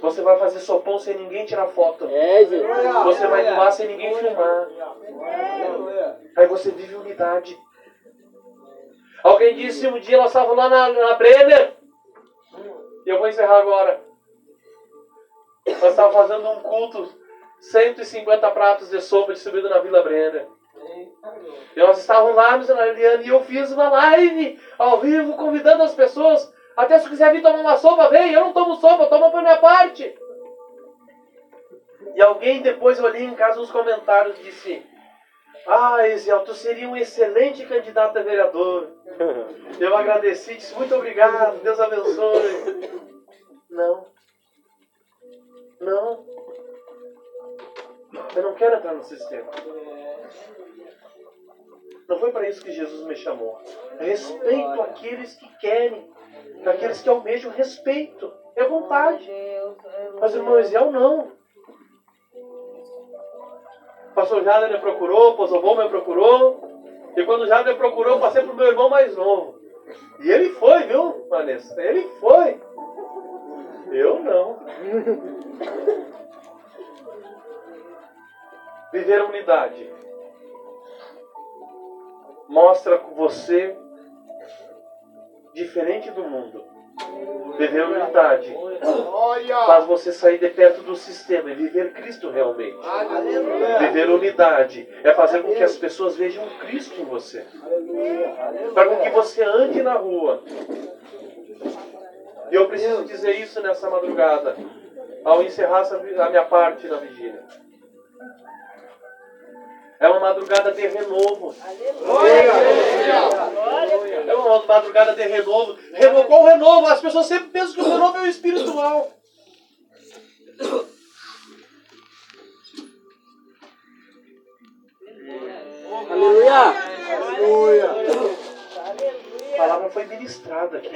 Você vai fazer sopão sem ninguém tirar foto. É. Você vai doar sem ninguém filmar. Aí você vive unidade. Alguém disse um dia, nós estávamos lá na, na Brenner. E eu vou encerrar agora. Nós estávamos fazendo um culto, 150 pratos de sopa distribuídos na Vila Brenner. E nós estávamos lá, missionária Eliane, e eu fiz uma live ao vivo, convidando as pessoas. Até se quiser vir tomar uma sopa, vem. Eu não tomo sopa, toma por minha parte. E alguém depois eu olhei em casa nos comentários disse: Ah, Eziel, tu seria um excelente candidato a vereador. Eu agradeci, disse muito obrigado, Deus abençoe. Não. Não. Eu não quero entrar no sistema. Não foi para isso que Jesus me chamou. Respeito aqueles que querem, aqueles que almejam respeito. É vontade. Mas irmão Eziel não. Pastor Jader me procurou, o pastor Bom me procurou. E quando o Jader me procurou, eu passei para o meu irmão mais novo. E ele foi, viu, Vanessa? Ele foi. Eu não. Viver a unidade mostra você diferente do mundo. Viver unidade faz você sair de perto do sistema e viver Cristo realmente. Viver unidade é fazer com que as pessoas vejam Cristo em você. Para que você ande na rua. E eu preciso dizer isso nessa madrugada, ao encerrar a minha parte na vigília. É uma madrugada de renovo. É uma madrugada de renovo. Reno... Qual renovo? As pessoas sempre pensam que o renovo é o espiritual. Aleluia. Aleluia. A palavra foi ministrada aqui.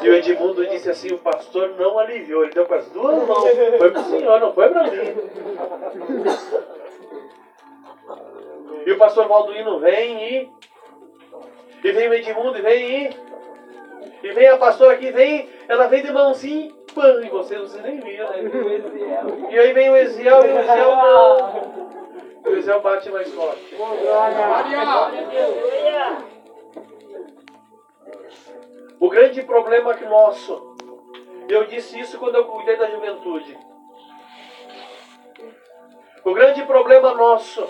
E o Edmundo disse assim: o pastor não aliviou, ele deu com as duas mãos. Foi para o senhor, não foi para mim. E o pastor Valduino vem e. E vem o Edmundo e vem e. E vem a pastora aqui, vem, ela vem de mãozinha pã, e vocês, vocês nem viram, né? E aí vem o Eziel e o Eziel não. O Eziel bate mais forte. O grande problema que nosso, eu disse isso quando eu cuidei da juventude. O grande problema nosso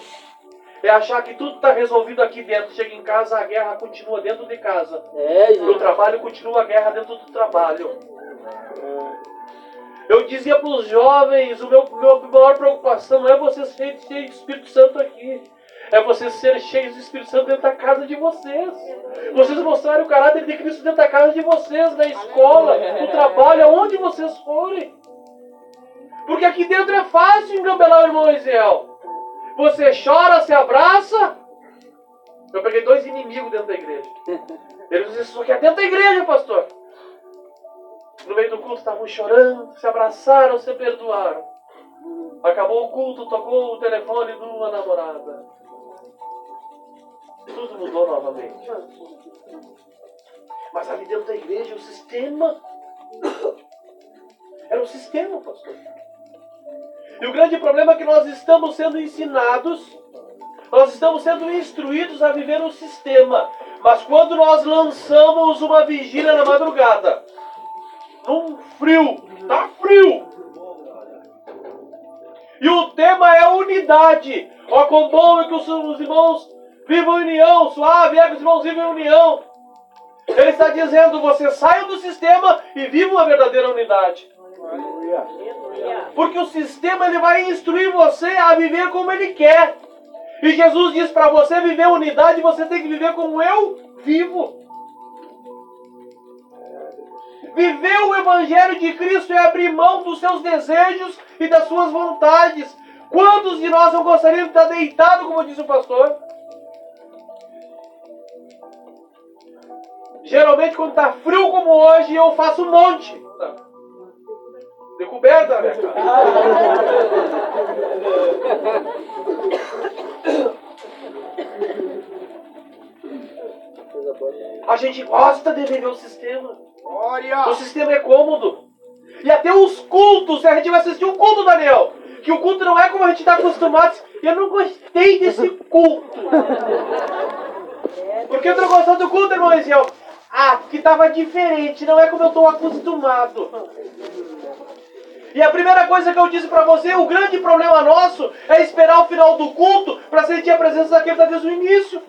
é achar que tudo está resolvido aqui dentro. Chega em casa, a guerra continua dentro de casa. É, no trabalho continua a guerra dentro do trabalho. Eu dizia para os jovens, o meu, meu maior preocupação não é você ser cheio de Espírito Santo aqui. É vocês serem cheios do Espírito Santo dentro da casa de vocês. Vocês mostrarem o caráter de Cristo dentro da casa de vocês, na escola, no trabalho, aonde vocês forem. Porque aqui dentro é fácil engambelar o irmão Eziel. Você chora, se abraça. Eu peguei dois inimigos dentro da igreja. Eles diziam, isso aqui é dentro da igreja, pastor. No meio do culto estavam chorando, se abraçaram, se perdoaram. Acabou o culto, tocou o telefone de uma namorada. Tudo mudou novamente. Mas ali dentro da igreja, o sistema. Era o sistema, pastor. E o grande problema é que nós estamos sendo ensinados, nós estamos sendo instruídos a viver um sistema. Mas quando nós lançamos uma vigília na madrugada, num frio, tá frio. E o tema é unidade. Ó, com bom é que os, os irmãos vivam união, suave é que os irmãos vivam união. Ele está dizendo: você saiam do sistema e vivam uma verdadeira unidade. Porque o sistema ele vai instruir você a viver como ele quer. E Jesus diz para você viver unidade, você tem que viver como eu vivo. Viver o Evangelho de Cristo é abrir mão dos seus desejos e das suas vontades. Quantos de nós não gostariam de estar deitado, como disse o pastor? Geralmente, quando está frio como hoje, eu faço um monte. Descoberta, né, A gente gosta de viver o sistema. O sistema é cômodo. E até os cultos, a gente vai assistir um culto, Daniel, que o culto não é como a gente está acostumado. Eu não gostei desse culto. Por que eu não gostou do culto, irmão? Ah, que estava diferente, não é como eu estou acostumado. E a primeira coisa que eu disse para você, o grande problema nosso é esperar o final do culto para sentir a presença daquele que está desde o início.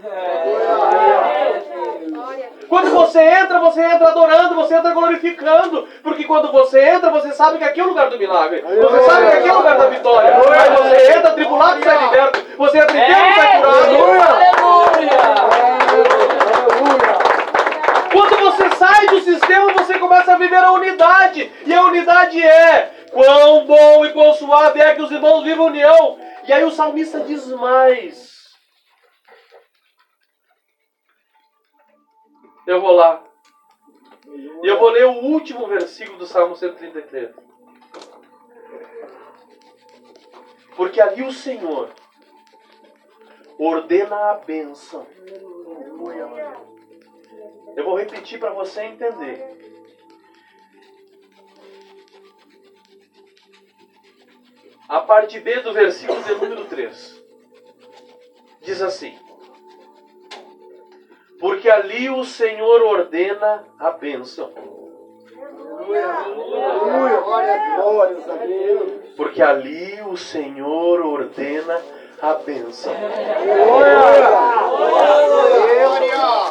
Quando você entra, você entra adorando, você entra glorificando. Porque quando você entra, você sabe que aqui é o lugar do milagre. Você sabe que aqui é o lugar da vitória. Aí você entra tribulado e sai liberto. Você entra enfermo e sai curado. Quando você sai do sistema, você começa a viver a unidade. E a unidade é quão bom e quão suave é que os irmãos vivam união. E aí o salmista diz mais. Eu vou lá. E eu vou ler o último versículo do Salmo 133. Porque ali o Senhor ordena a bênção. Eu vou repetir para você entender. A parte B do versículo de número 3. Diz assim: Porque ali o Senhor ordena a bênção. Glórias a Deus. Porque ali o Senhor ordena a bênção.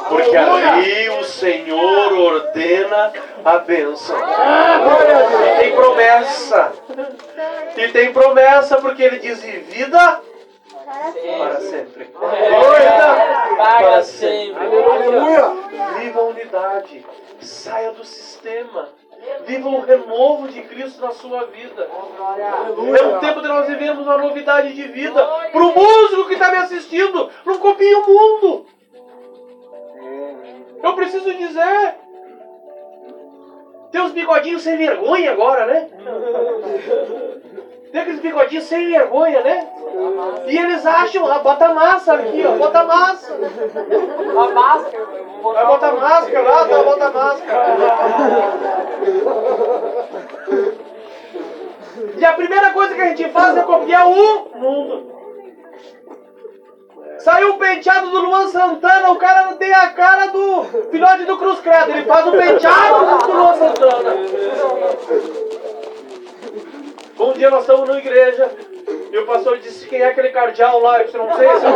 Porque ali o Senhor ordena a bênção. E tem promessa. E tem promessa porque ele diz e vida para sempre. Vida para sempre. Viva a unidade. Saia do sistema. Viva o renovo de Cristo na sua vida. É um tempo de nós vivermos uma novidade de vida. Para o músico que está me assistindo, não copie o mundo. Eu preciso dizer. Tem uns bigodinhos sem vergonha agora, né? Tem aqueles bigodinhos sem vergonha, né? E eles acham, ah, bota máscara aqui, ó, bota máscara. A máscara. Vai botar máscara lá, tá, bota máscara. E a primeira coisa que a gente faz é copiar o mundo. Saiu o penteado do Luan Santana, o cara não tem a cara do filhote do Cruz Credo, ele faz o penteado do Luan Santana. Um dia nós estamos na igreja e o pastor disse quem é aquele cardeal lá, eu disse, não sei, esse é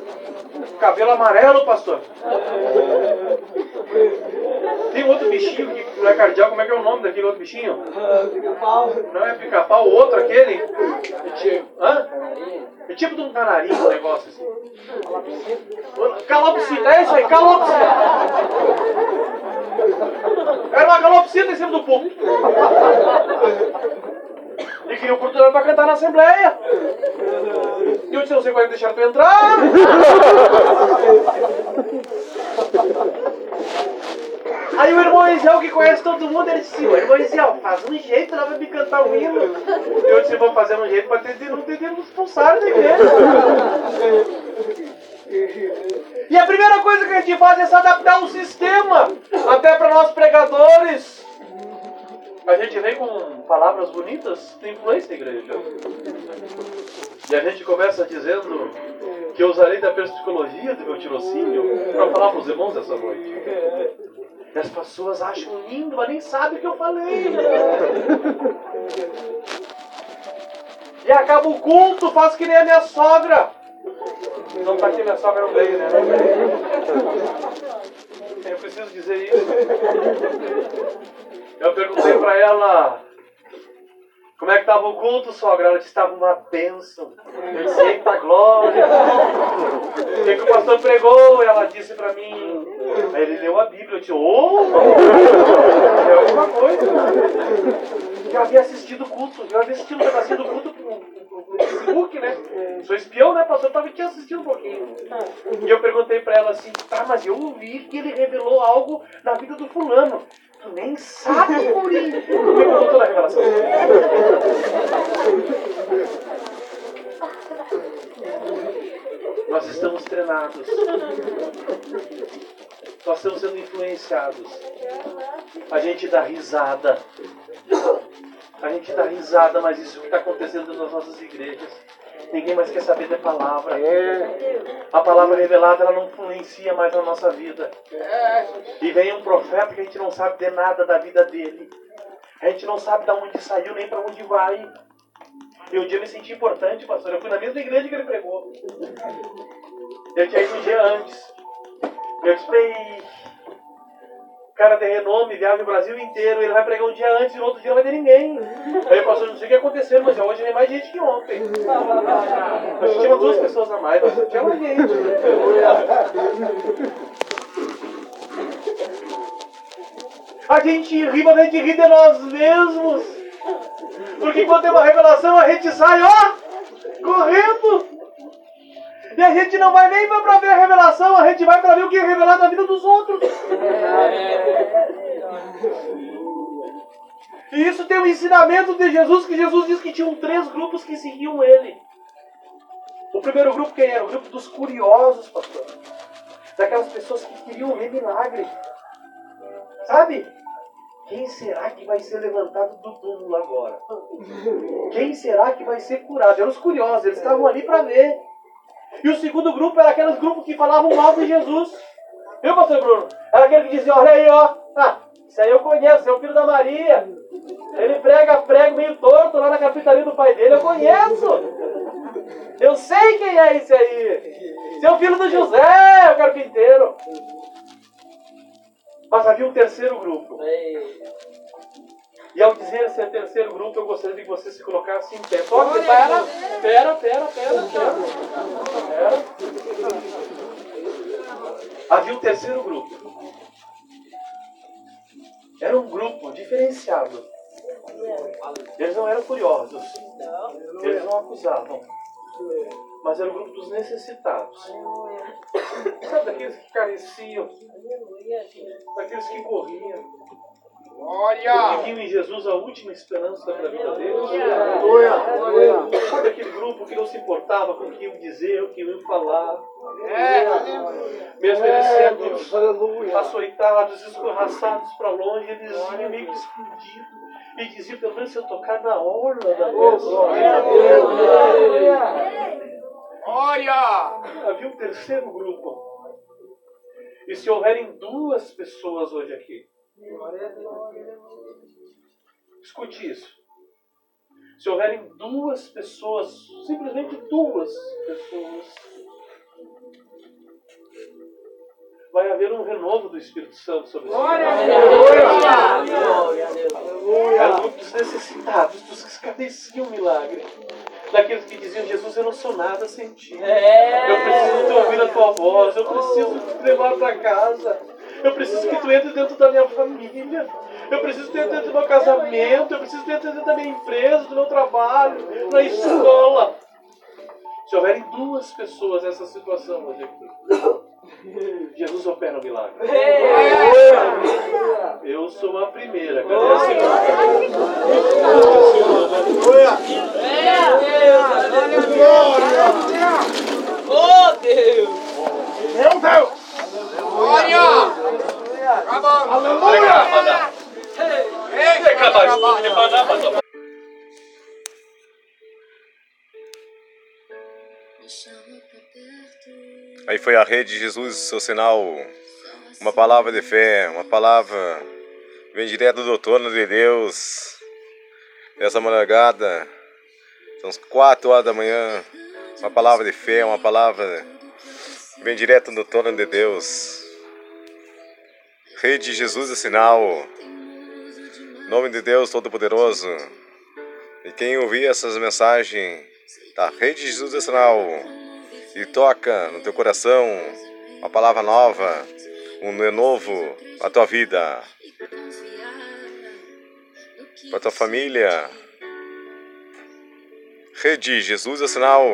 Cabelo amarelo, pastor. Tem outro bichinho que não é cardeal, como é que é o nome daquele outro bichinho? Pica-pau. Não é pica-pau, o outro aquele? Hã? É tipo de um canarinho, um negócio assim. Calopsita, é isso aí, calopsita. Era uma calopsita em cima do púlpito. E queria oportunidade para cantar na Assembleia. E eu disse, você vai deixar tu entrar? Aí o irmão Ezequiel, que conhece todo mundo, ele disse, o irmão Ezequiel, faz um jeito lá pra me cantar o hino. Eu disse, vou fazer um jeito pra ter, não ter de nos expulsar da igreja. E a primeira coisa que a gente faz é se adaptar ao sistema. Até para nós pregadores. A gente vem com palavras bonitas, tem influência igreja. E a gente começa dizendo que eu usarei da psicologia do meu tirocínio para falar para os irmãos essa noite. E as pessoas acham lindo, mas nem sabem o que eu falei. E acaba o culto, faz que nem a minha sogra. Não tá aqui, minha sogra não veio, né? Eu preciso dizer isso. Eu perguntei pra ela como é que estava o culto, sogra. Ela disse estava uma bênção. Eu disse, eita glória. O que, que o pastor pregou, ela disse pra mim. Aí ele leu a Bíblia, eu disse, ô! é alguma coisa. Já havia assistido culto, já havia assistido um pedacinho do culto no Facebook, né? Sou espião, né, pastor? Eu tava aqui assistindo um pouquinho. E eu perguntei pra ela assim, tá, mas eu ouvi que ele revelou algo na vida do fulano. Tu nem sabe. Me contou toda a revelação. Nós estamos treinados. Nós estamos sendo influenciados. A gente dá risada. A gente dá risada, mas isso que está acontecendo nas nossas igrejas. Ninguém mais quer saber da palavra. A palavra revelada ela não influencia mais na nossa vida. E vem um profeta que a gente não sabe de nada da vida dele. A gente não sabe de onde saiu nem para onde vai. E um dia eu me senti importante, pastor. Eu fui na mesma igreja que ele pregou. Eu tinha ido um dia antes. Eu disse, "Ei, cara de renome, viaja o Brasil inteiro, ele vai pregar um dia antes e no outro dia não vai ter ninguém. Aí o pastor, não sei o que aconteceu, mas hoje tem mais gente que ontem. Nós tínhamos duas pessoas a mais, mas tinha mais gente. A gente ri, mas a gente ri de nós mesmos. Porque quando tem uma revelação, a gente sai, ó, correndo. E a gente não vai nem para ver a revelação, a gente vai para ver o que é revelado na vida dos outros. E isso tem um ensinamento de Jesus, que Jesus diz que tinham três grupos que seguiam ele. O primeiro grupo quem era? O grupo dos curiosos, pastor. Daquelas pessoas que queriam ver milagre. Sabe? Quem será que vai ser levantado do túmulo agora? Quem será que vai ser curado? Eram os curiosos, eles estavam ali para ver. E o segundo grupo era aqueles grupos que falavam mal de Jesus. Viu, pastor Bruno? Era aquele que dizia, olha aí, ó. Ah, isso aí eu conheço, é o filho da Maria. Ele prega prego meio torto lá na capitaria do pai dele, eu conheço. Eu sei quem é esse aí. Seu filho do José, o carpinteiro. Mas havia um terceiro grupo. E ao dizer esse terceiro grupo, eu gostaria de que você se colocasse em pé. Só que pera, pera, pera, pera, pera. Pera. Havia um terceiro grupo. Era um grupo diferenciado. Eles não eram curiosos. Eles não acusavam. Mas era o grupo dos necessitados. Sabe daqueles que careciam? Daqueles que corriam. Glória! Que viam em Jesus a última esperança para a vida deles. Sabe aquele grupo que não se importava com o que iam dizer, o que iam falar? É. Mesmo eles sendo açoitados, escorraçados para longe, eles iam meio que escondidos. E diziam, pelo menos se eu tocar na orla da Glória! Havia um terceiro grupo. E se houverem duas pessoas hoje aqui, escute isso. Se houverem duas pessoas, simplesmente duas pessoas, vai haver um renovo do Espírito Santo sobre esse Glória a lugar. Era o grupo dos necessitados, dos que cadeciam o milagre. Daqueles que diziam, Jesus, eu não sou nada sem ti. Eu preciso te ouvir a tua voz, eu preciso te levar para casa. Eu preciso que tu entre dentro da minha família. Eu preciso que tu entre dentro do meu casamento. Eu preciso que tu entre dentro da minha empresa, do meu trabalho, na escola. Se houverem duas pessoas nessa situação hoje aqui, Jesus opera o milagre. Eu sou a primeira. Cadê a segunda? Oh, Deus! Meu Deus! Glória! Aleluia! Aí foi a rede de Jesus, seu sinal, uma palavra de fé, uma palavra vem direto do trono de Deus. Nessa madrugada, são as quatro horas da manhã, uma palavra de fé, uma palavra vem direto do trono de Deus. Rede de Jesus é sinal, nome de Deus Todo-Poderoso. E quem ouvir essas mensagens da Rede de Jesus é sinal, e toca no teu coração uma palavra nova, um renovo a tua vida, para tua família. Rede Jesus é sinal.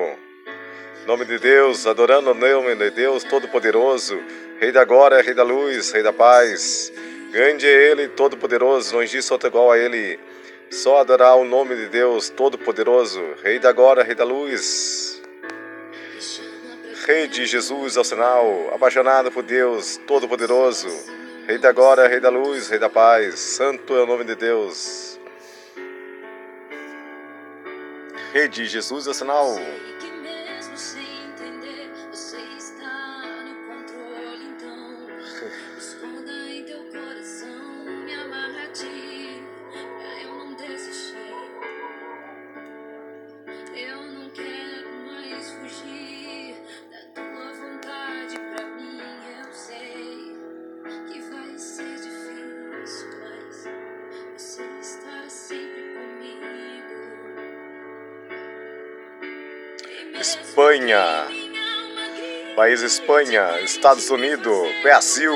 Nome de Deus, adorando o nome de Deus Todo-Poderoso, Rei da glória, Rei da luz, Rei da paz. Grande é Ele, Todo-Poderoso, não existe outro igual a Ele. Só adorar o nome de Deus Todo-Poderoso, Rei da glória, Rei da luz. Rei de Jesus ao sinal, apaixonado por Deus Todo-Poderoso, Rei da glória, Rei da luz, Rei da paz. Santo é o nome de Deus. Rei de Jesus ao sinal. País Espanha, Estados Unidos, Brasil.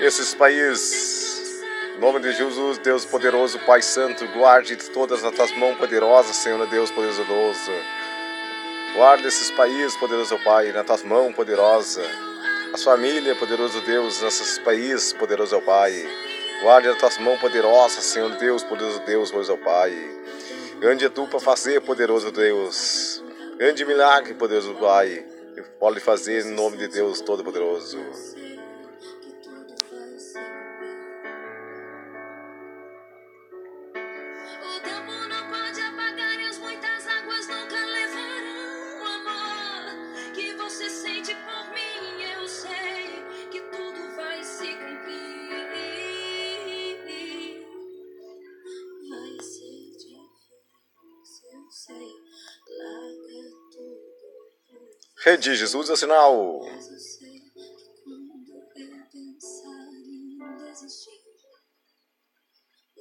Esses países, em nome de Jesus, Deus poderoso, Pai Santo, guarde todas as tuas mãos poderosas, Senhor Deus poderoso. Guarde esses países, poderoso Pai, nas tuas mãos poderosas. As famílias, poderoso Deus, nesses países, poderoso Pai. Guarde as tuas mãos poderosas, Senhor Deus, poderoso Deus, poderoso Pai. Grande é tu para fazer, poderoso Deus. Grande milagre, poderoso Pai. Pode fazer em nome de Deus Todo-Poderoso.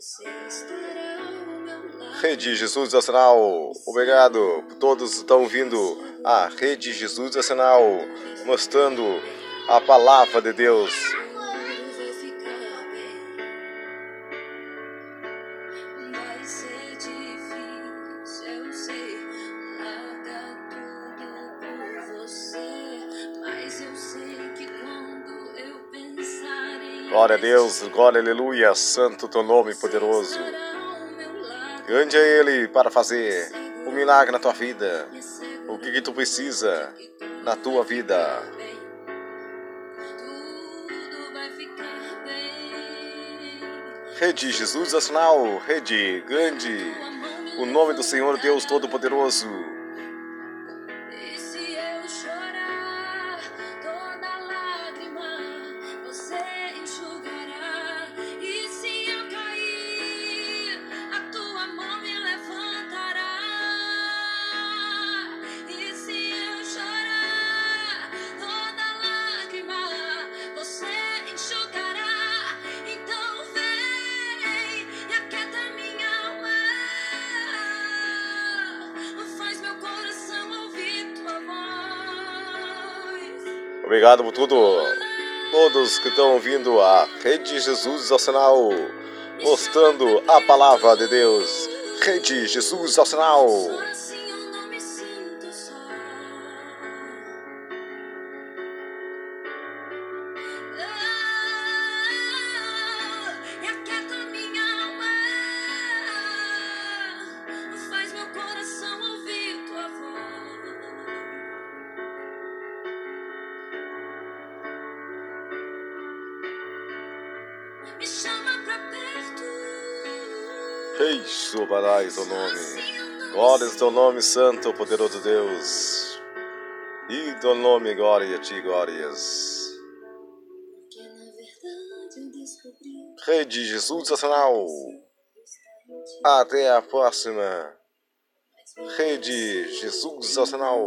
Você estará ao meu lado. Rede Jesus é sinal. Obrigado por todos estão vindo a Rede Jesus é sinal, mostrando a palavra de Deus. Glória a Deus, glória, aleluia, santo teu nome poderoso. Grande é Ele para fazer o milagre na tua vida. O que, que tu precisa na tua vida. Rede Jesus sinal, rede grande, o nome do Senhor Deus Todo-Poderoso. Obrigado por tudo. Todos que estão ouvindo a Rede Jesus ao sinal, mostrando a palavra de Deus. Rede Jesus ao Subarai teu nome. Glórias teu nome, santo, poderoso Deus. E teu nome, glória a ti, glórias. Rei de Jesus ao sinal. Até a próxima. Rei de Jesus ao sinal.